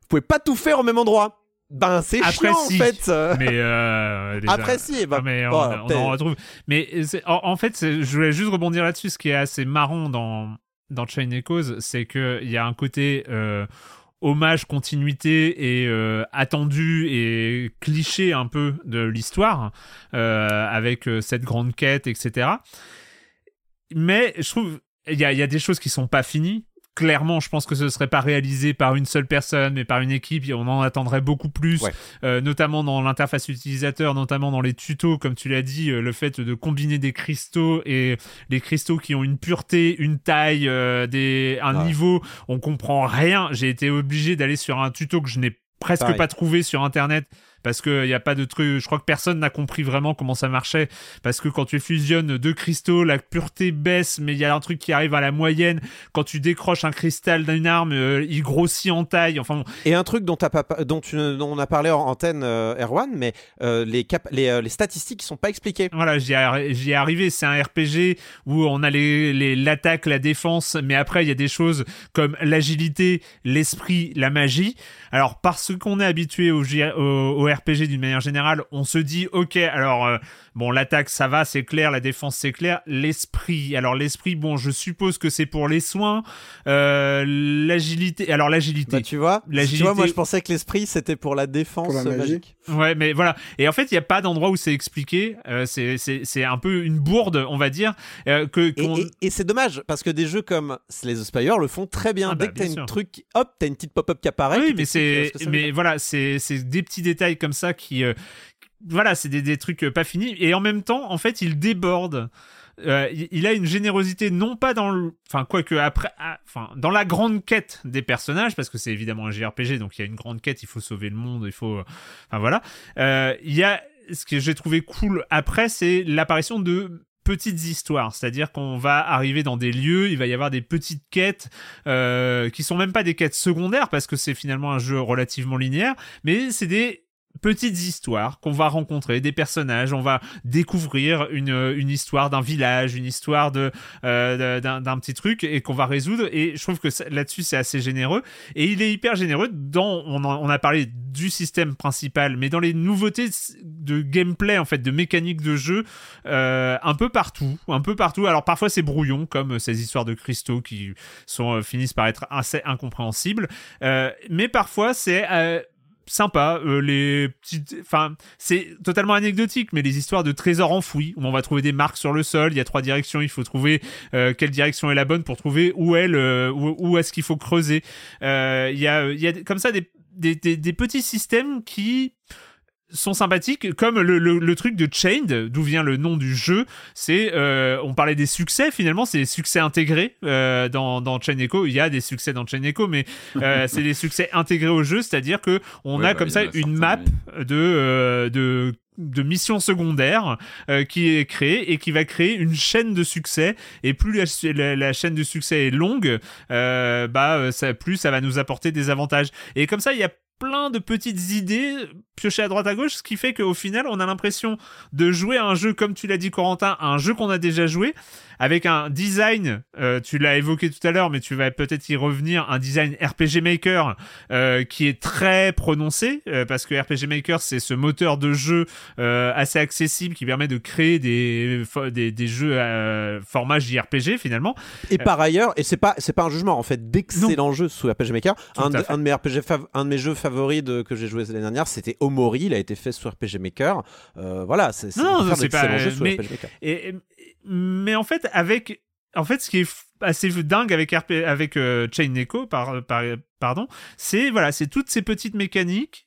Vous pouvez pas tout faire au même endroit. Ben, c'est chiant si. en fait. Mais euh, *laughs* déjà- Après, si, ben, mais on, on en retrouve. Mais en, en fait, je voulais juste rebondir là-dessus. Ce qui est assez marrant dans dans Chain Echoes, c'est que il y a un côté euh, hommage, continuité et euh, attendu et cliché un peu de l'histoire euh, avec cette grande quête, etc. Mais je trouve il y a, il y a des choses qui sont pas finies. Clairement, je pense que ce serait pas réalisé par une seule personne, mais par une équipe. et On en attendrait beaucoup plus, Ouais. euh, notamment dans l'interface utilisateur, notamment dans les tutos, comme tu l'as dit, euh, le fait de combiner des cristaux et les cristaux qui ont une pureté, une taille, euh, des, un Ouais. niveau, on comprend rien. J'ai été obligé d'aller sur un tuto que je n'ai presque Pareil. pas trouvé sur internet parce que il y a pas de truc je crois que personne n'a compris vraiment comment ça marchait parce que quand tu fusionnes deux cristaux la pureté baisse mais il y a un truc qui arrive à la moyenne quand tu décroches un cristal d'une arme euh, il grossit en taille enfin bon, Et un truc dont, t'as pas, dont, tu, dont on a parlé en antenne, euh, Erwan, mais euh, les, cap- les, euh, les statistiques qui sont pas expliquées. Voilà, j'y ai, j'y ai arrivé. C'est un RPG où on a les- l'attaque, la défense, mais après il y a des choses comme l'agilité, l'esprit, la magie. Alors parce qu'on est habitué au, au RPG d'une manière générale, on se dit ok, alors euh, bon l'attaque ça va, c'est clair, la défense c'est clair, l'esprit. Alors l'esprit, bon je suppose que c'est pour les soins, euh, l'agilité. Alors l'agilité. Bah, tu vois, L'agilité- tu vois, moi je pensais que l'esprit c'était pour la défense Pour la magie. magique. Ouais, mais voilà. Et en fait, il n'y a pas d'endroit où c'est expliqué. Euh, c'est, c'est, c'est un peu une bourde, on va dire. euh, que, Et, qu'on- et- et c'est dommage parce que des jeux comme Slay the Spire le font très bien. Ah Dès bah, que t'as une truc, hop, t'as une petite pop-up qui apparaît. oui, qui mais euh, c'est, ce mais voilà, c'est, c'est des petits détails comme ça qui, euh, voilà, c'est des, des trucs euh, pas finis. Et en même temps, en fait, ils débordent. euh, il- il a une générosité non pas dans le, enfin quoique après, ah, enfin dans la grande quête des personnages parce que c'est évidemment un JRPG donc il y a une grande quête, il faut sauver le monde, il faut, enfin voilà. Euh, il y a ce que j'ai trouvé cool après, c'est l'apparition de petites histoires, c'est-à-dire qu'on va arriver dans des lieux, il va y avoir des petites quêtes euh, qui sont même pas des quêtes secondaires parce que c'est finalement un jeu relativement linéaire, mais c'est des petites histoires qu'on va rencontrer, des personnages, on va découvrir une, une histoire d'un village, une histoire de euh, d'un petit truc et qu'on va résoudre. Et je trouve que là-dessus c'est assez généreux. Et il est hyper généreux dans, on, a parlé du système principal, mais dans les nouveautés de gameplay en fait, de mécanique de jeu, euh, un peu partout, un peu partout. Alors parfois c'est brouillon comme ces histoires de cristaux qui sont euh, finissent par être assez incompréhensibles, Euh, mais parfois c'est euh, sympa euh, les petites enfin c'est totalement anecdotique mais les histoires de trésors enfouis où on va trouver des marques sur le sol il y a trois directions il faut trouver euh, quelle direction est la bonne pour trouver où est-ce qu'il faut creuser. Euh, il y a comme ça des petits systèmes qui sont sympathiques comme le, le, le truc de Chained d'où vient le nom du jeu. C'est euh, on parlait des succès finalement c'est des succès intégrés euh, dans dans Chain Echo. Il y a des succès dans Chain Echo mais euh, *laughs* c'est des succès intégrés au jeu c'est-à-dire que on Ouais, a bah, comme ça a une map de euh, de de missions secondaires euh, qui est créée et qui va créer une chaîne de succès. Et plus la, chaîne de succès est longue euh, bah euh, ça plus ça va nous apporter des avantages. Et comme ça il y a plein de petites idées piochées à droite à gauche ce qui fait qu'au final on a l'impression de jouer à un jeu comme tu l'as dit Corentin un jeu qu'on a déjà joué avec un design tu l'as évoqué tout à l'heure mais tu vas peut-être y revenir un design RPG Maker qui est très prononcé parce que RPG Maker c'est ce moteur de jeu assez accessible qui permet de créer des des, des jeux à format JRPG finalement Et par ailleurs, et c'est pas c'est pas un jugement en fait d'excellents jeux sous RPG Maker. Un, de, un de mes RPG un de mes jeux favoris de, que j'ai joué l'année dernière, c'était Omori. Il a été fait sous RPG Maker. Euh, voilà, c'est d'excellents jeux sous mais- RPG Maker. Et, et- mais en fait, avec, en fait, ce qui est assez dingue avec RP, avec euh, Chain Echo, par, par- pardon, c'est voilà, c'est toutes ces petites mécaniques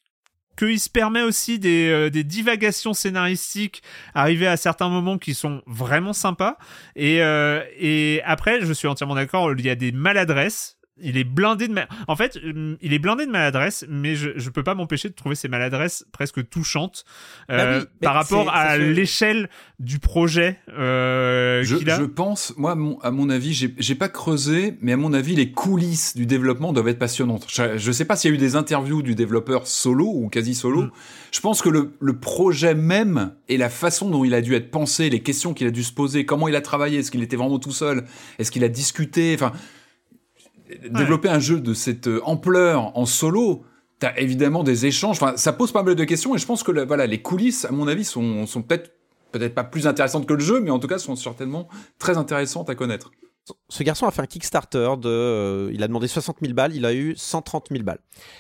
qu'il se permet aussi des, euh, des divagations scénaristiques arrivées à certains moments qui sont vraiment sympas. Et, euh, et après, je suis entièrement d'accord, il y a des maladresses. Il est blindé de ma- en fait, hum, il est blindé de maladresses, mais je, je peux pas m'empêcher de trouver ces maladresses presque touchantes euh, Bah oui, par rapport à l'échelle du projet euh, Je, qu'il a. je pense, moi, à mon, à mon avis, j'ai j'ai pas creusé, mais à mon avis, les coulisses du développement doivent être passionnantes. Je, je sais pas s'il y a eu des interviews du développeur solo ou quasi solo. Mm. Je pense que le, le projet même et la façon dont il a dû être pensé, les questions qu'il a dû se poser, comment il a travaillé, est-ce qu'il était vraiment tout seul, est-ce qu'il a discuté, enfin, développer un jeu de cette euh, ampleur en solo. T'as évidemment des échanges. Enfin, ça pose pas mal de questions et je pense que voilà, les coulisses, à mon avis, sont, sont peut-être peut-être pas plus intéressantes que le jeu, mais en tout cas sont certainement très intéressantes à connaître. Ce garçon a fait un Kickstarter de. euh, il a demandé 60 000 balles, il a eu 130 000 balles.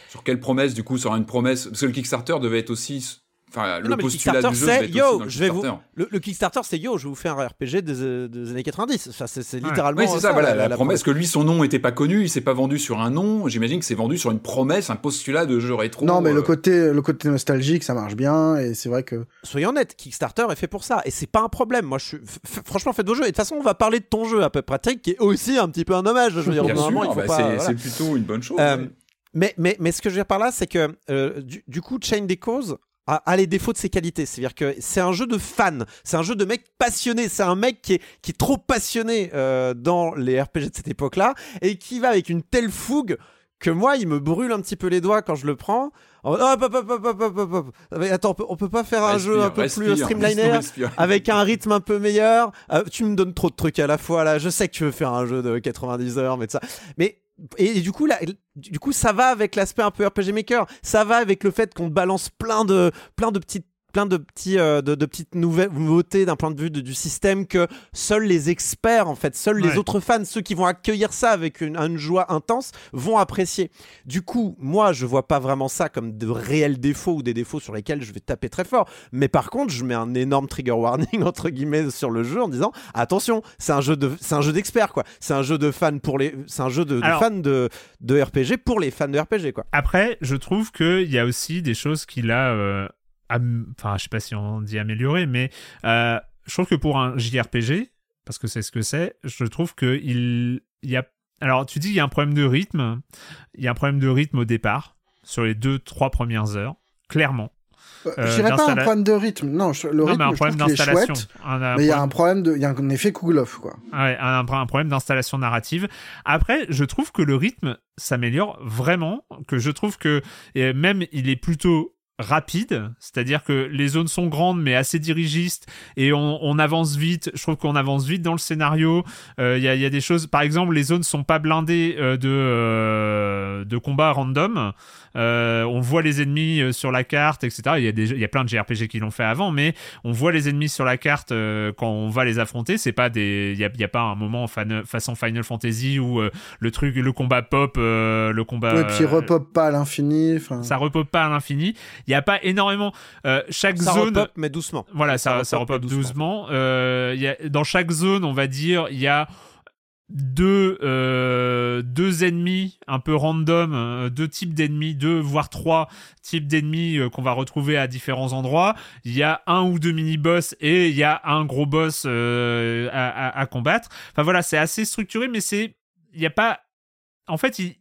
Sur quelle promesse, du coup, sera une promesse Parce que le Kickstarter devait être aussi. Enfin, le non, le du jeu c'est yo, je vais vous. Le, le Kickstarter, c'est yo, je vais vous faire un RPG des, euh, des années 90. Enfin, c'est c'est Ouais. littéralement. Oui, c'est ça, voilà, la, la promesse que lui, son nom n'était pas connu, il s'est pas vendu sur un nom. J'imagine que c'est vendu sur une promesse, un postulat de jeu rétro. Non, mais euh, le côté, le côté nostalgique, ça marche bien, et c'est vrai que. Soyons honnêtes, Kickstarter est fait pour ça et c'est pas un problème. Moi, je suis franchement faites vos jeux. Et de toute façon, on va parler de ton jeu à peu près, Patrick, qui est aussi un petit peu un hommage. Je veux dire, Bien normalement, sûr, il faut bah, pas. c'est voilà. c'est plutôt une bonne chose. Euh, mais, mais, mais ce que je veux dire par là, c'est que euh, du, du coup, Chain des causes a, a les défauts de ses qualités. C'est-à-dire que c'est un jeu de fan, c'est un jeu de mec passionné, c'est un mec qui est, qui est trop passionné euh, dans les RPG de cette époque-là et qui va avec une telle fougue que moi, il me brûle un petit peu les doigts quand je le prends. En mode, Hop, hop, hop, hop, hop, hop, hop, hop. Mais attends, on peut, on peut pas faire un jeu un peu Respire, plus streamliner respire. *laughs* avec un rythme un peu meilleur. Euh, tu me donnes trop de trucs à la fois là. Je sais que tu veux faire un jeu de 90 heures, mais ça. Mais et, du coup du coup ça va avec l'aspect un peu RPG Maker. Ça va avec le fait qu'on balance plein de plein de petites plein de petits euh, de, de petites nouvelles nouveautés d'un point de vue de- du système que seuls les experts en fait seuls les autres fans ceux qui vont accueillir ça avec une, une joie intense vont apprécier. Du coup moi je vois pas vraiment ça comme de réels défauts ou des défauts sur lesquels je vais taper très fort. Mais par contre je mets un énorme trigger warning *laughs* entre guillemets sur le jeu en disant attention c'est un jeu de c'est un jeu d'experts quoi. C'est un jeu de fans pour les c'est un jeu de, Alors- fans de, de RPG pour les fans de RPG quoi. Après, je trouve qu'il y a aussi des choses qu'il a. euh, Enfin, je sais pas si on dit améliorer, mais euh, je trouve que pour un JRPG, parce que c'est ce que c'est. Je trouve que il, y a. Alors, tu dis il y a un problème de rythme. Il y a un problème de rythme au départ sur les deux, trois premières heures, clairement. Euh, Euh, je dirais pas un problème de rythme. Non, je- le non, rythme, mais un je problème d'installation. Mais il y a un problème de, il y a un effet Kouglof, quoi. Ouais, un, un problème d'installation narrative. Après, je trouve que le rythme s'améliore vraiment, que je trouve que et même il est plutôt rapide, c'est-à-dire que les zones sont grandes mais assez dirigistes et on, avance vite. Je trouve qu'on avance vite dans le scénario. Euh, il y a des choses, par exemple, les zones sont pas blindées euh, de euh, de combats random. Euh, on voit les ennemis euh, sur la carte, etc. Il y a des, il y a plein de JRPG qui l'ont fait avant, mais on voit les ennemis sur la carte euh, quand on va les affronter. C'est pas des, il y a, il y a pas un moment fan- façon Final Fantasy où euh, le truc, le combat pop, euh, le combat. Ouais, puis il repop pas à l'infini. enfin. Ça repop pas à l'infini. Il y a pas énormément. euh, chaque Ça zone. repop, mais doucement. Voilà, ça, ça repop doucement. Euh, il y a, dans chaque zone, on va dire, il y a deux, euh, deux ennemis un peu random, euh, deux types d'ennemis, deux voire trois types d'ennemis euh, qu'on va retrouver à différents endroits. Il y a un ou deux mini-boss et il y a un gros boss à, combattre. Enfin voilà, c'est assez structuré, mais c'est, il y a pas, en fait, il,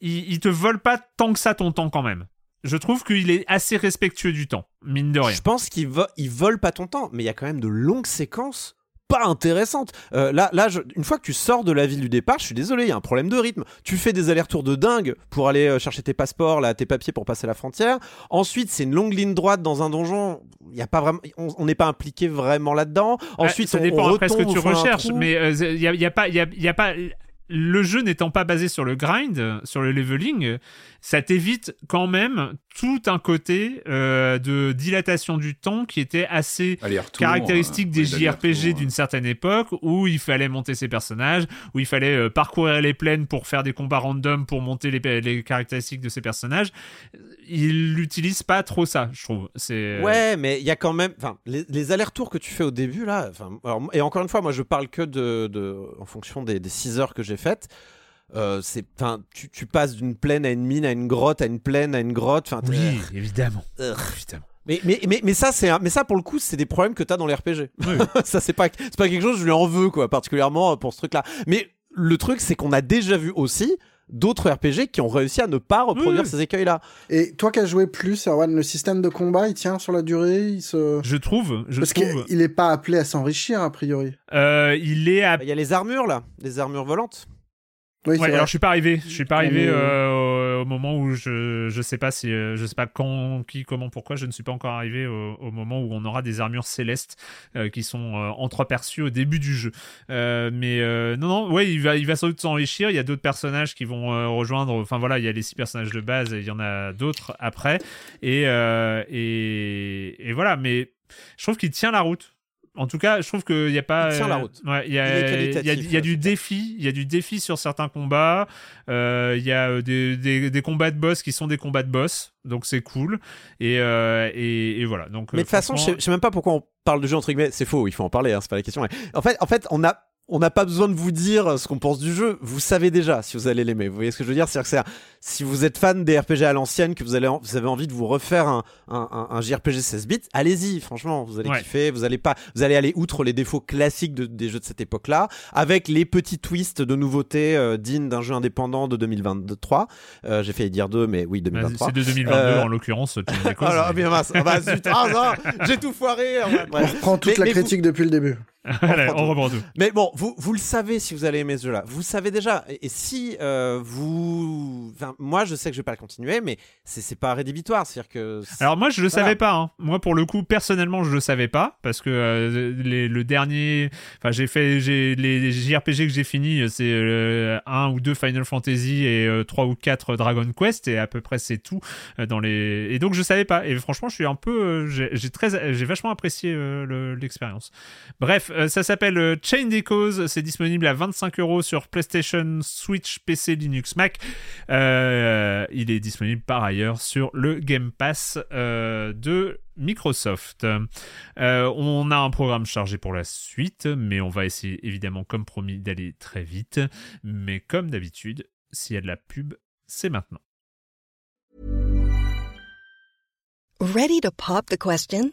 il, te vole pas tant que ça ton temps quand même. Je trouve qu'il est assez respectueux du temps, mine de rien. Je pense qu'ils vo- volent pas ton temps, mais il y a quand même de longues séquences pas intéressantes. Euh, là, là je- une fois que tu sors de la ville du départ, je suis désolé, il y a un problème de rythme. Tu fais des allers-retours de dingue pour aller euh, chercher tes passeports, là, tes papiers pour passer la frontière. Ensuite, c'est une longue ligne droite dans un donjon. Il y a pas vraiment, on n'est pas impliqué vraiment là-dedans. Ensuite, Ouais, ça on- dépend on après ce que tu recherches, mais il y, a, y a pas, y a, y a pas. Le jeu n'étant pas basé sur le grind, sur le leveling, ça t'évite quand même tout un côté euh, de dilatation du temps qui était assez caractéristique euh, des oui, JRPG d'une certaine époque où il fallait monter ses personnages, où il fallait euh, parcourir les plaines pour faire des combats random pour monter les, les caractéristiques de ses personnages. Il n'utilise pas trop ça, je trouve. C'est Ouais, mais il y a quand même, enfin, les, les allers-retours que tu fais au début là, enfin, alors, et encore une fois, moi je parle que de, de en fonction des, des 6 heures que j'ai faites. Euh, c'est, tu, tu passes d'une plaine à une mine, à une grotte, à une plaine, à une grotte. Enfin, Oui, t'es- évidemment. Ugh. évidemment. Mais, mais, mais, mais ça, c'est, un- mais ça pour le coup, c'est des problèmes que t'as dans les RPG. Oui. *laughs* ça, c'est pas, c'est pas quelque chose, je lui en veux quoi, particulièrement pour ce truc-là. Mais le truc, c'est qu'on a déjà vu aussi d'autres RPG qui ont réussi à ne pas reproduire Oui. ces écueils-là. Et toi qui as joué plus, Erwan, le système de combat, il tient sur la durée, il se... Je trouve, je Parce trouve. qu'il est pas appelé à s'enrichir, a priori. Euh, il est à Il y a les armures là, les armures volantes. Oui, Ouais, alors je suis pas arrivé. Je suis pas arrivé euh, au, au moment où je je sais pas si euh, je sais pas quand qui comment pourquoi je ne suis pas encore arrivé au, au moment où on aura des armures célestes euh, qui sont euh, entreaperçues au début du jeu. Mais non non ouais il va il va sans doute s'enrichir. Il y a d'autres personnages qui vont rejoindre. Enfin voilà il y a les six personnages de base et il y en a d'autres après et et et voilà mais je trouve qu'il tient la route. En tout cas, je trouve qu'il n'y a pas. Il tient la euh, route. ouais, il y a, il y a, qualitatif, il y a du euh, défi. Il y a du défi sur certains combats. Euh, Il y a des, des, des combats de boss qui sont des combats de boss. Donc c'est cool. Et, euh, et, et voilà. Donc, Mais de toute façon, je sais, je sais même pas pourquoi on parle de jeu entre guillemets. C'est faux, il faut en parler, hein, c'est pas la question. mais En fait, en fait, on a on n'a pas besoin de vous dire ce qu'on pense du jeu. Vous savez déjà si vous allez l'aimer. Vous voyez ce que je veux dire? C'est-à-dire que un- si vous êtes fan des RPG à l'ancienne, que vous, allez, vous avez envie de vous refaire un, un, un- un JRPG 16 bits, allez-y. Franchement, vous allez Ouais. kiffer. Vous allez pas, vous allez aller outre les défauts classiques de- des jeux de cette époque-là, avec les petits twists de nouveautés euh, dignes d'un jeu indépendant de 2023. Euh, J'ai failli dire 2, mais oui, Bah, 2023. c'est de 2022 Euh, en l'occurrence. Alors, mais- bien mince. Ah bah, zut. Ah, non, j'ai tout foiré. Ouais, On bref. reprend toute Mais- la mais vous- critique depuis le début. *laughs* Allez, on reprend tout. Mais bon, vous, vous le savez si vous allez aimer ce jeu-là. Vous le savez déjà. Et, et si euh, vous. Enfin, moi, je sais que je vais pas le continuer, mais c'est pas rédhibitoire. C'est-à-dire que. Alors moi je le Voilà. savais pas. hein. Moi pour le coup personnellement je le savais pas parce que euh, les- le dernier, enfin j'ai fait les, JRPG que j'ai fini euh, c'est euh, un ou deux Final Fantasy et trois ou quatre Dragon Quest et à peu près c'est tout dans les et donc je savais pas et franchement je suis un peu j'ai très vachement apprécié le- l'expérience. Bref ça s'appelle Chain C'est disponible à 25 euros sur PlayStation, Switch, PC, Linux, Mac. Euh, il est disponible par ailleurs sur le Game Pass euh, de Microsoft. Euh, on a un programme chargé pour la suite, mais on va essayer évidemment, comme promis, d'aller très vite. Mais comme d'habitude, s'il y a de la pub, c'est maintenant. Ready to pop the question?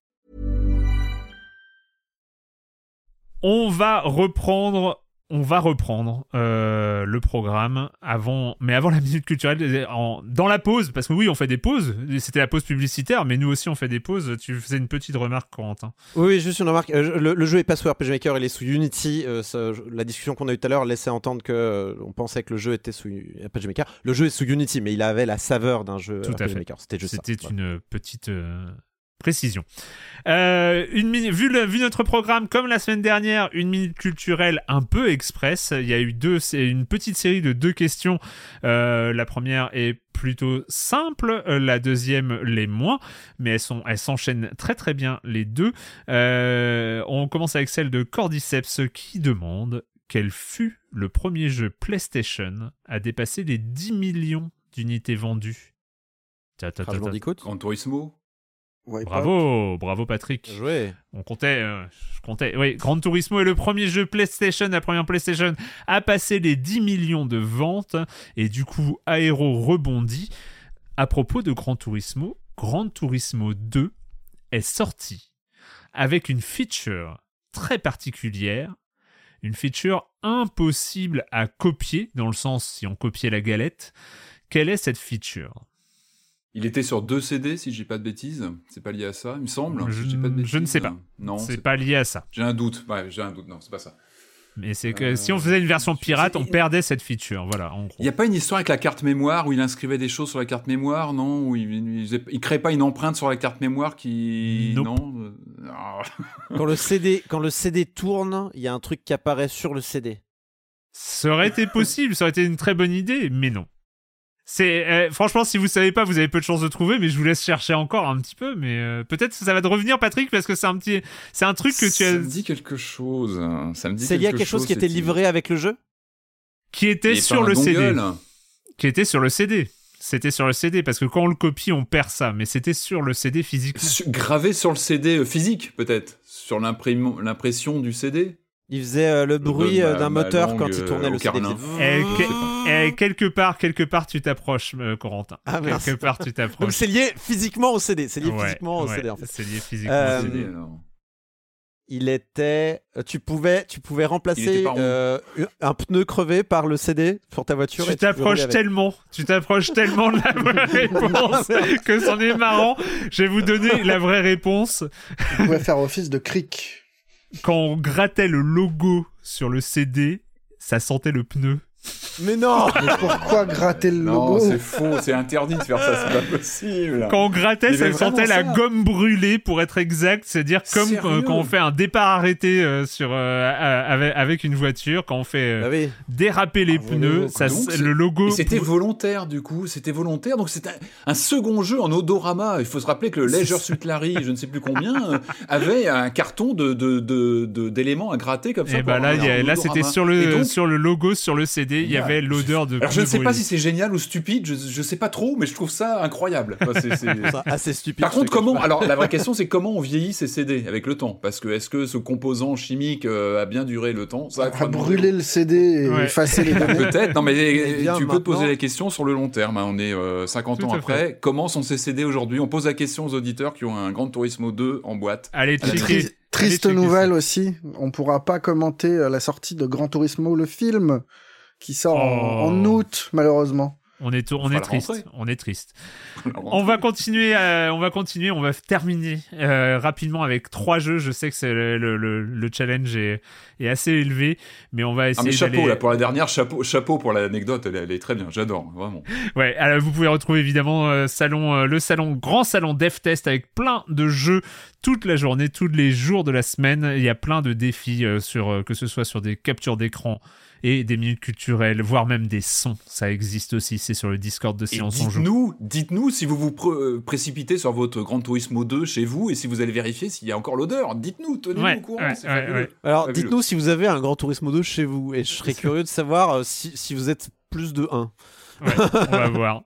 On va reprendre. On va reprendre euh, le programme avant, mais avant la minute culturelle, en, dans la pause, parce que oui, on fait des pauses. C'était la pause publicitaire, mais nous aussi on fait des pauses. Tu faisais une petite remarque, Corentin. Oui, juste une remarque. Euh, le, le jeu est pas sous RPG Maker, il est sous Unity. Euh, ça, la discussion qu'on a eue tout à l'heure laissait entendre que euh, on pensait que le jeu était sous RPG Maker. Le jeu est sous Unity, mais il avait la saveur d'un jeu Tout à RPG fait. Maker. C'était juste ça. C'était une petite euh, précision. Euh, une vu, le- vu notre programme, comme la semaine dernière, une minute culturelle un peu express. Il y a eu deux, c'est une petite série de deux questions. Euh, la première est plutôt simple, euh, la deuxième l'est moins, mais elles sont, elles s'enchaînent très très bien les deux. Euh, on commence avec celle de Cordyceps qui demande quel fut le premier jeu PlayStation à dépasser les 10 millions d'unités vendues? Ta, ta, ta, Crash ta. Bandicoot. Gran Turismo Wipeout. Bravo, bravo Patrick. Joué. On comptait, euh, je comptais. Oui, Gran Turismo est le premier jeu PlayStation, la première PlayStation à passer les 10 millions de ventes et du coup Aero rebondit. À propos de Gran Turismo, Gran Turismo 2 est sorti avec une feature très particulière, une feature impossible à copier dans le sens si on copiait la galette. Quelle est cette feature? Il était sur deux CD, si j'ai pas de bêtises. C'est pas lié à ça, il me semble. Je- si dis pas de je ne sais pas. Non, C'est pas lié à ça. J'ai un doute. Ouais, j'ai un doute. Non, c'est pas ça. Mais c'est que Euh, si on faisait une version pirate, on perdait cette feature. Voilà, en gros. Il n'y a pas une histoire avec la carte mémoire où il inscrivait des choses sur la carte mémoire, non Où il, il, faisait- il créait pas une empreinte sur la carte mémoire qui. Nope. Non euh, ah. *laughs* Quand le CD, quand le CD tourne, il y a un truc qui apparaît sur le CD. Ça aurait été possible, ça aurait été une très bonne idée, mais non. C'est euh, franchement, si vous savez pas, vous avez peu de chances de trouver, mais je vous laisse chercher encore un petit peu. Mais euh, peut-être que ça va te revenir, Patrick, parce que c'est un petit, c'est un truc que tu Ça as, me dit quelque chose. hein. Ça me dit C'est lié à quelque quelque chose qui était livré avec le jeu? Qui était Et sur le CD, qui était sur le CD. C'était sur le CD parce que quand on le copie, on perd ça, mais c'était sur le CD physiquement. Su- Gravé sur le CD euh, physique, peut-être Sur l'imprim- l'impression du CD Il faisait euh, le bruit ma- euh, d'un moteur quand il tournait euh, le CD. Et, que- pas. et quelque part, quelque part, tu t'approches, euh, Corentin. Ah, mince. quelque part, tu Donc *laughs* t'approches. c'est lié physiquement au CD. C'est lié Ouais, physiquement au CD en fait. C'est lié physiquement. Euh, au CD. Alors. Il était. euh, Tu pouvais, tu pouvais remplacer euh, un pneu crevé par le CD sur ta voiture. Tu et pouvais t'approches tellement, tu t'approches tellement de la *laughs* vraie réponse que c'en est marrant. Je vais vous donner la vraie réponse. Il pouvait faire office de cric. Quand on grattait le logo sur le CD, ça sentait le pneu. Mais non *laughs* Mais pourquoi gratter le Non, logo c'est faux, c'est interdit de faire ça, c'est pas possible. Quand on grattait, ça sentait la gomme brûlée, pour être exact. C'est-à-dire comme euh, quand on fait un départ arrêté euh, sur euh, avec, avec une voiture, quand on fait euh, Ah oui. déraper les Ah, pneus, ça, Donc, le logo. Et c'était volontaire du coup, c'était volontaire. Donc c'était un, un second jeu en odorama. Il faut se rappeler que le Leisure Suit Larry, je ne sais plus combien, euh, avait un carton de de- de- de- d'éléments à gratter comme ça. Et pour bah là, a- là c'était sur Et le donc, sur le logo sur le CD, il y avait l'odeur de. alors je ne sais pas si c'est génial ou stupide, je, je sais pas trop, mais je trouve ça incroyable. Enfin, c'est- *laughs* assez stupide. Par contre, comment. Alors, la vraie question, c'est comment on vieillit ces CD avec le temps? Parce que est-ce que ce composant chimique euh, a bien duré le temps? Ça, demander brûler le CD et Ouais. effacer les *laughs* données. Peut-être, non mais Eh bien, tu peux te poser la question sur le long terme. hein. On est euh, 50 Tout ans après. Comment sont ces CD aujourd'hui? On pose la question aux auditeurs qui ont un Grand Turismo 2 en boîte. Allez, checker. Triste nouvelle aussi, on pourra pas commenter euh, la sortie de Gran Turismo, le film, qui sort en, Oh. en août, malheureusement. On est, on triste. On est triste. On va continuer, euh, on va continuer, on va terminer euh, rapidement avec trois jeux. Je sais que c'est le, le, le- le challenge est, est assez élevé, mais on va Ah essayer mais chapeau là pour la dernière, chapeau, chapeau pour l'anecdote, elle, elle est très bien, j'adore, vraiment. Ouais, alors vous pouvez retrouver évidemment euh, salon, euh, le salon, grand salon DevTest avec plein de jeux toute la journée, tous les jours de la semaine. Il y a plein de défis euh, sur euh, que ce soit sur des captures d'écran et des minutes culturelles, voire même des sons. Ça existe aussi, c'est sur le Discord de Et Silence on Joue. dites-nous, dites-nous si vous vous pr- euh, précipitez sur votre Gran Turismo 2 chez vous et si vous allez vérifier s'il y a encore l'odeur. Dites-nous, tenez-nous Ouais, au courant. ouais, c'est ouais, fabuleux. ouais. Alors, dites-nous si vous avez un Grand Turismo 2 chez vous, et je serais *laughs* curieux de savoir euh, si, si vous êtes plus de 1. Ouais, on va voir.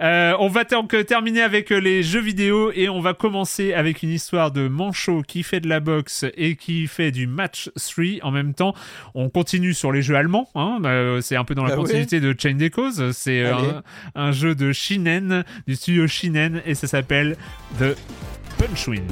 Euh, on va donc terminer avec euh, les jeux vidéo et on va commencer avec une histoire de Manchot qui fait de la boxe et qui fait du match 3 en même temps. On continue sur les jeux allemands, hein, euh, c'est un peu dans la Ah ouais continuité de Chain des Causes. C'est un, un jeu de Shinen, du studio Shinen et ça s'appelle The Punchwin.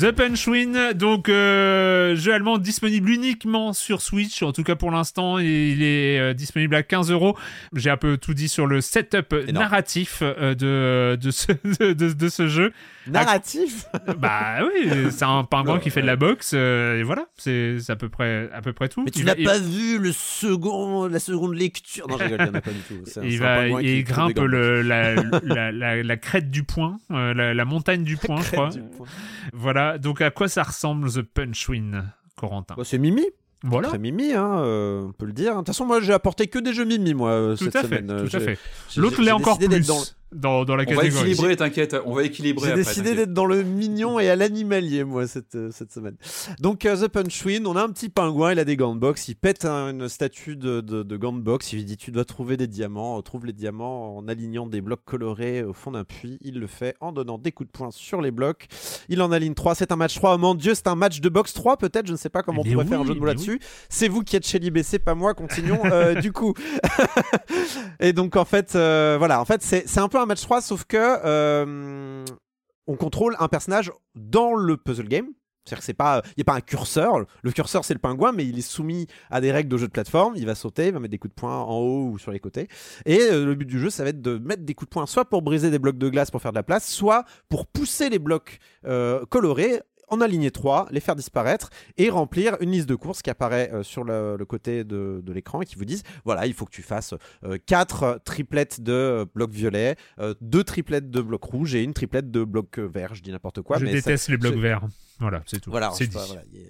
The Punchwin, donc euh, jeu allemand disponible uniquement sur Switch, en tout cas pour l'instant, il est euh, disponible à 15 euros. J'ai un peu tout dit sur le setup narratif euh, de, de, ce, de, *laughs* de- de ce jeu. Narratif? Bah oui, c'est un pingouin qui fait de la boxe, et voilà, c'est à peu près, à peu près tout. Mais tu n'as pas vu le second, la seconde lecture? Non, je rigole, il n'y en a pas du tout. Un- il va, il grimpe le, la, la, la, la crête du point, la, montagne du point, je crois. poing. Voilà, donc à quoi ça ressemble The Punchwin, Corentin Bah, c'est Mimi. Voilà, Très Mimi, hein, euh, on peut le dire. De toute façon, moi, j'ai apporté que des jeux Mimi, moi, euh, tout cette à fait, semaine. Euh, tout à fait. L'autre l'est encore plus dans le- dans, dans la On va catégorie. équilibrer, t'inquiète. On va équilibrer J'ai décidé d'être dans le mignon et à l'animalier, moi, cette, euh, cette semaine. Donc, euh, The Punchwin, on a un petit pingouin, il a des gants de boxe, il pète un- une statue de, de, de gants de boxe, il lui dit Tu dois trouver des diamants, euh, trouve les diamants en alignant des blocs colorés au fond d'un puits. Il le fait en donnant des coups de poing sur les blocs. Il en aligne 3, c'est un match 3. Oh mon dieu, c'est un match de boxe 3, peut-être, je ne sais pas comment Mais on pourrait faire un jeu de mots là-dessus. C'est vous qui êtes chez l'IBC, pas moi, continuons. Euh, *laughs* du coup. *laughs* et donc, en fait, euh, voilà, en fait, c'est c'est un peu match 3, sauf que euh, on contrôle un personnage dans le puzzle game. C'est-à-dire que c'est pas, il n'y a pas un curseur. Le curseur, c'est le pingouin, mais il est soumis à des règles de jeu de plateforme. Il va sauter, il va mettre des coups de poing en haut ou sur les côtés. Et euh, le but du jeu, ça va être de mettre des coups de poing soit pour briser des blocs de glace pour faire de la place, soit pour pousser les blocs euh, colorés en aligner trois, les faire disparaître et remplir une liste de courses qui apparaît euh, sur le, le côté de, de l'écran et qui vous disent voilà, il faut que tu fasses 4 triplettes de euh, blocs violets, 2 triplettes de blocs rouges et une triplette de blocs euh, verts. Je dis n'importe quoi. je mais ça- déteste les blocs verts. Voilà, c'est tout. voilà, c'est dit. pas, voilà, il y a-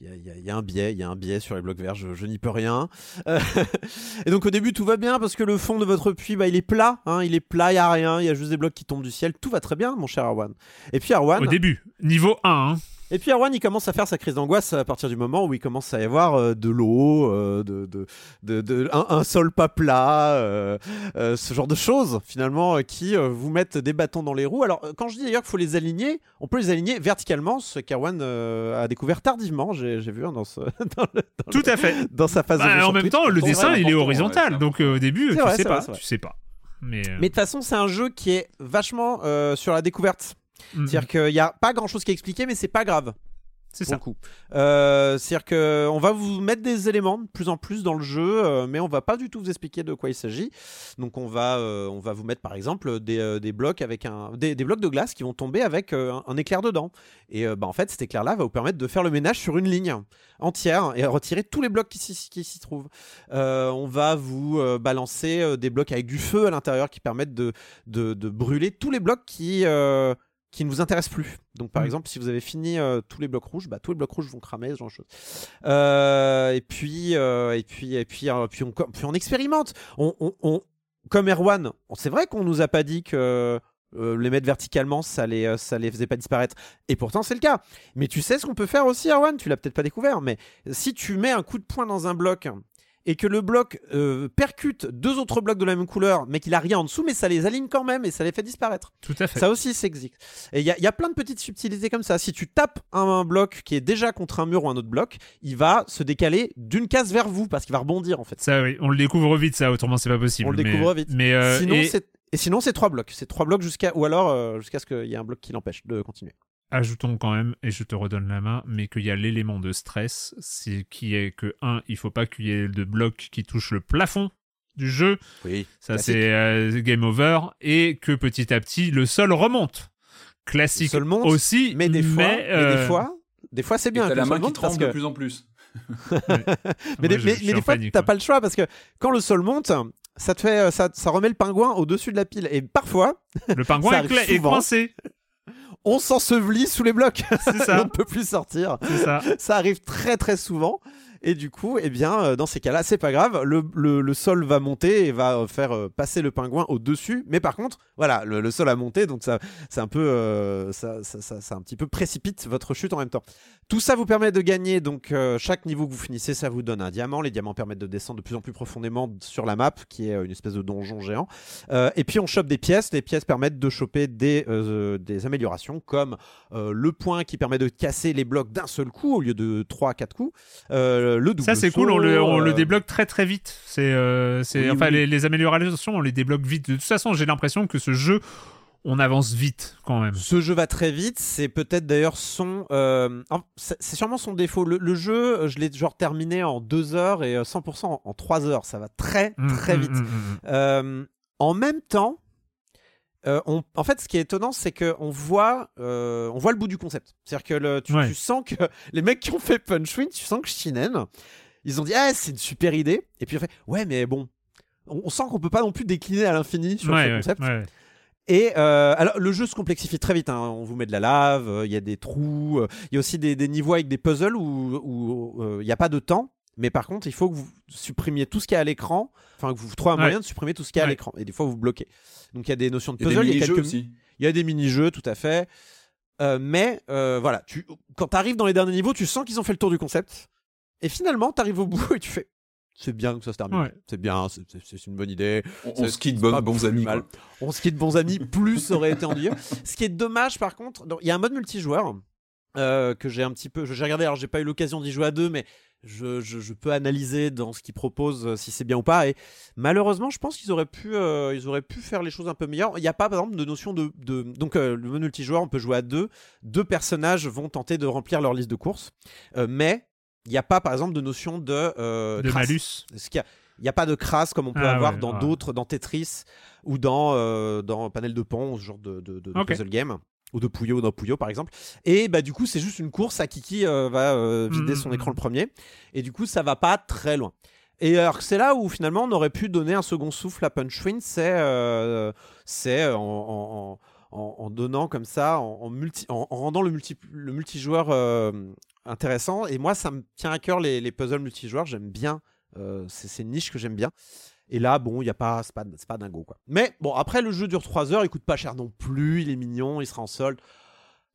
il y, a- un biais, il y a un biais sur les blocs verts, je, n'y peux rien. Euh, *laughs* et donc au début tout va bien parce que le fond de votre puits, bah, il est plat, hein, il est plat, il y a rien, il y a juste des blocs qui tombent du ciel, tout va très bien, mon cher Arwan. Et puis Arwan, Au début, niveau 1, hein. Et puis Arwan, il commence à faire sa crise d'angoisse à partir du moment où il commence à y avoir euh, de l'eau, euh, de, de, de, de- un, un sol pas plat, euh, euh, ce genre de choses finalement qui vous mettent des bâtons dans les roues. Alors quand je dis d'ailleurs qu'il faut les aligner, on peut les aligner verticalement, ce qu'Arwan euh, a découvert tardivement, j'ai vu hein, dans, ce, *laughs* dans, le- dans tout le- à fait. dans sa phase de Bah, jeu en même Twitch. temps, le dessin, il est horizontal. ouais, donc euh, au début, tu vrai, sais pas. vrai. Tu sais pas. Mais, euh, de toute façon, c'est un jeu qui est vachement euh, sur la découverte. Mm, C'est-à-dire qu'il n'y a pas grand-chose qui est expliqué, mais c'est pas grave. c'est ça. Euh, C'est-à-dire que on va vous mettre des éléments de plus en plus dans le jeu, euh, mais on va pas du tout vous expliquer de quoi il s'agit. Donc on va, euh, on va vous mettre par exemple des, des blocs avec un, des, des blocs de glace qui vont tomber avec un, un éclair dedans. Et bah, en fait, cet éclair-là va vous permettre de faire le ménage sur une ligne entière et retirer tous les blocs qui s'y qui s'y trouvent. On va vous balancer des blocs avec du feu à l'intérieur qui permettent de, de, de brûler tous les blocs qui qui ne vous intéressent plus. Donc par Mm. exemple, si vous avez fini euh, tous les blocs rouges, bah, tous les blocs rouges vont cramer, ce genre de choses. Euh, et puis euh, et puis et puis euh, puis on puis on expérimente. On, on, on- comme Erwan, c'est vrai qu'on nous a pas dit que euh, les mettre verticalement, ça les, euh, ça les faisait pas disparaître. Et pourtant, c'est le cas. Mais tu sais ce qu'on peut faire aussi, Erwan? Tu l'as peut-être pas découvert, mais si tu mets un coup de poing dans un bloc et que le bloc euh, percute deux autres blocs de la même couleur, mais qu'il a rien en dessous, mais ça les aligne quand même et ça les fait disparaître. Tout à fait. Ça aussi, c'est existe. Et il y, a- il y a plein de petites subtilités comme ça. Si tu tapes un, un bloc qui est déjà contre un mur ou un autre bloc, il va se décaler d'une case vers vous parce qu'il va rebondir en fait. Ça, oui, on le découvre vite, ça, autrement c'est pas possible. On le mais- découvre vite. Mais euh, sinon, et c'est et sinon, c'est trois blocs. C'est trois blocs jusqu'à ou alors euh, jusqu'à ce qu'il y ait un bloc qui l'empêche de continuer. Ajoutons quand même, et je te redonne la main, mais qu'il y a l'élément de stress, c'est qui est que un, il faut pas qu'il y ait de blocs qui touchent le plafond du jeu, Oui. ça c'est euh, game over, et que petit à petit le sol remonte. Classique Le sol monte, aussi, Mais des fois, mais euh, des fois, des fois c'est bien. t'as la le main sol qui monte parce tremble de que- plus en plus. *laughs* Mais, des, je- mais- je mais des fois, t'as pas le choix parce que quand le sol monte, ça te fait, euh, ça, ça remet le pingouin au-dessus de la pile. Et parfois, le pingouin est, arrive cla- est souvent. coincé. On s'ensevelit sous les blocs. C'est *laughs* Et on ça, ne peut plus sortir. c'est ça. Ça arrive très très souvent. Et du coup, eh bien, euh, dans ces cas-là, c'est pas grave. Le, le- sol va monter et va euh, faire euh, passer le pingouin au-dessus. Mais par contre, voilà, le, sol a monté, donc ça, c'est un peu, ça, ça, ça- un petit peu précipite votre chute en même temps. Tout ça vous permet de gagner. Donc, chaque niveau que vous finissez, ça vous donne un diamant. Les diamants permettent de descendre de plus en plus profondément sur la map, qui est une espèce de donjon géant. Et puis, on chope des pièces. Les pièces permettent de choper des, des améliorations, comme le point qui permet de casser les blocs d'un seul coup au lieu de 3 à 4 coups. Euh, le double Ça c'est cool, on le, on le euh, débloque très très vite. C'est, euh, c'est, Oui, enfin oui. Les, les améliorations, on les débloque vite. De toute façon, j'ai l'impression que ce jeu, on avance vite quand même. Ce jeu va très vite, c'est peut-être d'ailleurs son. euh, c'est sûrement son défaut. Le, le jeu, je l'ai genre terminé en 2 heures et euh, 100% en, en 3 heures. Ça va très Mm, très mm, vite. mm, mm, mm. Euh, en même temps, euh, on- en fait, ce qui est étonnant, c'est qu'on voit, euh, on voit le bout du concept. C'est-à-dire que le- tu, Ouais. tu sens que *laughs* les mecs qui ont fait Punchwin, tu sens que Shinen, ils ont dit ah c'est une super idée. Et puis on fait ouais mais bon, on, on sent qu'on peut pas non plus décliner à l'infini sur Ouais, ce ouais, concept. Et euh, alors le jeu se complexifie très vite. hein. On vous met de la lave, il y a des trous, il y a aussi des, des niveaux avec des puzzles où il n'y a pas de temps. Mais par contre, il faut que vous supprimiez tout ce qu'il y a à l'écran, enfin que vous trouvez un Ouais. moyen de supprimer tout ce qu'il y a à l'écran. Et des fois, vous bloquez. Donc il y a des notions de Il y a puzzle, des il y a quelques aussi. il y a des mini-jeux, tout à fait. Euh, mais euh, voilà, tu, quand tu arrives dans les derniers niveaux, tu sens qu'ils ont fait le tour du concept. Et finalement, tu arrives au bout *laughs* et tu fais c'est bien que ça se termine. Ouais. C'est bien, c'est- une bonne idée. On, se quitte bon- bons amis. mal. On se quitte bons amis, *laughs* plus ça aurait été ennuyeux. Ce qui est dommage par contre, il y a un mode multijoueur euh, que j'ai un petit peu. J'ai regardé, alors j'ai pas eu l'occasion d'y jouer à deux, mais je, je- je peux analyser dans ce qu'ils proposent euh, si c'est bien ou pas. Et malheureusement, je pense qu'ils auraient pu, euh, ils auraient pu faire les choses un peu meilleures. Il n'y a pas, par exemple, de notion de, de- donc euh, le multijoueur, on peut jouer à deux. Deux personnages vont tenter de remplir leur liste de courses, Euh, mais il n'y a pas, par exemple, de notion de De malus. Ce qu'il y a- Il n'y a pas de crasse comme on peut Ah avoir ouais, dans ouais. d'autres, dans Tetris ou dans, euh, dans Panel de Pont, ce genre de, puzzle game. Ou de Puyo, dans Puyo par exemple. Et bah du coup, c'est juste une course à Kiki euh, va euh, vider son mhm. écran le premier. Et du coup, ça va pas très loin. Et alors que c'est là où finalement on aurait pu donner un second souffle à Punchwin, c'est euh, c'est en, en- en- en donnant comme ça, en, multi, en, en rendant le, multi, le multijoueur euh, intéressant. Et moi, ça me tient à cœur les, les puzzles multijoueurs. J'aime bien. euh, c'est c'est une niche que j'aime bien. Et là, bon, il y a pas, c'est pas, pas dingo quoi. Mais bon, après le jeu dure 3 heures, il coûte pas cher non plus, il est mignon, il sera en solde.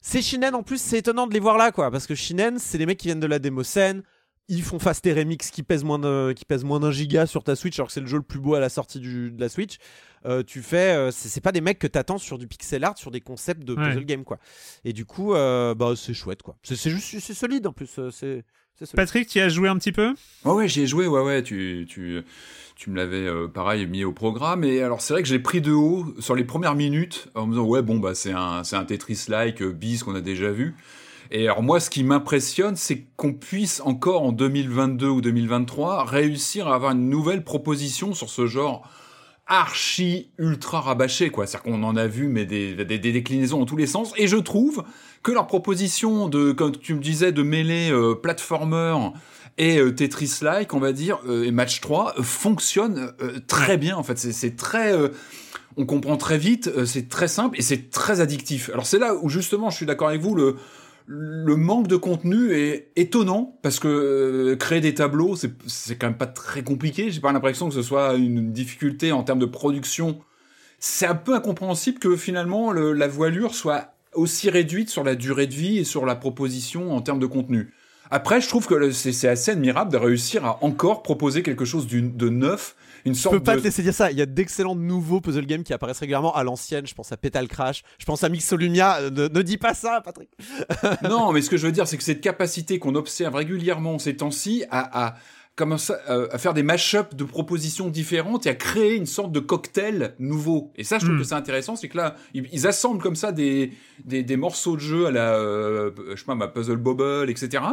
C'est Shinen en plus, c'est étonnant de les voir là quoi, parce que Shinen, c'est les mecs qui viennent de la démo scène. Ils font fast tes remix qui pèsent moins de- qui pèsent moins d'un giga sur ta Switch, alors que c'est le jeu le plus beau à la sortie du- de la Switch. Euh, tu fais, euh, c'est pas des mecs que t'attends sur du pixel art, sur des concepts de Ouais. puzzle game quoi. Et du coup, euh, bah c'est chouette quoi. C'est juste, c'est solide en plus. C'est. Patrick, tu y as joué un petit peu? Ouais, ouais, j'y ai joué, ouais, ouais, tu, tu, tu me l'avais euh, pareil mis au programme. Et alors, c'est vrai que j'ai pris de haut sur les premières minutes en me disant, ouais, bon, bah, c'est un, c'est un Tetris-like euh, bis qu'on a déjà vu. Et alors, moi, ce qui m'impressionne, c'est qu'on puisse encore en 2022 ou 2023 réussir à avoir une nouvelle proposition sur ce genre archi ultra rabâché quoi c'est-à-dire qu'on en a vu mais des, des, des déclinaisons dans tous les sens et je trouve que leur proposition de comme tu me disais de mêler euh, platformer et euh, Tetris-like, on va dire, euh, et match 3, euh, fonctionne euh, très bien. En fait, c'est- très, euh, on comprend très vite, c'est très simple et c'est très addictif. Alors c'est là où justement, je suis d'accord avec vous, le le manque de contenu est étonnant parce que euh, créer des tableaux, c'est quand même pas très compliqué. J'ai pas l'impression que ce soit une difficulté en termes de production. C'est un peu incompréhensible que finalement le- la voilure soit aussi réduite sur la durée de vie et sur la proposition en termes de contenu. Après, je trouve que c'est assez admirable de réussir à encore proposer quelque chose de neuf, une Je sorte peux pas de... te laisser dire ça. Il y a d'excellents nouveaux puzzle games qui apparaissent régulièrement à l'ancienne. Je pense à Petal Crash. Je pense à Mixolumia. Euh, Ne, ne dis pas ça, Patrick. non, mais ce que je veux dire, c'est que cette capacité qu'on observe régulièrement ces temps-ci à, à à, euh, à faire des mash-ups de propositions différentes et à créer une sorte de cocktail nouveau. Et ça, je trouve Mm. que c'est intéressant, c'est que là, ils, ils assemblent comme ça des, des, des morceaux de jeu à la, euh, je sais pas, ma Puzzle Bobble, etc.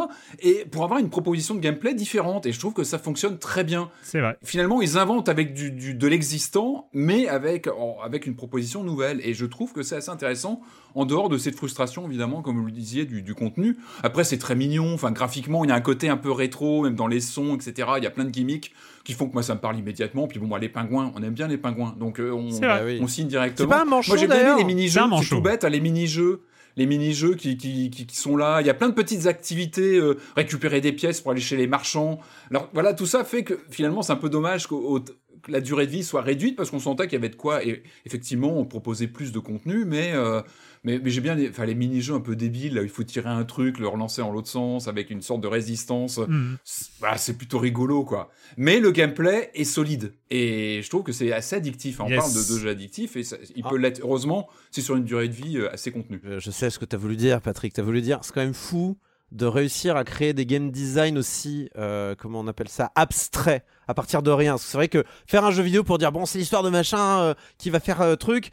Et pour avoir une proposition de gameplay différente. Et je trouve que ça fonctionne très bien. C'est vrai. Finalement, ils inventent avec du, du- de l'existant, mais avec, en- avec une proposition nouvelle. Et je trouve que c'est assez intéressant, en dehors de cette frustration, évidemment, comme vous le disiez, du, du contenu. Après, c'est très mignon. Enfin, graphiquement, il y a un côté un peu rétro, même dans les sons, etc. Il y a plein de gimmicks qui font que moi, ça me parle immédiatement. Puis bon, moi, les pingouins, on aime bien les pingouins. Donc, euh, on. Bah on signe directement. C'est pas un manchot, Moi, j'ai bien aimé d'ailleurs. les mini-jeux. C'est tout bête, hein, les mini-jeux. Les mini-jeux qui, qui, qui, qui sont là. Il y a plein de petites activités. euh, récupérer des pièces pour aller chez les marchands. Alors, voilà, tout ça fait que finalement, c'est un peu dommage qu'au- la durée de vie soit réduite parce qu'on sentait qu'il y avait de quoi. Et effectivement, on proposait plus de contenu, mais. euh, mais, mais j'ai bien les, enfin, les mini-jeux un peu débiles, là, où il faut tirer un truc, le relancer en l'autre sens, avec une sorte de résistance. C'est voilà, c'est plutôt rigolo, quoi. Mais le gameplay est solide. Et je trouve que c'est assez addictif. On Yes. parle de, de jeux addictifs, et ça- il Ah. peut l'être. Heureusement, c'est sur une durée de vie euh, assez contenue. Je, je sais ce que tu as voulu dire, Patrick. Tu as voulu dire, c'est quand même fou de réussir à créer des game design aussi, euh, comment on appelle ça, abstraits, à partir de rien. C'est vrai que faire un jeu vidéo pour dire, bon, c'est l'histoire de machin euh, qui va faire euh, truc,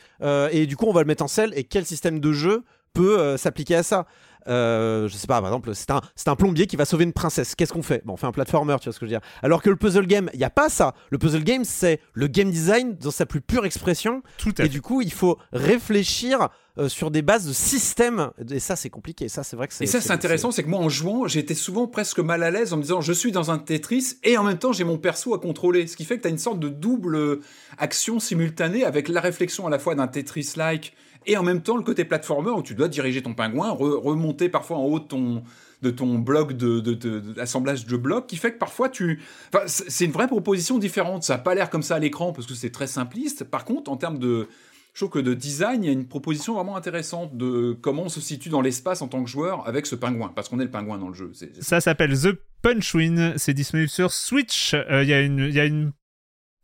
et du coup, on va le mettre en selle, et quel système de jeu peut s'appliquer à ça? Euh, je sais pas, par exemple, c'est un, un plombier qui va sauver une princesse. Qu'est-ce qu'on fait? Bon, on fait un platformer, tu vois ce que je veux dire. Alors que le puzzle game, il n'y a pas ça. Le puzzle game, c'est le game design dans sa plus pure expression. Tout à Et fait. du coup, il faut réfléchir euh, sur des bases de système. Et ça, c'est compliqué. Ça, c'est vrai que c'est. Et ça, c'est intéressant, c'est que moi, en jouant, j'étais souvent presque mal à l'aise en me disant, je suis dans un Tetris et en même temps, j'ai mon perso à contrôler. Ce qui fait que tu as une sorte de double action simultanée avec la réflexion à la fois d'un Tetris-like et en même temps le côté platformer où tu dois diriger ton pingouin, re- remonter parfois en haut de ton bloc de, de, de- d'assemblage de blocs qui fait que parfois tu c'est une vraie proposition différente ça a pas l'air comme ça à l'écran parce que c'est très simpliste par contre en termes de je trouve que de design, il y a une proposition vraiment intéressante de comment on se situe dans l'espace en tant que joueur avec ce pingouin, parce qu'on est le pingouin dans le jeu. Ça s'appelle The Punchwin. C'est disponible sur Switch. Euh, il y a une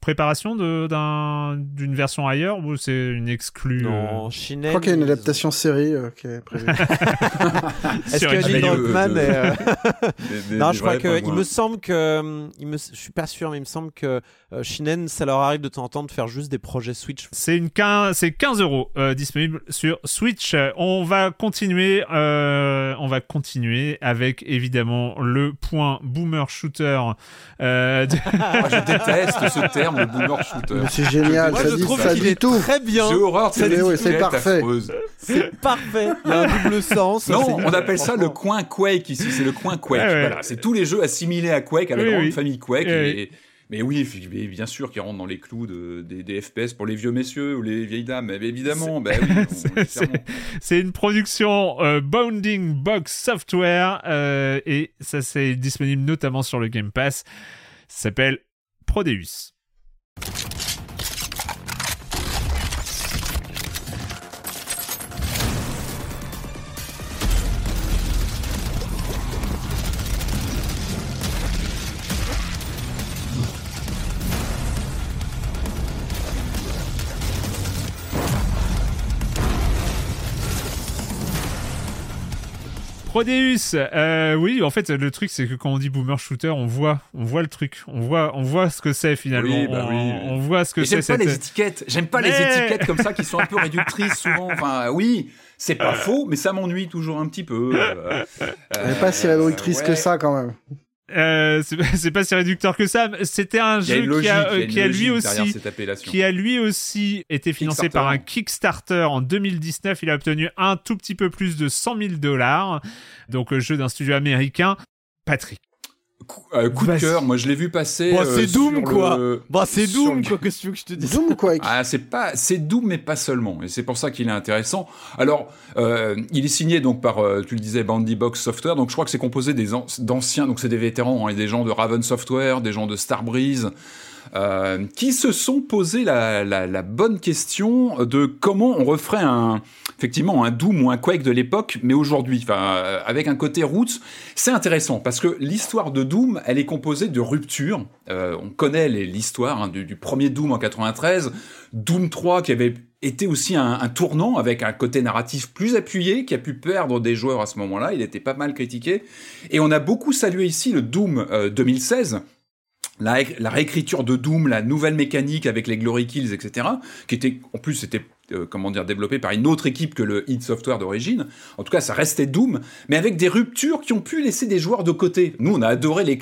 préparation d'une version ailleurs ou c'est une exclue Non, euh, Shinen. Je crois qu'il y a une adaptation série euh, qui est prévue. *laughs* Est-ce que. Neil Druckmann est, euh, *laughs* des- des- Non, je crois que il me semble que euh, il me, je suis pas sûr, mais il me semble que euh, Shinen, ça leur arrive de temps en temps de faire juste des projets Switch. C'est une 15, c'est 15 euros euh, disponible sur Switch. Euh, On va continuer, euh, on va continuer avec évidemment le point boomer shooter. euh, de- *laughs* je déteste ce terme, le boomer shooter. Mais c'est génial, Moi, ça je dit, trouve ça qu'il dit est tout. très bien. J'ai horreur de cette Mais oui, c'est étiquette parfait. affreuse. C'est parfait. Il y a un double sens. Non, on appelle ça le coin Quake ici, c'est le coin Quake. Ouais, ouais. Voilà, c'est tous les jeux assimilés à Quake, à la Oui, grande oui. famille Quake. Oui, et- Mais oui, mais bien sûr qu'ils rentrent dans les clous de, des, des FPS pour les vieux messieurs ou les vieilles dames. Mais évidemment, bah oui, *laughs* on- C'est- c'est- clairement. C'est une production euh, Bounding Box Software euh, et ça c'est disponible notamment sur le Game Pass. Ça s'appelle Prodeus. you Prodeus, euh, oui, en fait, le truc, c'est que quand on dit boomer shooter, on voit, on voit le truc, on voit, on voit ce que c'est finalement. Oui, bah on, oui, on voit ce que c'est. J'aime pas cette- les étiquettes. J'aime pas les étiquettes comme ça qui sont un peu *laughs* réductrices souvent. Enfin, oui, c'est pas faux, mais ça m'ennuie toujours un petit peu. euh, Elle n'est pas si réductrice ouais. que ça quand même. Euh, *laughs* c'est pas si réducteur que ça. mais C'était un jeu logique, qui a, qui a lui aussi, qui a lui aussi été financé par un Kickstarter en 2019. Il a obtenu un tout petit peu plus de 100 000 dollars. Donc, euh, jeu d'un studio américain. Patrick. Coup, euh, coup de cœur, moi je l'ai vu passer. Euh, c'est Doom, quoi. le- Bah, c'est Doom, le- quoi. Qu'est-ce que tu veux que je te dise? Doom Ah, c'est pas, c'est Doom, mais pas seulement. Et c'est pour ça qu'il est intéressant. Alors, euh, il est signé donc par, euh, tu le disais, Bandy Box Software. Donc, je crois que c'est composé des an- d'anciens, donc c'est des vétérans, hein, et des gens de Raven Software, des gens de Starbreeze, euh, qui se sont posé la, bonne question de comment on referait un, effectivement, un Doom ou un Quake de l'époque, mais aujourd'hui, enfin, euh, avec un côté roots. C'est intéressant parce que l'histoire de Doom, elle est composée de ruptures. Euh, on connaît l'histoire hein, du, premier Doom en 93, Doom 3 qui avait été aussi un, tournant avec un côté narratif plus appuyé qui a pu perdre des joueurs à ce moment-là. Il était pas mal critiqué et on a beaucoup salué ici le Doom euh, 2016 la, réécriture de Doom, la nouvelle mécanique avec les Glory Kills, etc., qui était, en plus, c'était euh, comment dire, développé par une autre équipe que le id Software d'origine. En tout cas, ça restait Doom, mais avec des ruptures qui ont pu laisser des joueurs de côté. Nous, on a adoré les,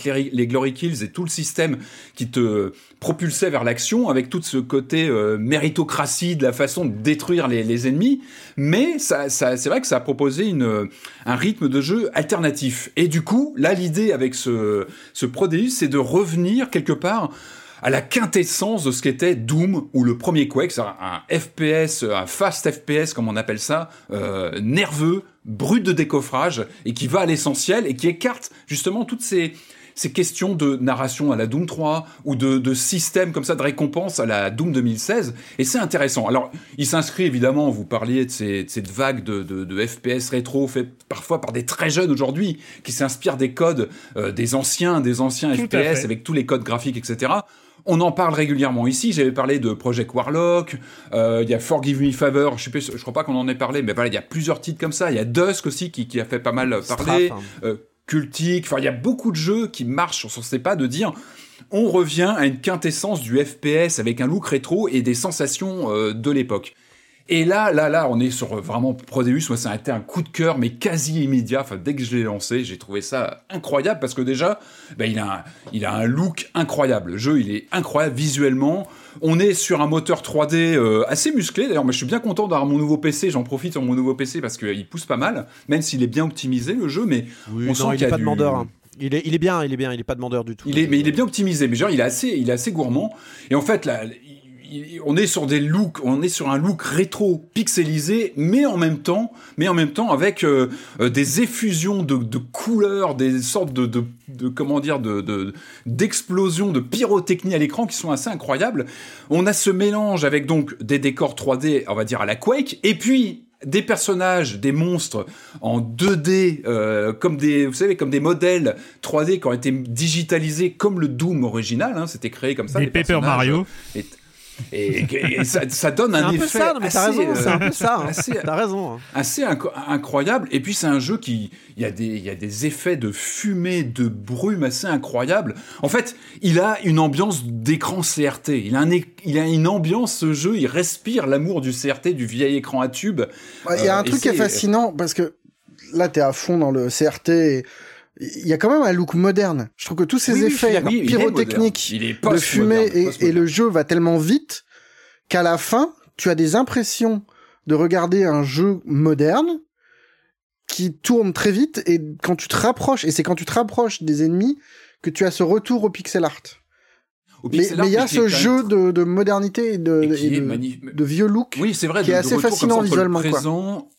Glory Kills et tout le système qui te propulsait vers l'action, avec tout ce côté euh, méritocratie de la façon de détruire les, ennemis. Mais ça, c'est vrai que ça a proposé une, un rythme de jeu alternatif. Et du coup, là, l'idée avec ce, ce Prodeus, c'est de revenir quelque part à la quintessence de ce qu'était Doom ou le premier Quake, c'est un, FPS, un fast FPS comme on appelle ça, euh, nerveux, brut de décoffrage et qui va à l'essentiel et qui écarte justement toutes ces ces questions de narration à la Doom 3 ou de, de système comme ça de récompense à la Doom 2016 et c'est intéressant. Alors il s'inscrit évidemment, vous parliez de, ces, de cette vague de, de, de, FPS rétro fait parfois par des très jeunes aujourd'hui qui s'inspirent des codes euh, des anciens, des anciens FPS avec tous les codes graphiques etc. On en parle régulièrement ici. J'avais parlé de Project Warlock. Euh, il y a Forgive Me Favor. Je sais je crois pas qu'on en ait parlé, mais voilà, il y a plusieurs titres comme ça. Il y a Dusk aussi qui, qui a fait pas mal parler. Hein. Euh, Cultique. Enfin, il y a beaucoup de jeux qui marchent sur ce pas de dire on revient à une quintessence du FPS avec un look rétro et des sensations euh, de l'époque. Et là, là, là, on est sur vraiment Prodeus. Moi, ça a été un coup de cœur, mais quasi immédiat. Enfin, dès que je l'ai lancé, j'ai trouvé ça incroyable parce que déjà, ben, il, a un, il a un look incroyable. Le jeu, il est incroyable visuellement. On est sur un moteur 3D euh, assez musclé. D'ailleurs, mais je suis bien content d'avoir mon nouveau PC. J'en profite sur mon nouveau PC parce qu'il pousse pas mal, même s'il est bien optimisé le jeu. Mais on sent qu'il a pas de demandeur. Hein. Il est, il est bien, il est bien, il est pas demandeur du tout. Il est, mais il est bien optimisé. Mais genre, il est assez, il est assez gourmand. Et en fait, là, on est sur des looks, on est sur un look rétro pixelisé, mais en même temps, mais en même temps avec euh, euh, des effusions de, couleurs, des sortes de, de, comment dire, de d'explosions, de, pyrotechnie à l'écran qui sont assez incroyables. On a ce mélange avec donc des décors 3D, on va dire à la Quake, et puis des personnages, des monstres en 2D, euh, comme des, vous savez, comme des modèles 3D qui ont été digitalisés comme le Doom original. Hein, C'était créé comme ça. Des Paper Mario. Et, ça, donne un, effet. Ça, mais t'as raison, c'est un peu ça. Hein. Assez, t'as raison. Hein. Assez incroyable. Et puis c'est un jeu qui, il y a des, il y a des effets de fumée, de brume assez incroyables. En fait, il a une ambiance d'écran CRT. Il a un, il a une ambiance ce jeu. Il respire l'amour du CRT, du vieil écran à tube. Il y a un euh, truc qui est fascinant parce que là, t'es à fond dans le CRT. Et il y a quand même un look moderne. Je trouve que tous ces effets pyrotechniques de fumée et, le jeu va tellement vite qu'à la fin, tu as des impressions de regarder un jeu moderne qui tourne très vite et quand tu te rapproches, et c'est quand tu te rapproches des ennemis que tu as ce retour au pixel art. mais il y a ce jeu de, modernité et de, de, vieux look oui, c'est vrai, qui est assez fascinant visuellement. Présent,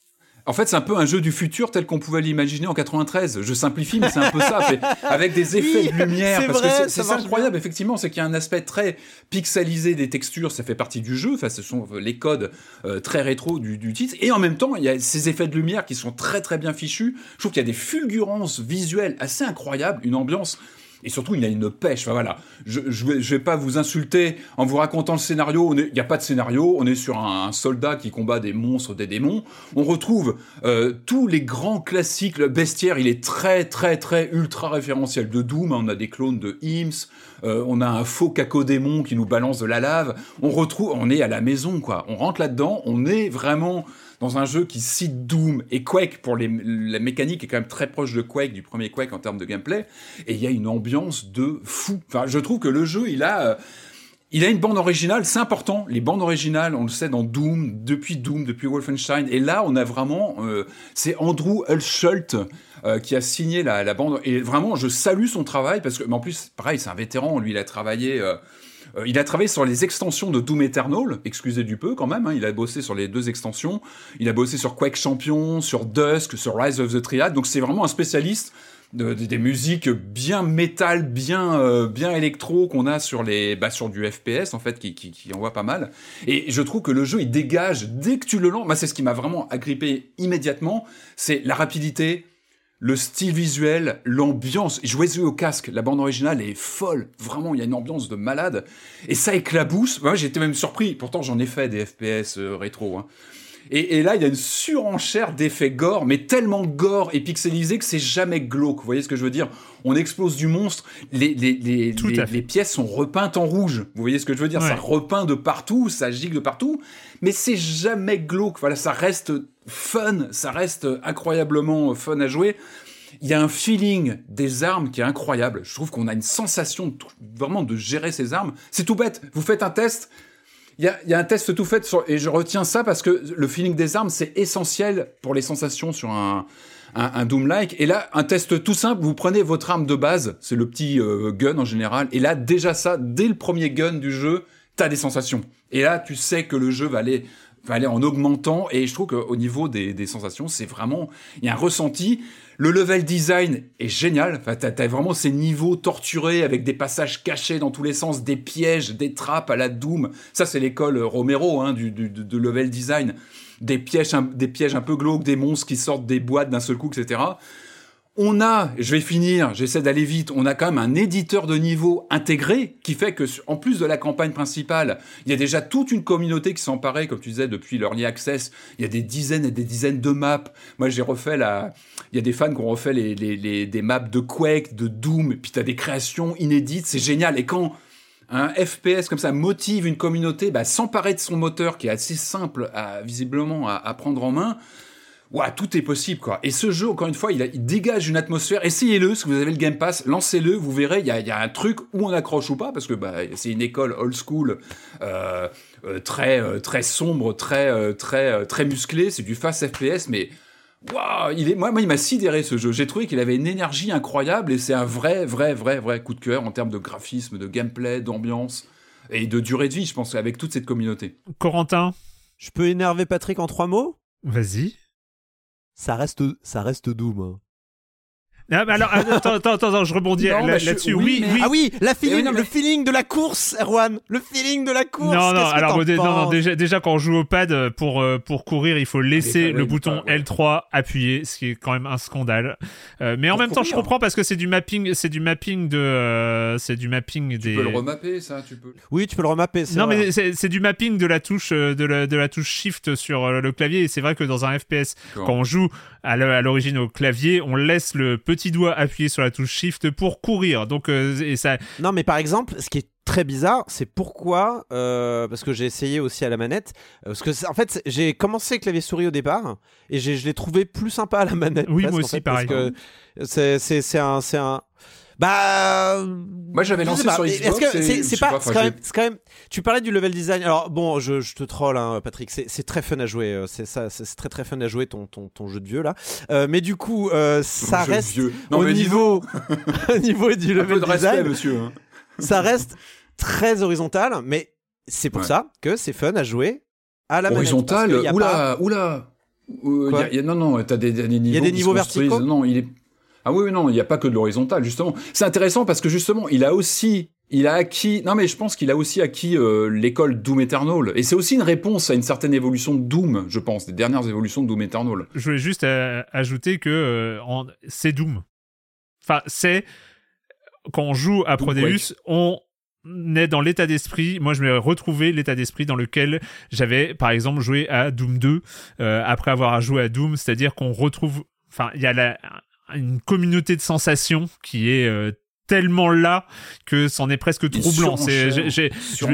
en fait, c'est un peu un jeu du futur tel qu'on pouvait l'imaginer en 93. Je simplifie, mais c'est un peu ça, *laughs* avec des effets de lumière. Parce que c'est incroyable, effectivement, c'est qu'il y a un aspect très pixelisé des textures, ça fait partie du jeu. Enfin, ce sont les codes euh, très rétro du, du, titre. Et en même temps, il y a ces effets de lumière qui sont très très bien fichus. Je trouve qu'il y a des fulgurances visuelles assez incroyables, une ambiance et surtout il a une pêche. Enfin voilà, je, je, vais, pas vous insulter en vous racontant le scénario. Il n'y a pas de scénario. On est sur un, soldat qui combat des monstres, des démons. On retrouve euh, tous les grands classiques. Le bestiaire, il est très très très ultra référentiel de Doom. On a des clones de Imps. Euh, on a un faux cacodémon qui nous balance de la lave. On retrouve, on est à la maison quoi. On rentre là-dedans. On est vraiment dans un jeu qui cite Doom et Quake pour les, la mécanique est quand même très proche de Quake, du premier Quake en termes de gameplay, et il y a une ambiance de fou. Enfin, je trouve que le jeu, il a, euh, il a une bande originale, c'est important. Les bandes originales, on le sait dans Doom, depuis Doom, depuis Wolfenstein, et là, on a vraiment, euh, c'est Andrew Hulshult euh, qui a signé la, bande, et vraiment, je salue son travail parce que, mais en plus, pareil, c'est un vétéran, lui, il a travaillé. Il a travaillé sur les extensions de Doom Eternal, excusez du peu quand même, hein, il a bossé sur les deux extensions, il a bossé sur Quake Champion, sur Dusk, sur Rise of the Triad, donc c'est vraiment un spécialiste des musiques bien métal, bien euh, bien électro qu'on a sur les bah, sur du FPS en fait qui, qui, qui envoie pas mal. Et je trouve que le jeu il dégage dès que tu le lances. Moi c'est ce qui m'a vraiment agrippé immédiatement, c'est la rapidité, le style visuel, l'ambiance. Jouez-y au casque, la bande originale est folle. Vraiment, il y a une ambiance de malade. Et ça éclabousse. Moi, j'étais même surpris. Pourtant, j'en ai fait des FPS euh, rétro. Hein. Et, là, il y a une surenchère d'effets gore, mais tellement gore et pixelisé que c'est jamais glauque. Vous voyez ce que je veux dire? On explose du monstre, les, les, les, les, pièces sont repeintes en rouge. Vous voyez ce que je veux dire? Ça repeint de partout, ça gigue de partout, mais c'est jamais glauque. Voilà, ça reste fun, ça reste incroyablement fun à jouer. Il y a un feeling des armes qui est incroyable. Je trouve qu'on a une sensation vraiment de gérer ces armes. C'est tout bête. Vous faites un test, il y a, un test tout fait sur, et je retiens ça parce que le feeling des armes c'est essentiel pour les sensations sur un, un, Doom-like. Et là, un test tout simple, vous prenez votre arme de base, c'est le petit euh, gun en général, et là déjà ça, dès le premier gun du jeu, t'as des sensations. Et là, tu sais que le jeu va aller aller en augmentant et je trouve qu'au niveau des, sensations c'est vraiment il y a un ressenti le level design est génial. Enfin, t'as, as vraiment ces niveaux torturés avec des passages cachés dans tous les sens, des pièges, des trappes à la Doom. Ça, c'est l'école Romero hein, du, du, level design. Des pièges, des pièges un peu glauques, des monstres qui sortent des boîtes d'un seul coup, etc. On a, je vais finir, j'essaie d'aller vite, on a quand même un éditeur de niveau intégré qui fait que, en plus de la campagne principale, il y a déjà toute une communauté qui emparée, comme tu disais, depuis l'Early Access. Il y a des dizaines et des dizaines de maps. Moi, j'ai refait la, il y a des fans qui ont refait les, des maps de Quake, de Doom, et puis t'as des créations inédites, c'est génial. Et quand un FPS comme ça motive une communauté, bah, s'emparer de son moteur qui est assez simple visiblement à prendre en main, tout est possible, quoi. Et ce jeu, encore une fois, il, dégage une atmosphère. Essayez-le, si vous avez le Game Pass, lancez-le, vous verrez, il y a, un truc où on accroche ou pas, parce que bah, c'est une école old school, euh, euh, très, euh, très sombre, très, très, très musclé. C'est du fast FPS, mais waouh, il est, moi, moi, il m'a sidéré ce jeu. J'ai trouvé qu'il avait une énergie incroyable et c'est un vrai, vrai, vrai, vrai coup de cœur en termes de graphisme, de gameplay, d'ambiance et de durée de vie, je pense, avec toute cette communauté. Corentin? Je peux énerver Patrick en trois mots? Vas-y ça reste, ça reste Doom. Ah, alors, attends, attends, attends, je rebondis là-dessus. oui, oui, Ah oui, la feeling, le feeling de la course, Erwan. Le feeling de la course. Non, non, alors, non, non, déjà, déjà, quand on joue au pad, euh, pour, euh, pour courir, il faut laisser le bouton L3 appuyé, ce qui est quand même un scandale. Euh, mais en même temps, je comprends parce que c'est du mapping, c'est du mapping de, c'est du mapping des. Tu peux le remapper, ça, tu peux. Oui, tu peux le remapper. Non, mais c'est du mapping de la touche, de la, de la touche Shift sur le clavier. Et c'est vrai que dans un FPS, quand on joue à l'origine au clavier, on laisse le petit doigt appuyé sur la touche Shift pour courir. Donc, euh, et ça. Non, mais par exemple, ce qui est très bizarre, c'est pourquoi, euh, parce que j'ai essayé aussi à la manette, euh, parce que en fait j'ai commencé clavier souris au départ et je l'ai trouvé plus sympa à la manette. Oui, moi aussi, pareil. C'est un, un, bah. Moi, j'avais lancé sur Xbox. C'est pas. C'est quand, même. Tu parlais du level design. Alors, bon, je, je te troll, hein, Patrick. C'est très fun à jouer. Euh, c'est ça. C'est très très fun à jouer ton, ton, ton jeu de vieux là. Euh, mais du coup, euh, ça reste non, au niveau, *laughs* au niveau du level de design. Respect, monsieur. Hein. Ça reste très horizontal, mais c'est pour ça que c'est fun à jouer à la horizontal. Oula, oula. y a, non, non, t'as des, des, niveaux. Il y a des niveaux verticaux. Non, il est ah oui, non, il n'y a pas que de l'horizontal, justement. C'est intéressant parce que justement, il a aussi, il a acquis, non mais je pense qu'il a aussi acquis euh, l'école Doom Eternal. Et c'est aussi une réponse à une certaine évolution de Doom, je pense, des dernières évolutions de Doom Eternal. Je voulais juste euh, ajouter que euh, c'est Doom. Enfin, c'est quand on joue à Prodeus, on est dans l'état d'esprit, moi je me retrouvé l'état d'esprit dans lequel j'avais par exemple joué à Doom 2 après avoir joué à Doom, c'est-à-dire qu'on retrouve enfin il y a la, une communauté de sensations qui est euh, tellement là que c'en est presque troublant. C'est, j'ai,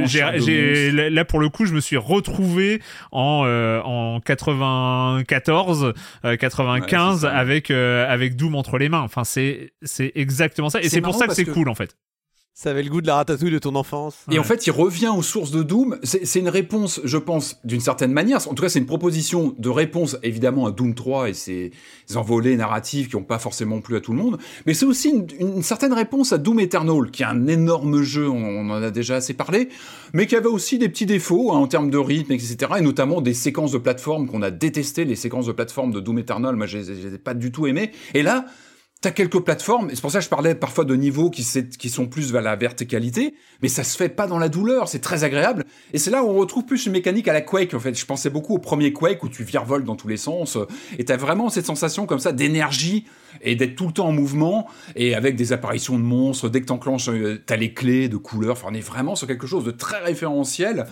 j'ai, là pour le coup, je me suis retrouvé en euh, en 94, 95 euh, avec avec Doom entre les mains. Enfin, c'est c'est exactement ça, et c'est pour ça que c'est cool en fait. Ça avait le goût de la ratatouille de ton enfance. Et en fait, il revient aux sources de Doom. C'est une réponse, je pense, d'une certaine manière. En tout cas, c'est une proposition de réponse, évidemment, à Doom 3 et ses envolées narratives qui n'ont pas forcément plu à tout le monde. Mais c'est aussi une, certaine réponse à Doom Eternal, qui est un énorme jeu, on, en a déjà assez parlé, mais qui avait aussi des petits défauts hein, en termes de rythme, etc. Et notamment des séquences de plateforme qu'on a détestées, les séquences de plateforme de Doom Eternal. Moi, je les ai pas du tout aimées. Et là, T'as quelques plateformes, et c'est pour ça que je parlais parfois de niveaux qui, sont plus vers la verticalité, mais ça se fait pas dans la douleur, c'est très agréable. Et c'est là où on retrouve plus une mécanique à la Quake, en fait. Je pensais beaucoup au premier Quake où tu virevoltes dans tous les sens, et t'as vraiment cette sensation comme ça d'énergie, et d'être tout le temps en mouvement, et avec des apparitions de monstres, dès que t'enclenches, euh, t'as les clés de couleurs, enfin on est vraiment sur quelque chose de très référentiel,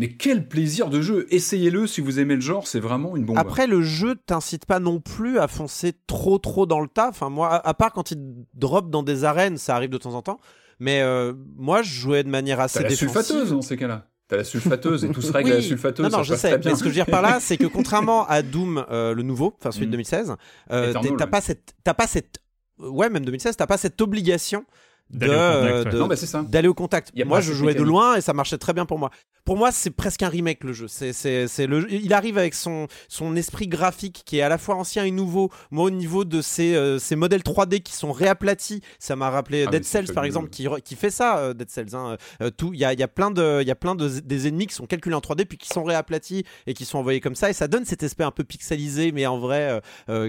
mais quel plaisir de jeu Essayez-le si vous aimez le genre, c'est vraiment une bombe. Après, le jeu t'incite pas non plus à foncer trop trop dans le tas. Enfin, moi, à, part quand il drop dans des arènes, ça arrive de temps en temps. Mais euh, moi, je jouais de manière assez T'as la sulfateuse dans ces cas-là. T'as la sulfateuse et tout se règle à la sulfateuse. Non, non, je sais. Mais ce que je veux dire par là, c'est que *laughs* contrairement à Doom, euh, le nouveau, enfin celui de 2016, mm. euh, t'as pas cette, t'as pas cette, ouais, même 2016, t'as pas cette obligation d'aller au contact. Moi, je jouais de loin et ça marchait très bien pour moi. Pour moi, c'est presque un remake le jeu. C'est, c'est, le, il arrive avec son, son esprit graphique qui est à la fois ancien et nouveau. Moi, au niveau de ces, euh, ces modèles 3D qui sont réaplatis, ça m'a rappelé ah, Dead Cells par exemple, qui, qui fait ça, euh, Dead Cells. Hein. Euh, tout, il y a, y a plein de, il y a plein de des ennemis qui sont calculés en 3D puis qui sont réaplatis et qui sont envoyés comme ça et ça donne cet aspect un peu pixelisé mais en vrai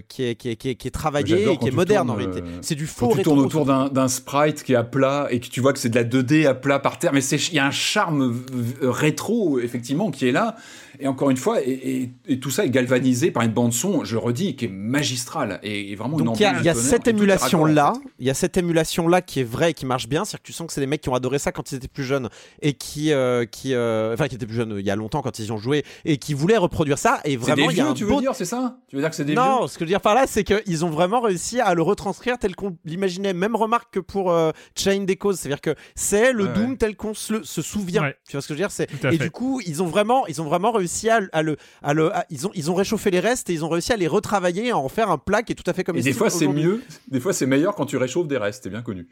qui est, qui est, qui est, qui est travaillé et qui est moderne en réalité. C'est du faux. Quand tu tournes autour d'un, d'un sprite à plat et que tu vois que c'est de la 2D à plat par terre, mais il y a un charme rétro effectivement qui est là et encore une fois, et, tout ça est galvanisé par une bande son, je redis, qui est magistrale et, vraiment Donc il y a, cette émulation là, il y a cette émulation là qui est vraie et qui marche bien, c'est-à-dire que tu sens que c'est des mecs qui ont adoré ça quand ils étaient plus jeunes et qui, euh, qui, euh, enfin qui étaient plus jeunes il y a longtemps quand ils y ont joué et qui voulaient reproduire ça. Et vraiment il y a un tu veux dire, c'est ça? Tu veux dire que c'est des non, ce que je veux dire par là, c'est qu'ils ont vraiment réussi à le retranscrire tel qu'on l'imaginait. Même remarque que pour euh, Chain des causes, c'est-à-dire que c'est le Doom tel qu'on se, souvient. Tu vois ce que je veux dire? C'est et du coup ils ont vraiment, ils ont vraiment réussi à, le, à le ils, ont, ils ont réchauffé les restes et ils ont réussi à les retravailler, à en faire un plat qui est tout à fait comme Et des fois, c'est mieux, des fois, c'est meilleur quand tu réchauffes des restes, c'est bien connu.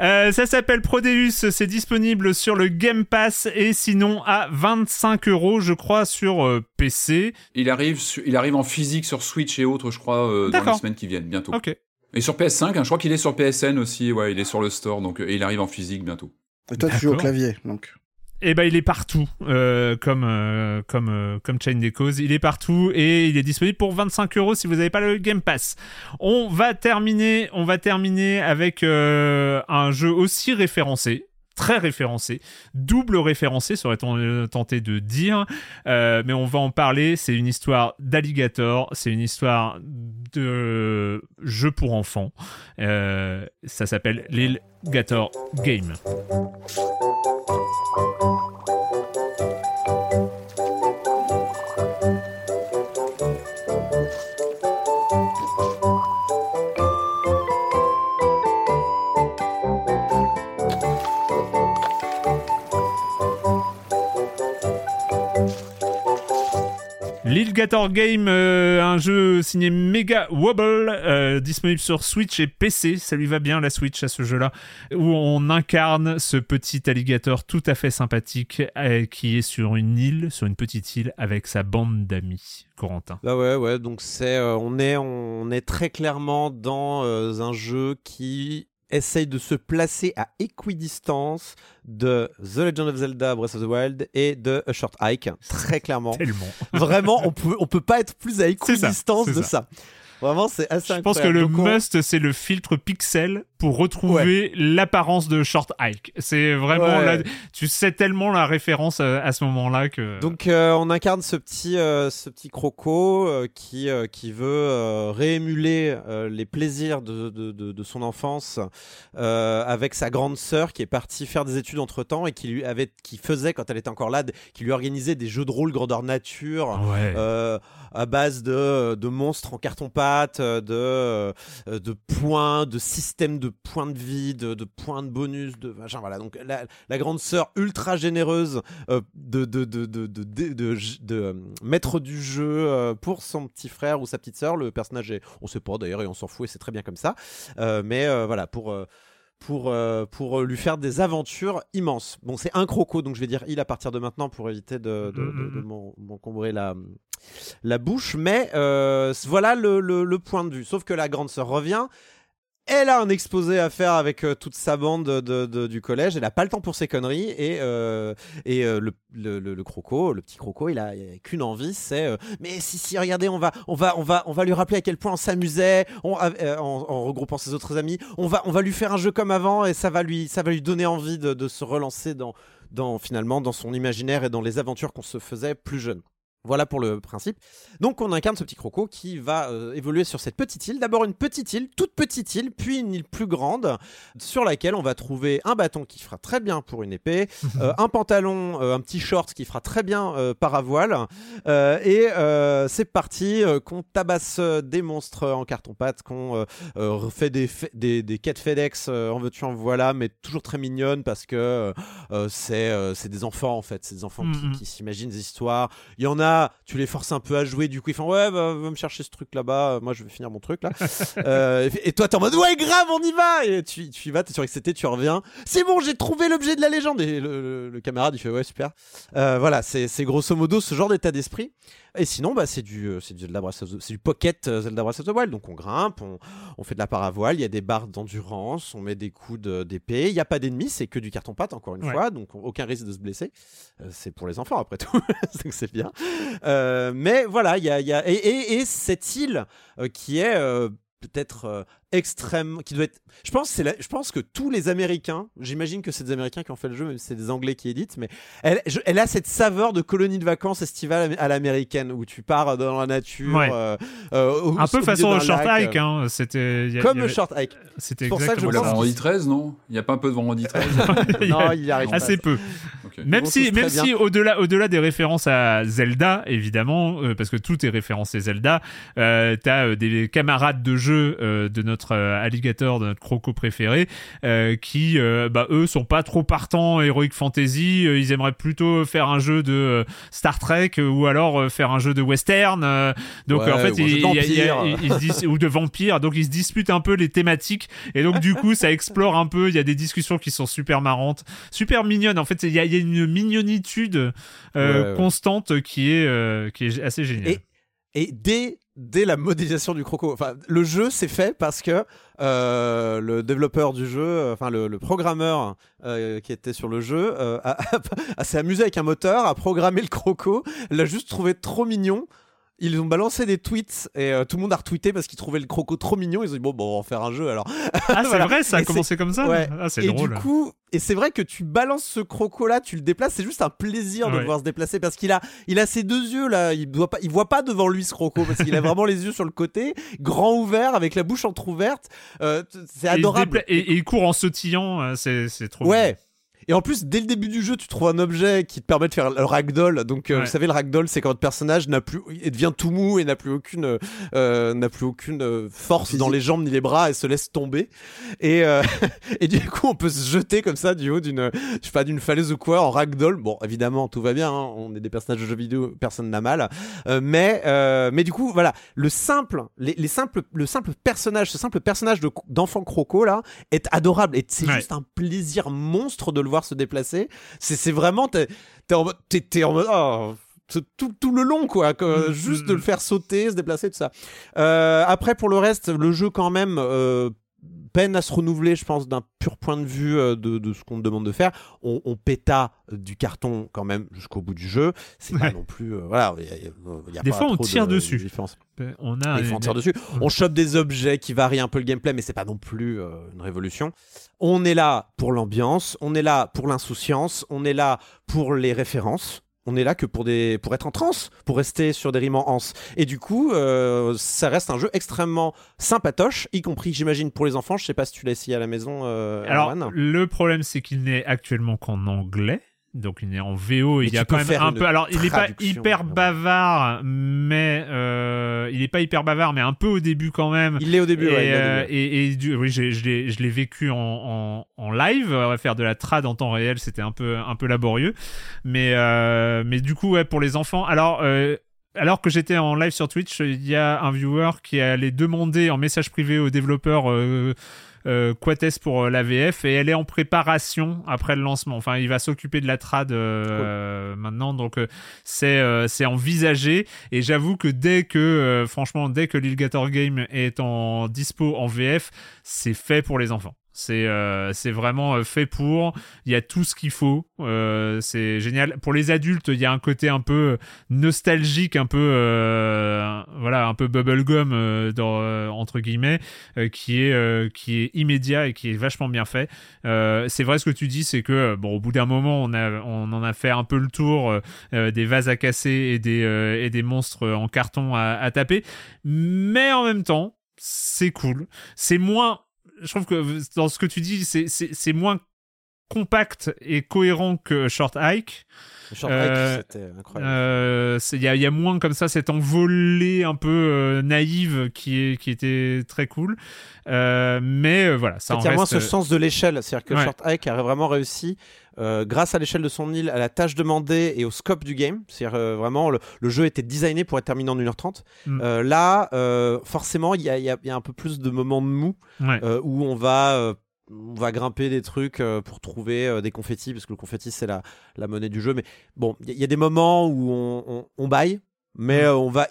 Euh, ça s'appelle Prodeus, c'est disponible sur le Game Pass et sinon à 25 euros, je crois, sur euh, PC. Il arrive, il arrive en physique sur Switch et autres, je crois, euh, dans les semaines qui viennent, bientôt. Ok. Et sur PS5, hein, je crois qu'il est sur PSN aussi, ouais, il est sur le store, donc et il arrive en physique bientôt. Et toi, tu joues au clavier, donc. Eh ben, il est partout, euh, comme euh, comme euh, comme Chain des causes. Il est partout et il est disponible pour 25 euros si vous n'avez pas le Game Pass. On va terminer, on va terminer avec un jeu aussi référencé très référencé, double référencé, serait-on tenté de dire, mais on va en parler. C'est une histoire d'alligator, c'est une histoire de jeu pour enfants. ça s'appelle l'Alligator Game. Gator Game, euh, un jeu signé Mega Wobble, euh, disponible sur Switch et PC. Ça lui va bien la Switch à ce jeu-là, où on incarne ce petit alligator tout à fait sympathique euh, qui est sur une île, sur une petite île avec sa bande d'amis. Corentin. Bah ouais, ouais. Donc c'est, on est, on est très clairement dans un jeu qui essaye de se placer à équidistance de The Legend of Zelda Breath of the Wild et de A Short Hike, très clairement. Tellement. *laughs* Vraiment, on peut, on peut pas être plus à équidistance de ça. Vraiment, c'est assez Je pense que le must, c'est le filtre pixel pour retrouver l'apparence de Short Hike. C'est vraiment là, tu sais tellement la référence à, ce moment-là que. Donc euh, on incarne ce petit, euh, ce petit croco euh, qui qui veut réémuler les plaisirs de, de, de, son enfance avec sa grande sœur qui est partie faire des études entre temps et qui lui avait qui faisait quand elle était encore là, qui lui organisait des jeux de rôle grandeur nature à base de, de monstres en carton-pâte, de, de points, de systèmes de de points de vie, de, points de bonus, de machin. Voilà. Donc la, grande sœur ultra généreuse euh, de, de, euh, maître du jeu euh, pour son petit frère ou sa petite sœur. Le personnage est, on sait pas d'ailleurs et on s'en fout et c'est très bien comme ça. mais voilà pour pour, pour lui faire des aventures immenses. Bon, c'est un croco, donc je vais dire il à partir de maintenant pour éviter de, de, mm, mm, mm. m'encombrer la, la bouche. Mais voilà le, le, le, point de vue. Sauf que la grande sœur revient Elle a un exposé à faire avec euh, toute sa bande de, du collège. Elle a pas le temps pour ses conneries. Et, euh, euh, le, croco, le petit croco, il a, qu'une envie, c'est mais si si regardez, on va on va on va on va lui rappeler à quel point on s'amusait, en, en regroupant ses autres amis. On va lui faire un jeu comme avant et ça va lui donner envie de, de se relancer dans dans finalement dans son imaginaire et dans les aventures qu'on se faisait plus jeune. Voilà pour le principe. Donc on incarne ce petit croco qui va euh, évoluer sur cette petite île. D'abord une petite île, toute petite île, puis une île plus grande sur laquelle on va trouver un bâton qui fera très bien pour une épée, *laughs* euh, un pantalon, euh, un petit short qui fera très bien par à voile. Euh, et c'est parti, qu'on tabasse des monstres en carton-pâte, qu'on refait des, des, des quêtes FedEx en veux-tu en voilà, mais toujours très mignonnes parce que c'est des enfants en fait, c'est des enfants qui, Mhm. qui s'imaginent des histoires. Il y en a, tu les forces un peu à jouer, du coup ils font ouais, va, va me chercher ce truc là-bas, moi je vais finir mon truc là. *laughs* Euh, et toi t'es en mode ouais, grave, on y va Et tu, tu y vas, t'es surexcité, tu reviens. C'est bon, j'ai trouvé l'objet de la légende. Et le, le- le camarade il fait ouais, super. Euh, voilà, c'est c'est grosso modo ce genre d'état d'esprit. Et sinon, bah, c'est du, euh, c'est du Zelda Breath of the- c'est du pocket euh, Zelda Breath of the Wild. Donc on grimpe, on, on fait de la paravoile, il y a des barres d'endurance, on met des coups de- d'épée. Il n'y a pas d'ennemis, c'est que du carton-pâte, encore une Ouais. fois. Donc aucun risque de se blesser. Euh, c'est pour les enfants, après *laughs* tout. donc c'est bien. Euh, mais voilà, il y a. il y a- et, et- et cette île euh, qui est. peut-être extrême qui doit être je pense c'est la- je pense que tous les américains j'imagine que c'est des américains qui ont fait le jeu même si c'est des anglais qui éditent mais elle, je- elle a cette saveur de colonie de vacances estivale à l'américaine où tu pars dans la nature Ouais. euh, euh, au- Un au peu façon d'un short lac, hike, hein. C'était. comme le short hike C'était pour ça que je pense vendredi 13, non? Il n'y a pas un peu de vendredi 13 *laughs* Il y a non il y arrive pas. Assez peu. Même si, même si au-delà, au-delà des références à Zelda, évidemment, euh, parce que tout est référencé Zelda, euh, t'as euh, des camarades de jeu euh, de notre euh, alligator, de notre croco préféré, euh, qui, euh, bah, eux, sont pas trop partants Heroic Fantasy. ils aimeraient plutôt faire un jeu de Star Trek ou alors faire un jeu de western. donc Ouais, en fait, ou il- de vampire. se ou de. Donc ils se disputent un peu les thématiques et donc du coup, ça explore un peu. Il y a des discussions qui sont super marrantes super mignonne. En fait, il y, a- il y a une mignonitude euh, Ouais, ouais. constante qui est, euh, qui est assez géniale. Et- Et dès, dès la modélisation du croco, enfin, le jeu s'est fait parce que euh, le développeur du jeu, euh, enfin le, programmeur euh, qui était sur le jeu, a, a- *laughs* a- s'est amusé avec un moteur, a programmé le croco, l'a juste trouvé trop mignon. Ils ont balancé des tweets et euh, tout le monde a retweeté parce qu'ils trouvaient le croco trop mignon. Ils ont dit bon, bon on va en faire un jeu alors. ah, c'est *laughs* voilà. vrai, ça a Et commencé comme ça? Ouais. Ah, c'est et drôle. du coup, et c'est vrai que tu balances ce croco là, tu le déplaces, c'est juste un plaisir de Ouais. le voir se déplacer parce qu'il a, il a ses deux yeux là, il doit pas, il voit pas devant lui ce croco parce qu'il a *laughs* vraiment les yeux sur le côté, grand ouvert avec la bouche entrouverte. Euh, c'est il adorable. Et, et il court en sautillant, euh, c'est c'est trop Ouais. Et en plus, dès le début du jeu, tu trouves un objet qui te permet de faire le ragdoll. Donc, euh, Ouais. vous savez, le ragdoll, c'est quand votre personnage n'a plus, il devient tout mou et n'a plus aucune, euh, n'a plus aucune euh, force dans les jambes ni les bras et se laisse tomber. Et, euh, *laughs* et du coup, on peut se jeter comme ça du haut d'une, je sais pas, d'une falaise ou quoi en ragdoll. Bon, évidemment, tout va bien. hein, on est des personnages de jeux vidéo, personne n'a mal. Euh, mais, euh, mais du coup, voilà, le simple, les, les simples, le simple personnage, ce simple personnage de- d'enfant croco là, est adorable et c'est Ouais. juste un plaisir monstre de le voir se déplacer. C'est vraiment t'es en mode t'es- en mode oh, tout, tout le long quoi, que- Mm, juste mm, de le faire sauter, se déplacer tout ça. Euh, après pour le reste, le jeu quand même. euh, peine à se renouveler, je pense, d'un pur point de vue euh, de, de ce qu'on te demande de faire. On, on péta du carton quand même jusqu'au bout du jeu. C'est pas non plus. euh, voilà, il y a- il y a Des pas fois, on tire de dessus. différence. On a Des fois, on tire dessus. On chope des objets qui varient un peu le gameplay, mais c'est pas non plus euh, une révolution. On est là pour l'ambiance, on est là pour l'insouciance, on est là pour les références. On est là que pour des pour être en transe, pour rester sur des rimes en anse. Et du coup, euh, ça reste un jeu extrêmement sympatoche, y compris, j'imagine, pour les enfants. Je sais pas si tu l'as essayé à la maison, euh, Alors, Erwan. le problème, c'est qu'il n'est actuellement qu'en anglais. Donc il est en VO, Mais il y a quand même un peu. Alors il n'est pas hyper bavard, mais il n'est pas hyper bavard, mais un peu au début quand même. Il l'est au début, et, ouais, au euh, début. et, et du- oui, je l'ai je l'ai vécu en, en, en live. Faire de la trad en temps réel, c'était un peu, un peu laborieux. Mais, euh, mais du coup, ouais, pour les enfants. Alors, euh, alors que j'étais en live sur Twitch, il y a un viewer qui allait demander en message privé aux développeurs euh, euh, Quates pour euh, la VF et elle est en préparation après le lancement. Enfin, il va s'occuper de la trad euh, maintenant, donc euh, c'est euh, c'est envisagé. Et j'avoue que dès que, euh, franchement, dès que l'Illigator Game est en dispo en VF, c'est fait pour les enfants. C'est euh, vraiment euh, fait pour. Il y a tout ce qu'il faut. Euh, c'est génial. Pour les adultes, il y a un côté un peu nostalgique, un peu euh, voilà, un peu bubblegum euh, dans euh, entre guillemets, euh, qui est euh, qui est immédiat et qui est vachement bien fait. Euh, c'est vrai ce que tu dis, c'est que euh, bon, au bout d'un moment, on a on en a fait un peu le tour euh, euh, des vases à casser et des euh, et des monstres en carton à, à taper, mais en même temps, c'est cool. C'est moins je trouve que dans ce que tu dis, c'est- moins compact et cohérent que Short Hike. Short Euh, Hike, c'était incroyable. Euh, Il y, a- il y a moins comme ça cette envolée un peu euh, naïve qui, est, qui était très cool. Euh, mais euh, voilà, ça En il y a moins ce sens de l'échelle. C'est-à-dire que Ouais. Short Hike a vraiment réussi, euh, grâce à l'échelle de son île, à la tâche demandée et au scope du game. C'est-à-dire euh, vraiment, le, le jeu était designé pour être terminé en 1h30. Mm. Euh, là, euh, forcément, il y a, il y a- il y a un peu plus de moments de mou Ouais. euh, où on va. On va grimper des trucs euh, pour trouver euh, des confettis, parce que le confetti c'est la, la monnaie du jeu. Mais bon, il y, a- il y a des moments où on, on, on baille, mais Mm. euh, on va,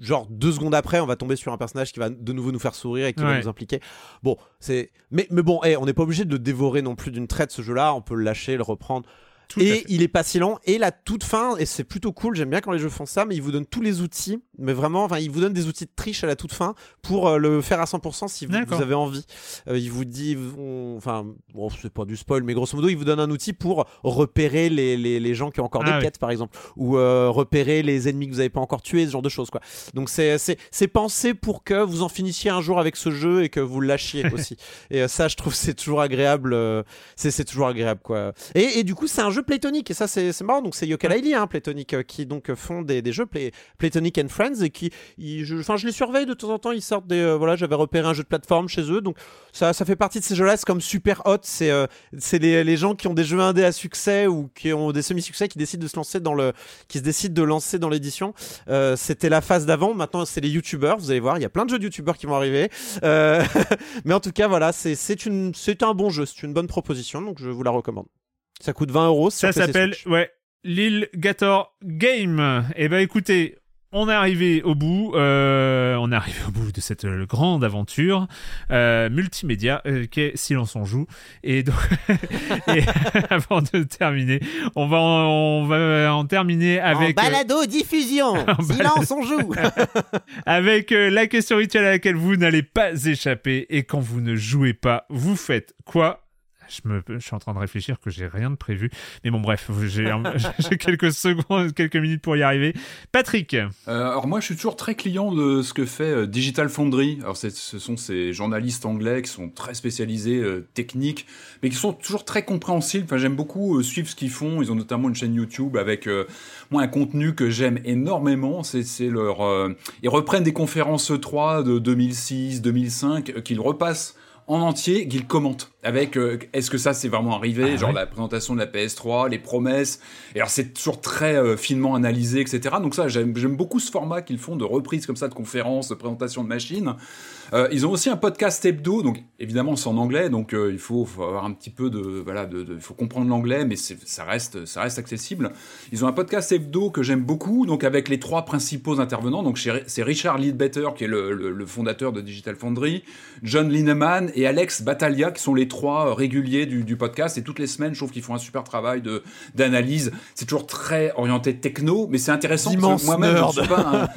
genre deux secondes après, on va tomber sur un personnage qui va de nouveau nous faire sourire et qui va nous impliquer. Bon, c'est, mais, mais bon, hey, on n'est pas obligé de dévorer non plus d'une traite ce jeu-là. On peut le lâcher, le reprendre. Tout et il est pas si lent. Et la toute fin, et c'est plutôt cool. J'aime bien quand les jeux font ça, mais ils vous donnent tous les outils. Mais vraiment, enfin, ils vous donnent des outils de triche à la toute fin pour euh, le faire à 100% si vous, avez envie. Euh, il vous dit, enfin, bon, c'est pas du spoil, mais grosso modo, il vous donne un outil pour repérer les, les, les gens qui ont encore Ah des oui. quêtes, par exemple, ou euh, repérer les ennemis que vous avez pas encore tués, ce genre de choses, quoi. Donc c'est c'est c'est pensé pour que vous en finissiez un jour avec ce jeu et que vous le lâchiez *laughs* aussi. Et euh, ça, je trouve, c'est toujours agréable. c'est c'est toujours agréable, quoi. Et, et du coup, c'est un jeu Playtonic, et ça, c'est marrant. Donc c'est Yooka-Laylee, hein, Playtonic, euh, qui donc font des, des jeux Play, Playtonic and Friends et qui, ils- je, les surveille de temps en temps. Ils sortent des, euh, voilà, j'avais repéré un jeu de plateforme chez eux, donc ça, ça fait partie de ces jeux-là. C'est comme Super Hot, c'est euh, c'est les, les gens qui ont des jeux indés à succès ou qui ont des semi-succès qui décident de se lancer dans le, qui se décident de lancer dans l'édition. Euh, C'était la phase d'avant. Maintenant, c'est les youtubeurs. Vous allez voir, il y a plein de jeux de youtubeurs qui vont arriver. *laughs* Mais en tout cas, voilà, c'est c'est une, c'est un bon jeu, c'est une bonne proposition, donc je vous la recommande. Ça coûte 20 euros. Ça s'appelle, ouais, Lil Gator Game. Et ben écoutez, on est arrivé au bout, euh, on est arrivé au bout de cette euh, grande aventure euh, multimédia euh, qu'est Silence on joue. Et donc, *laughs* et *laughs* avant de terminer, on va en, on va en terminer avec *laughs* en balado diffusion. En Silence, on joue. avec euh, la question rituelle à laquelle vous n'allez pas échapper. Et quand vous ne jouez pas, vous faites quoi? Je, suis en train de réfléchir que j'ai rien de prévu. Mais bon, bref, *laughs* j'ai quelques secondes, quelques minutes pour y arriver. Patrick, Euh, alors moi, je suis toujours très client de ce que fait euh, Digital Foundry. Alors ce sont ces journalistes anglais qui sont très spécialisés euh, techniques, mais qui sont toujours très compréhensibles. Enfin, j'aime beaucoup suivre ce qu'ils font. Ils ont notamment une chaîne YouTube avec moi un contenu que j'aime énormément. C'est leur, ils reprennent des conférences E3 de 2006, 2005 euh, qu'ils repassent en entier, qu'ils commentent avec euh, est-ce que ça c'est vraiment arrivé, Ah genre ouais. la présentation de la PS3, les promesses. Et alors c'est toujours très euh, finement analysé, etc. Donc ça j'aime beaucoup ce format qu'ils font de reprise comme ça de conférences, de présentation de machines. Euh, ils ont aussi un podcast hebdo, donc évidemment c'est en anglais, donc euh, il faut, faut avoir un petit peu de voilà, de, faut comprendre l'anglais, mais ça reste ça reste accessible. Ils ont un podcast hebdo que j'aime beaucoup, donc avec les trois principaux intervenants. Donc c'est Richard Leadbetter qui est le, le- le fondateur de Digital Foundry, John Lineman et Alex Battaglia qui sont les trois euh, réguliers du, du podcast. Et toutes les semaines, je trouve qu'ils font un super travail de d'analyse. C'est toujours très orienté techno, mais c'est intéressant parce Immense que moi-même je suis pas un,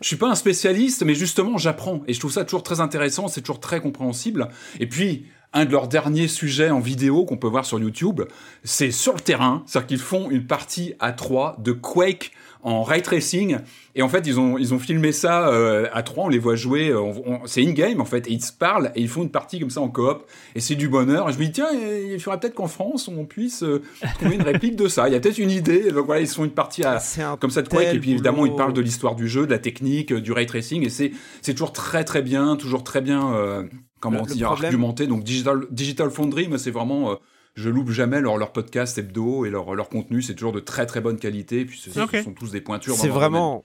je suis pas un spécialiste, mais justement j'apprends et je trouve ça toujours très intéressant. C'est toujours très compréhensible. Et puis un de leurs derniers sujets en vidéo qu'on peut voir sur YouTube, c'est sur le terrain, c'est-à-dire qu'ils font une partie à 3 de Quake en ray tracing. Et en fait ils ont ils ont filmé ça euh, à trois on les voit jouer euh, c'est in game en fait et ils se parlent et ils font une partie comme ça en coop et c'est du bonheur. Et je me dis tiens il faudrait peut-être qu'en France on puisse euh, trouver une réplique de ça. Il y a peut-être une idée. Donc voilà ils se font une partie à un comme ça de Quake et puis évidemment boulot. ils parlent de l'histoire du jeu de la technique du ray tracing et c'est c'est toujours très très bien toujours très bien euh, comment Le- dire problème- argumenté donc digital digital foundry moi c'est vraiment euh, je loupe jamais leur, leur podcast hebdo et leur, leur contenu, c'est toujours de très très bonne qualité. Et puis ce, sont tous des pointures. C'est vraiment.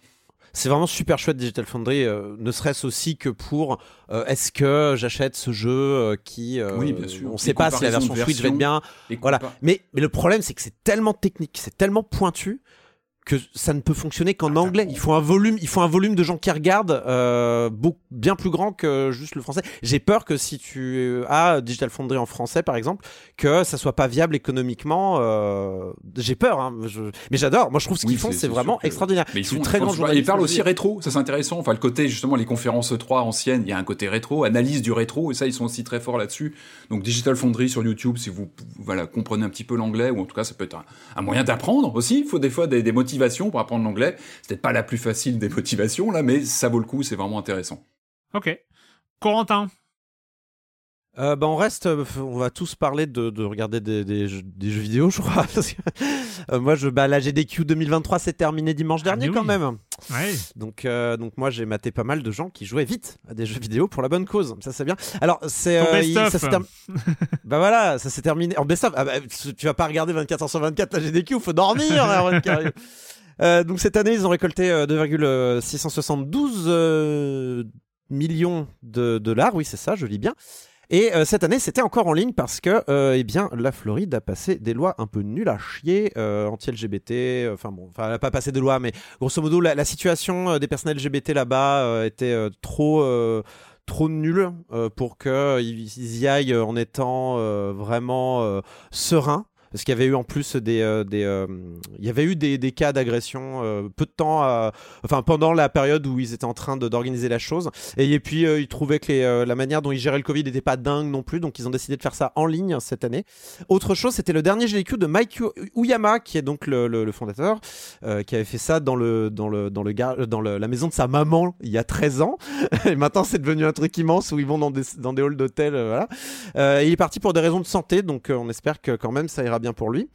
c'est vraiment super chouette Digital Foundry, euh, ne serait-ce aussi que pour euh, est-ce que j'achète ce jeu euh, qui, euh, Oui, bien sûr. on Les sait pas si la version Switch va être bien. Voilà. Mais, mais le problème, c'est que c'est tellement technique, c'est tellement pointu que ça ne peut fonctionner qu'en Ah, anglais. Il faut un volume, il faut un volume de gens qui regardent euh, beaucoup, bien plus grand que juste le français. J'ai peur que si tu as Digital Foundry en français, par exemple, que ça soit pas viable économiquement. euh, J'ai peur, hein, je- mais j'adore. Moi, je trouve ce Oui, qu'ils font, c'est- vraiment que- extraordinaire. Mais ils très parlent aussi rétro, ça c'est intéressant. Enfin, le côté justement les conférences 3 anciennes, il y a un côté rétro, analyse du rétro, et ça ils sont aussi très forts là-dessus. Donc Digital Foundry sur YouTube, si vous voilà comprenez un petit peu l'anglais, ou en tout cas ça peut être un, un moyen d'apprendre aussi. Il faut des fois des, des motivations pour apprendre l'anglais. C'est peut-être pas la plus facile des *laughs* motivations là, mais ça vaut le coup, c'est vraiment intéressant. Ok. Corentin. Euh, bah, on reste, euh, on va tous parler de, de regarder des, des jeux, des jeux vidéo, je crois. *laughs* parce que, euh, moi, je, bah, la GDQ 2023 s'est terminée dimanche dernier mais quand même. Ouais. Donc, euh, donc moi, j'ai maté pas mal de gens qui jouaient vite à des jeux vidéo pour la bonne cause. Ça, c'est bien. Alors, c'est. Term- *laughs* bah voilà, ça s'est terminé en best-of. Ah bah, tu vas pas regarder 24 heures sur 24 la GDQ, faut dormir. *laughs* Donc cette année, ils ont récolté euh, 2,672 euh, millions de dollars. Oui, c'est ça, je lis bien. Et euh, cette année, c'était encore en ligne parce que, euh, eh bien, la Floride a passé des lois un peu nulles à chier, euh, anti-LGBT. euh, Enfin bon, enfin, elle a pas passé de loi, mais grosso modo, la, la situation euh, des personnes LGBT là-bas euh, était trop. trop nulle euh, pour qu'ils y aillent en étant euh, vraiment sereins parce qu'il y avait eu en plus des, euh, des euh, il y avait eu des, des cas d'agression euh, peu de temps enfin pendant la période où ils étaient en train d'organiser la chose. Et, puis euh, ils trouvaient que la manière dont ils géraient le Covid n'était pas dingue non plus. Donc ils ont décidé de faire ça en ligne cette année. Autre chose c'était le dernier GDQ de Mike Uyama qui est donc le, le- fondateur qui avait fait ça dans le dans le dans le gar- dans le- la maison de sa maman il y a 13 ans. *laughs* Et maintenant c'est devenu un truc immense où ils vont dans des dans des halls d'hôtel voilà. Il est parti pour des raisons de santé, donc on espère que quand même ça ira bien pour lui.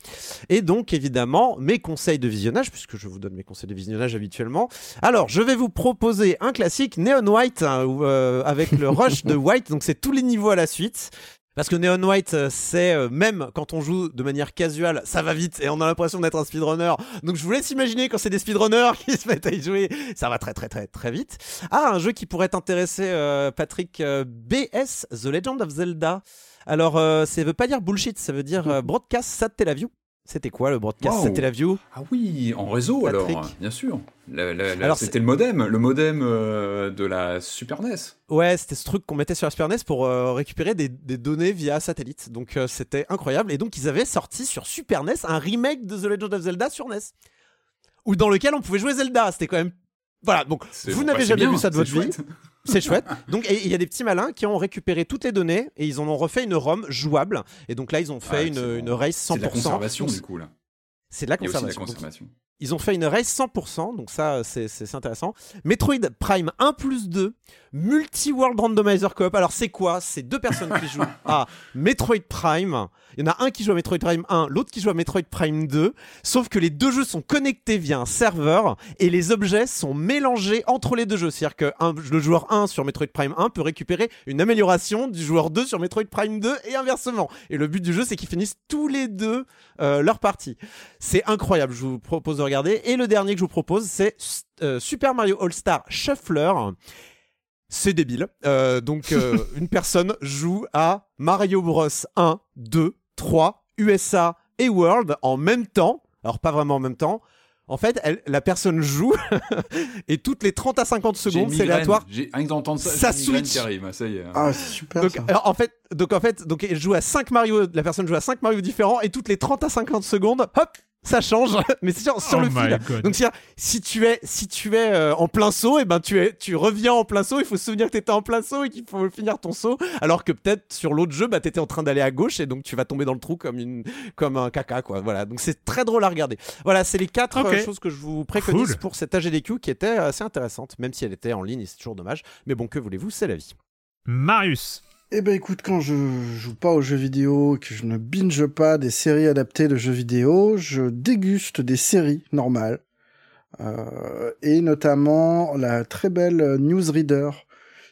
Et donc évidemment, mes conseils de visionnage, puisque je vous donne mes conseils de visionnage habituellement. Alors, je vais vous proposer un classique Neon White hein, euh, avec le *laughs* rush de White, donc c'est tous les niveaux à la suite. Parce que Neon White, euh, c'est euh, même quand on joue de manière casuale, ça va vite et on a l'impression d'être un speedrunner. Donc je vous laisse imaginer quand c'est des speedrunners *laughs* qui se mettent à y jouer, ça va très très très très vite. Ah, un jeu qui pourrait t'intéresser, euh, Patrick, euh, BS, The Legend of Zelda. Alors, euh, ça veut pas dire bullshit, ça veut dire euh, Broadcast Satellaview. C'était quoi le Broadcast Wow. Satellaview Ah oui, en réseau Patrick. alors, bien sûr. C'était le modem, le modem euh, de la Super NES. Ouais, c'était ce truc qu'on mettait sur la Super NES pour euh, récupérer des, des données via satellite. Donc euh, c'était incroyable. Et donc ils avaient sorti sur Super NES un remake de The Legend of Zelda sur NES. Ou dans lequel on pouvait jouer Zelda. C'était quand même. Voilà, donc vous bah, n'avez c'est jamais bien, vu ça de votre vie. C'est chouette. Donc, il y a des petits malins qui ont récupéré toutes les données et ils en ont refait une ROM jouable. Et donc là, ils ont fait Ah, une, race 100%. C'est de la conservation du coup là. C'est de la Il y a aussi de la conservation. Donc, ils ont fait une race 100%, donc ça c'est c'est- c'est intéressant. Metroid Prime 1 plus 2, Multi-World Randomizer Coop. Alors c'est quoi? C'est deux personnes qui jouent *laughs* à Metroid Prime. Il y en a un qui joue à Metroid Prime 1, l'autre qui joue à Metroid Prime 2. Sauf que les deux jeux sont connectés via un serveur et les objets sont mélangés entre les deux jeux. C'est-à-dire que un- le joueur 1 sur Metroid Prime 1 peut récupérer une amélioration du joueur 2 sur Metroid Prime 2 et inversement. Et le but du jeu c'est qu'ils finissent tous les deux euh, leur partie. C'est incroyable, je vous propose de regarder. Et le dernier que je vous propose, c'est euh, Super Mario All-Star Shuffler. C'est débile. Euh, donc, euh, *laughs* une personne joue à Mario Bros 1, 2, 3, USA et World en même temps. Alors, pas vraiment en même temps. En fait, elle- la personne joue *laughs* et toutes les 30 à 50 J'ai secondes, c'est aléatoire. J'ai rien que d'entendre ça, Ça switch. qui arrive. Ça y est. Ah, c'est super. Donc, ça. alors, en fait, donc en fait, donc elle joue à 5 Mario, la personne joue à 5 Mario différents et toutes les 30 à 50 secondes, hop, ça change, *laughs* mais c'est sur, sur Oh le fil. God. Donc si tu es, si tu es euh, en plein saut, et ben tu es, tu reviens en plein saut. Il faut se souvenir que t'étais en plein saut et qu'il faut finir ton saut, alors que peut-être sur l'autre jeu, bah t'étais en train d'aller à gauche et donc tu vas tomber dans le trou comme une, comme un caca quoi. Voilà, donc c'est très drôle à regarder. Voilà, c'est les quatre euh, choses que je vous préconise Cool. pour cette AGDQ qui était assez intéressante, même si elle était en ligne et c'est toujours dommage. Mais bon, que voulez-vous, c'est la vie. Marius. Eh ben écoute, quand je joue pas aux jeux vidéo, que je ne binge pas des séries adaptées de jeux vidéo, je déguste des séries normales. Euh, et notamment la très belle newsreader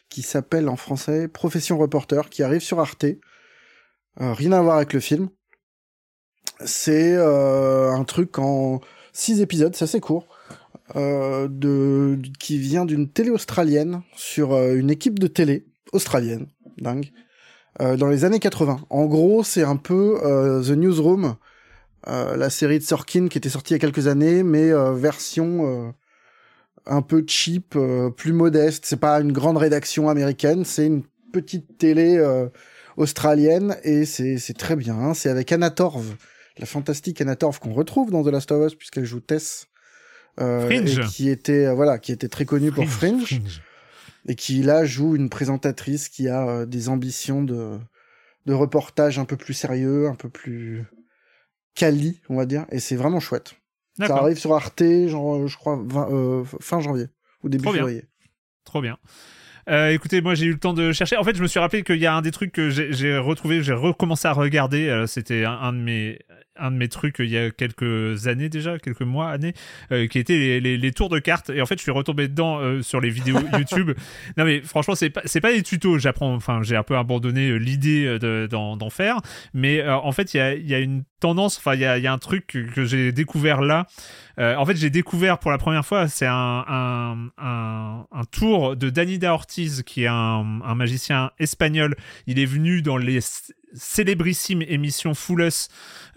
qui s'appelle en français Profession Reporter, qui arrive sur Arte. Euh, rien à voir avec le film. C'est euh, un truc en six épisodes, c'est assez court. Qui vient d'une télé australienne sur une équipe de télé australienne, dingue, euh, dans les années 80. En gros, c'est un peu euh, The Newsroom, euh, la série de Sorkin qui était sortie il y a quelques années, mais euh, version euh, un peu cheap, euh, plus modeste. C'est pas une grande rédaction américaine, c'est une petite télé euh, australienne et c'est très bien. hein. C'est avec Anna Torv, la fantastique Anna Torv qu'on retrouve dans The Last of Us puisqu'elle joue Tess. euh, et qui était voilà qui était très connue pour Fringe et qui là joue une présentatrice qui a euh, des ambitions de de reportage un peu plus sérieux, un peu plus quali, on va dire, et c'est vraiment chouette. Ça arrive sur Arte, genre euh, je crois 20, euh, fin janvier ou début Trop bien. février. Trop bien. Euh, écoutez, moi j'ai eu le temps de chercher. En fait, je me suis rappelé qu'il y a un des trucs que j'ai retrouvé, j'ai recommencé à regarder. C'était un, un de mes un de mes trucs euh, il y a quelques années déjà, quelques mois, années, euh, qui était les, les, les tours de cartes. Et en fait, je suis retombé dedans euh, sur les vidéos *laughs* YouTube. non mais franchement, c'est pas c'est pas des tutos. J'apprends. Enfin, j'ai un peu abandonné euh, l'idée euh, de- d'en d'en faire. Mais euh, en fait, il y a, y a une tendance. Enfin, il y a, y a un truc que, que j'ai découvert là. Euh, en fait, j'ai découvert pour la première fois, c'est un, un, un, un tour de Danida Ortiz, qui est un, un magicien espagnol. Il est venu dans les c- célébrissimes émissions Full Us,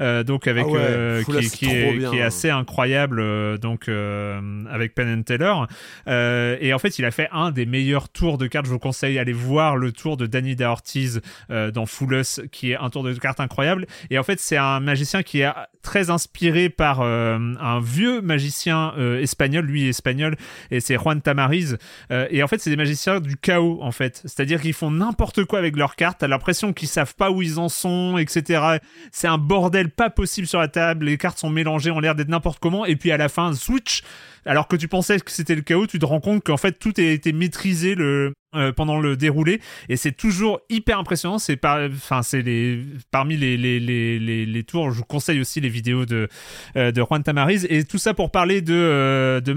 euh, donc avec Ah ouais, euh, qui, Us, qui trop est, bien. qui est assez incroyable, euh, donc avec Penn and. Euh, et en fait, il a fait un des meilleurs tours de cartes. Je vous conseille d'aller voir le tour de Danida Ortiz euh, dans Full Us, qui est un tour de cartes incroyable. Et en fait, c'est un magicien qui est très inspiré par un vieux magicien espagnol, lui espagnol, et c'est Juan Tamariz. Et en fait, c'est des magiciens du chaos, en fait. C'est-à-dire qu'ils font n'importe quoi avec leurs cartes. T'as l'impression qu'ils savent pas où ils en sont, etc. C'est un bordel pas possible sur la table. Les cartes sont mélangées, ont l'air d'être n'importe comment. Et puis à la fin, switch. Alors que tu pensais que c'était le chaos, tu te rends compte qu'en fait tout a été maîtrisé le euh, pendant le déroulé et c'est toujours hyper impressionnant. C'est par, enfin c'est les parmi les les, les les tours. Je vous conseille aussi les vidéos de euh, de Juan Tamariz et tout ça pour parler de euh, de.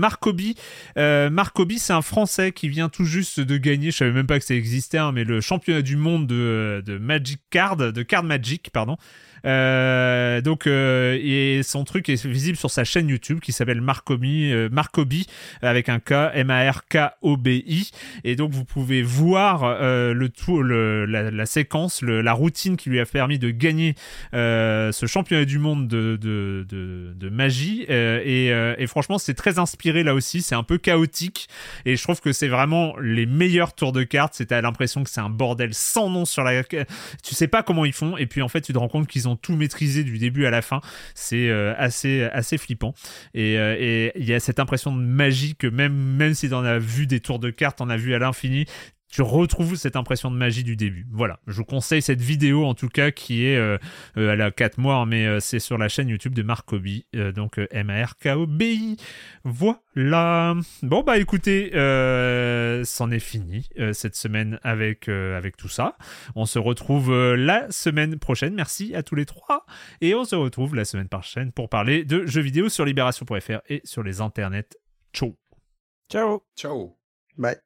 Euh, c'est un Français qui vient tout juste de gagner. Je savais même pas que ça existait, hein, mais le championnat du monde de de Magic Card, de Card Magic, pardon. Euh, donc euh, et son truc est visible sur sa chaîne YouTube qui s'appelle Marcobi, euh, Marcobi avec un K M A R K O B I. Et donc vous pouvez voir euh, le tout le, la, la séquence le, la routine qui lui a permis de gagner euh, ce championnat du monde de de, de, de magie. Euh, et, et franchement c'est très inspiré là aussi. C'est un peu chaotique. Et je trouve que c'est vraiment les meilleurs tours de cartes. C'est à l'impression que c'est un bordel sans nom sur la tu sais pas comment ils font. Et puis en fait tu te rends compte qu'ils ont tout maîtrisé du début à la fin. C'est euh, assez assez flippant. Et euh, et il y a cette impression de magie que même même si t'en as vu des tours de cartes t'en as vu à l'infini tu retrouves cette impression de magie du début. Voilà, je vous conseille cette vidéo en tout cas qui est, euh, euh, elle a 4 mois, mais euh, c'est sur la chaîne YouTube de Marc Kobi, euh, donc euh, M-A-R-K-O-B-I. Voilà. Bon bah écoutez, euh, c'en est fini euh, cette semaine avec, euh, avec tout ça. On se retrouve euh, la semaine prochaine. Merci à tous les trois. Et on se retrouve la semaine prochaine pour parler de jeux vidéo sur libération.fr et sur les internets. Ciao Ciao Ciao. Bye.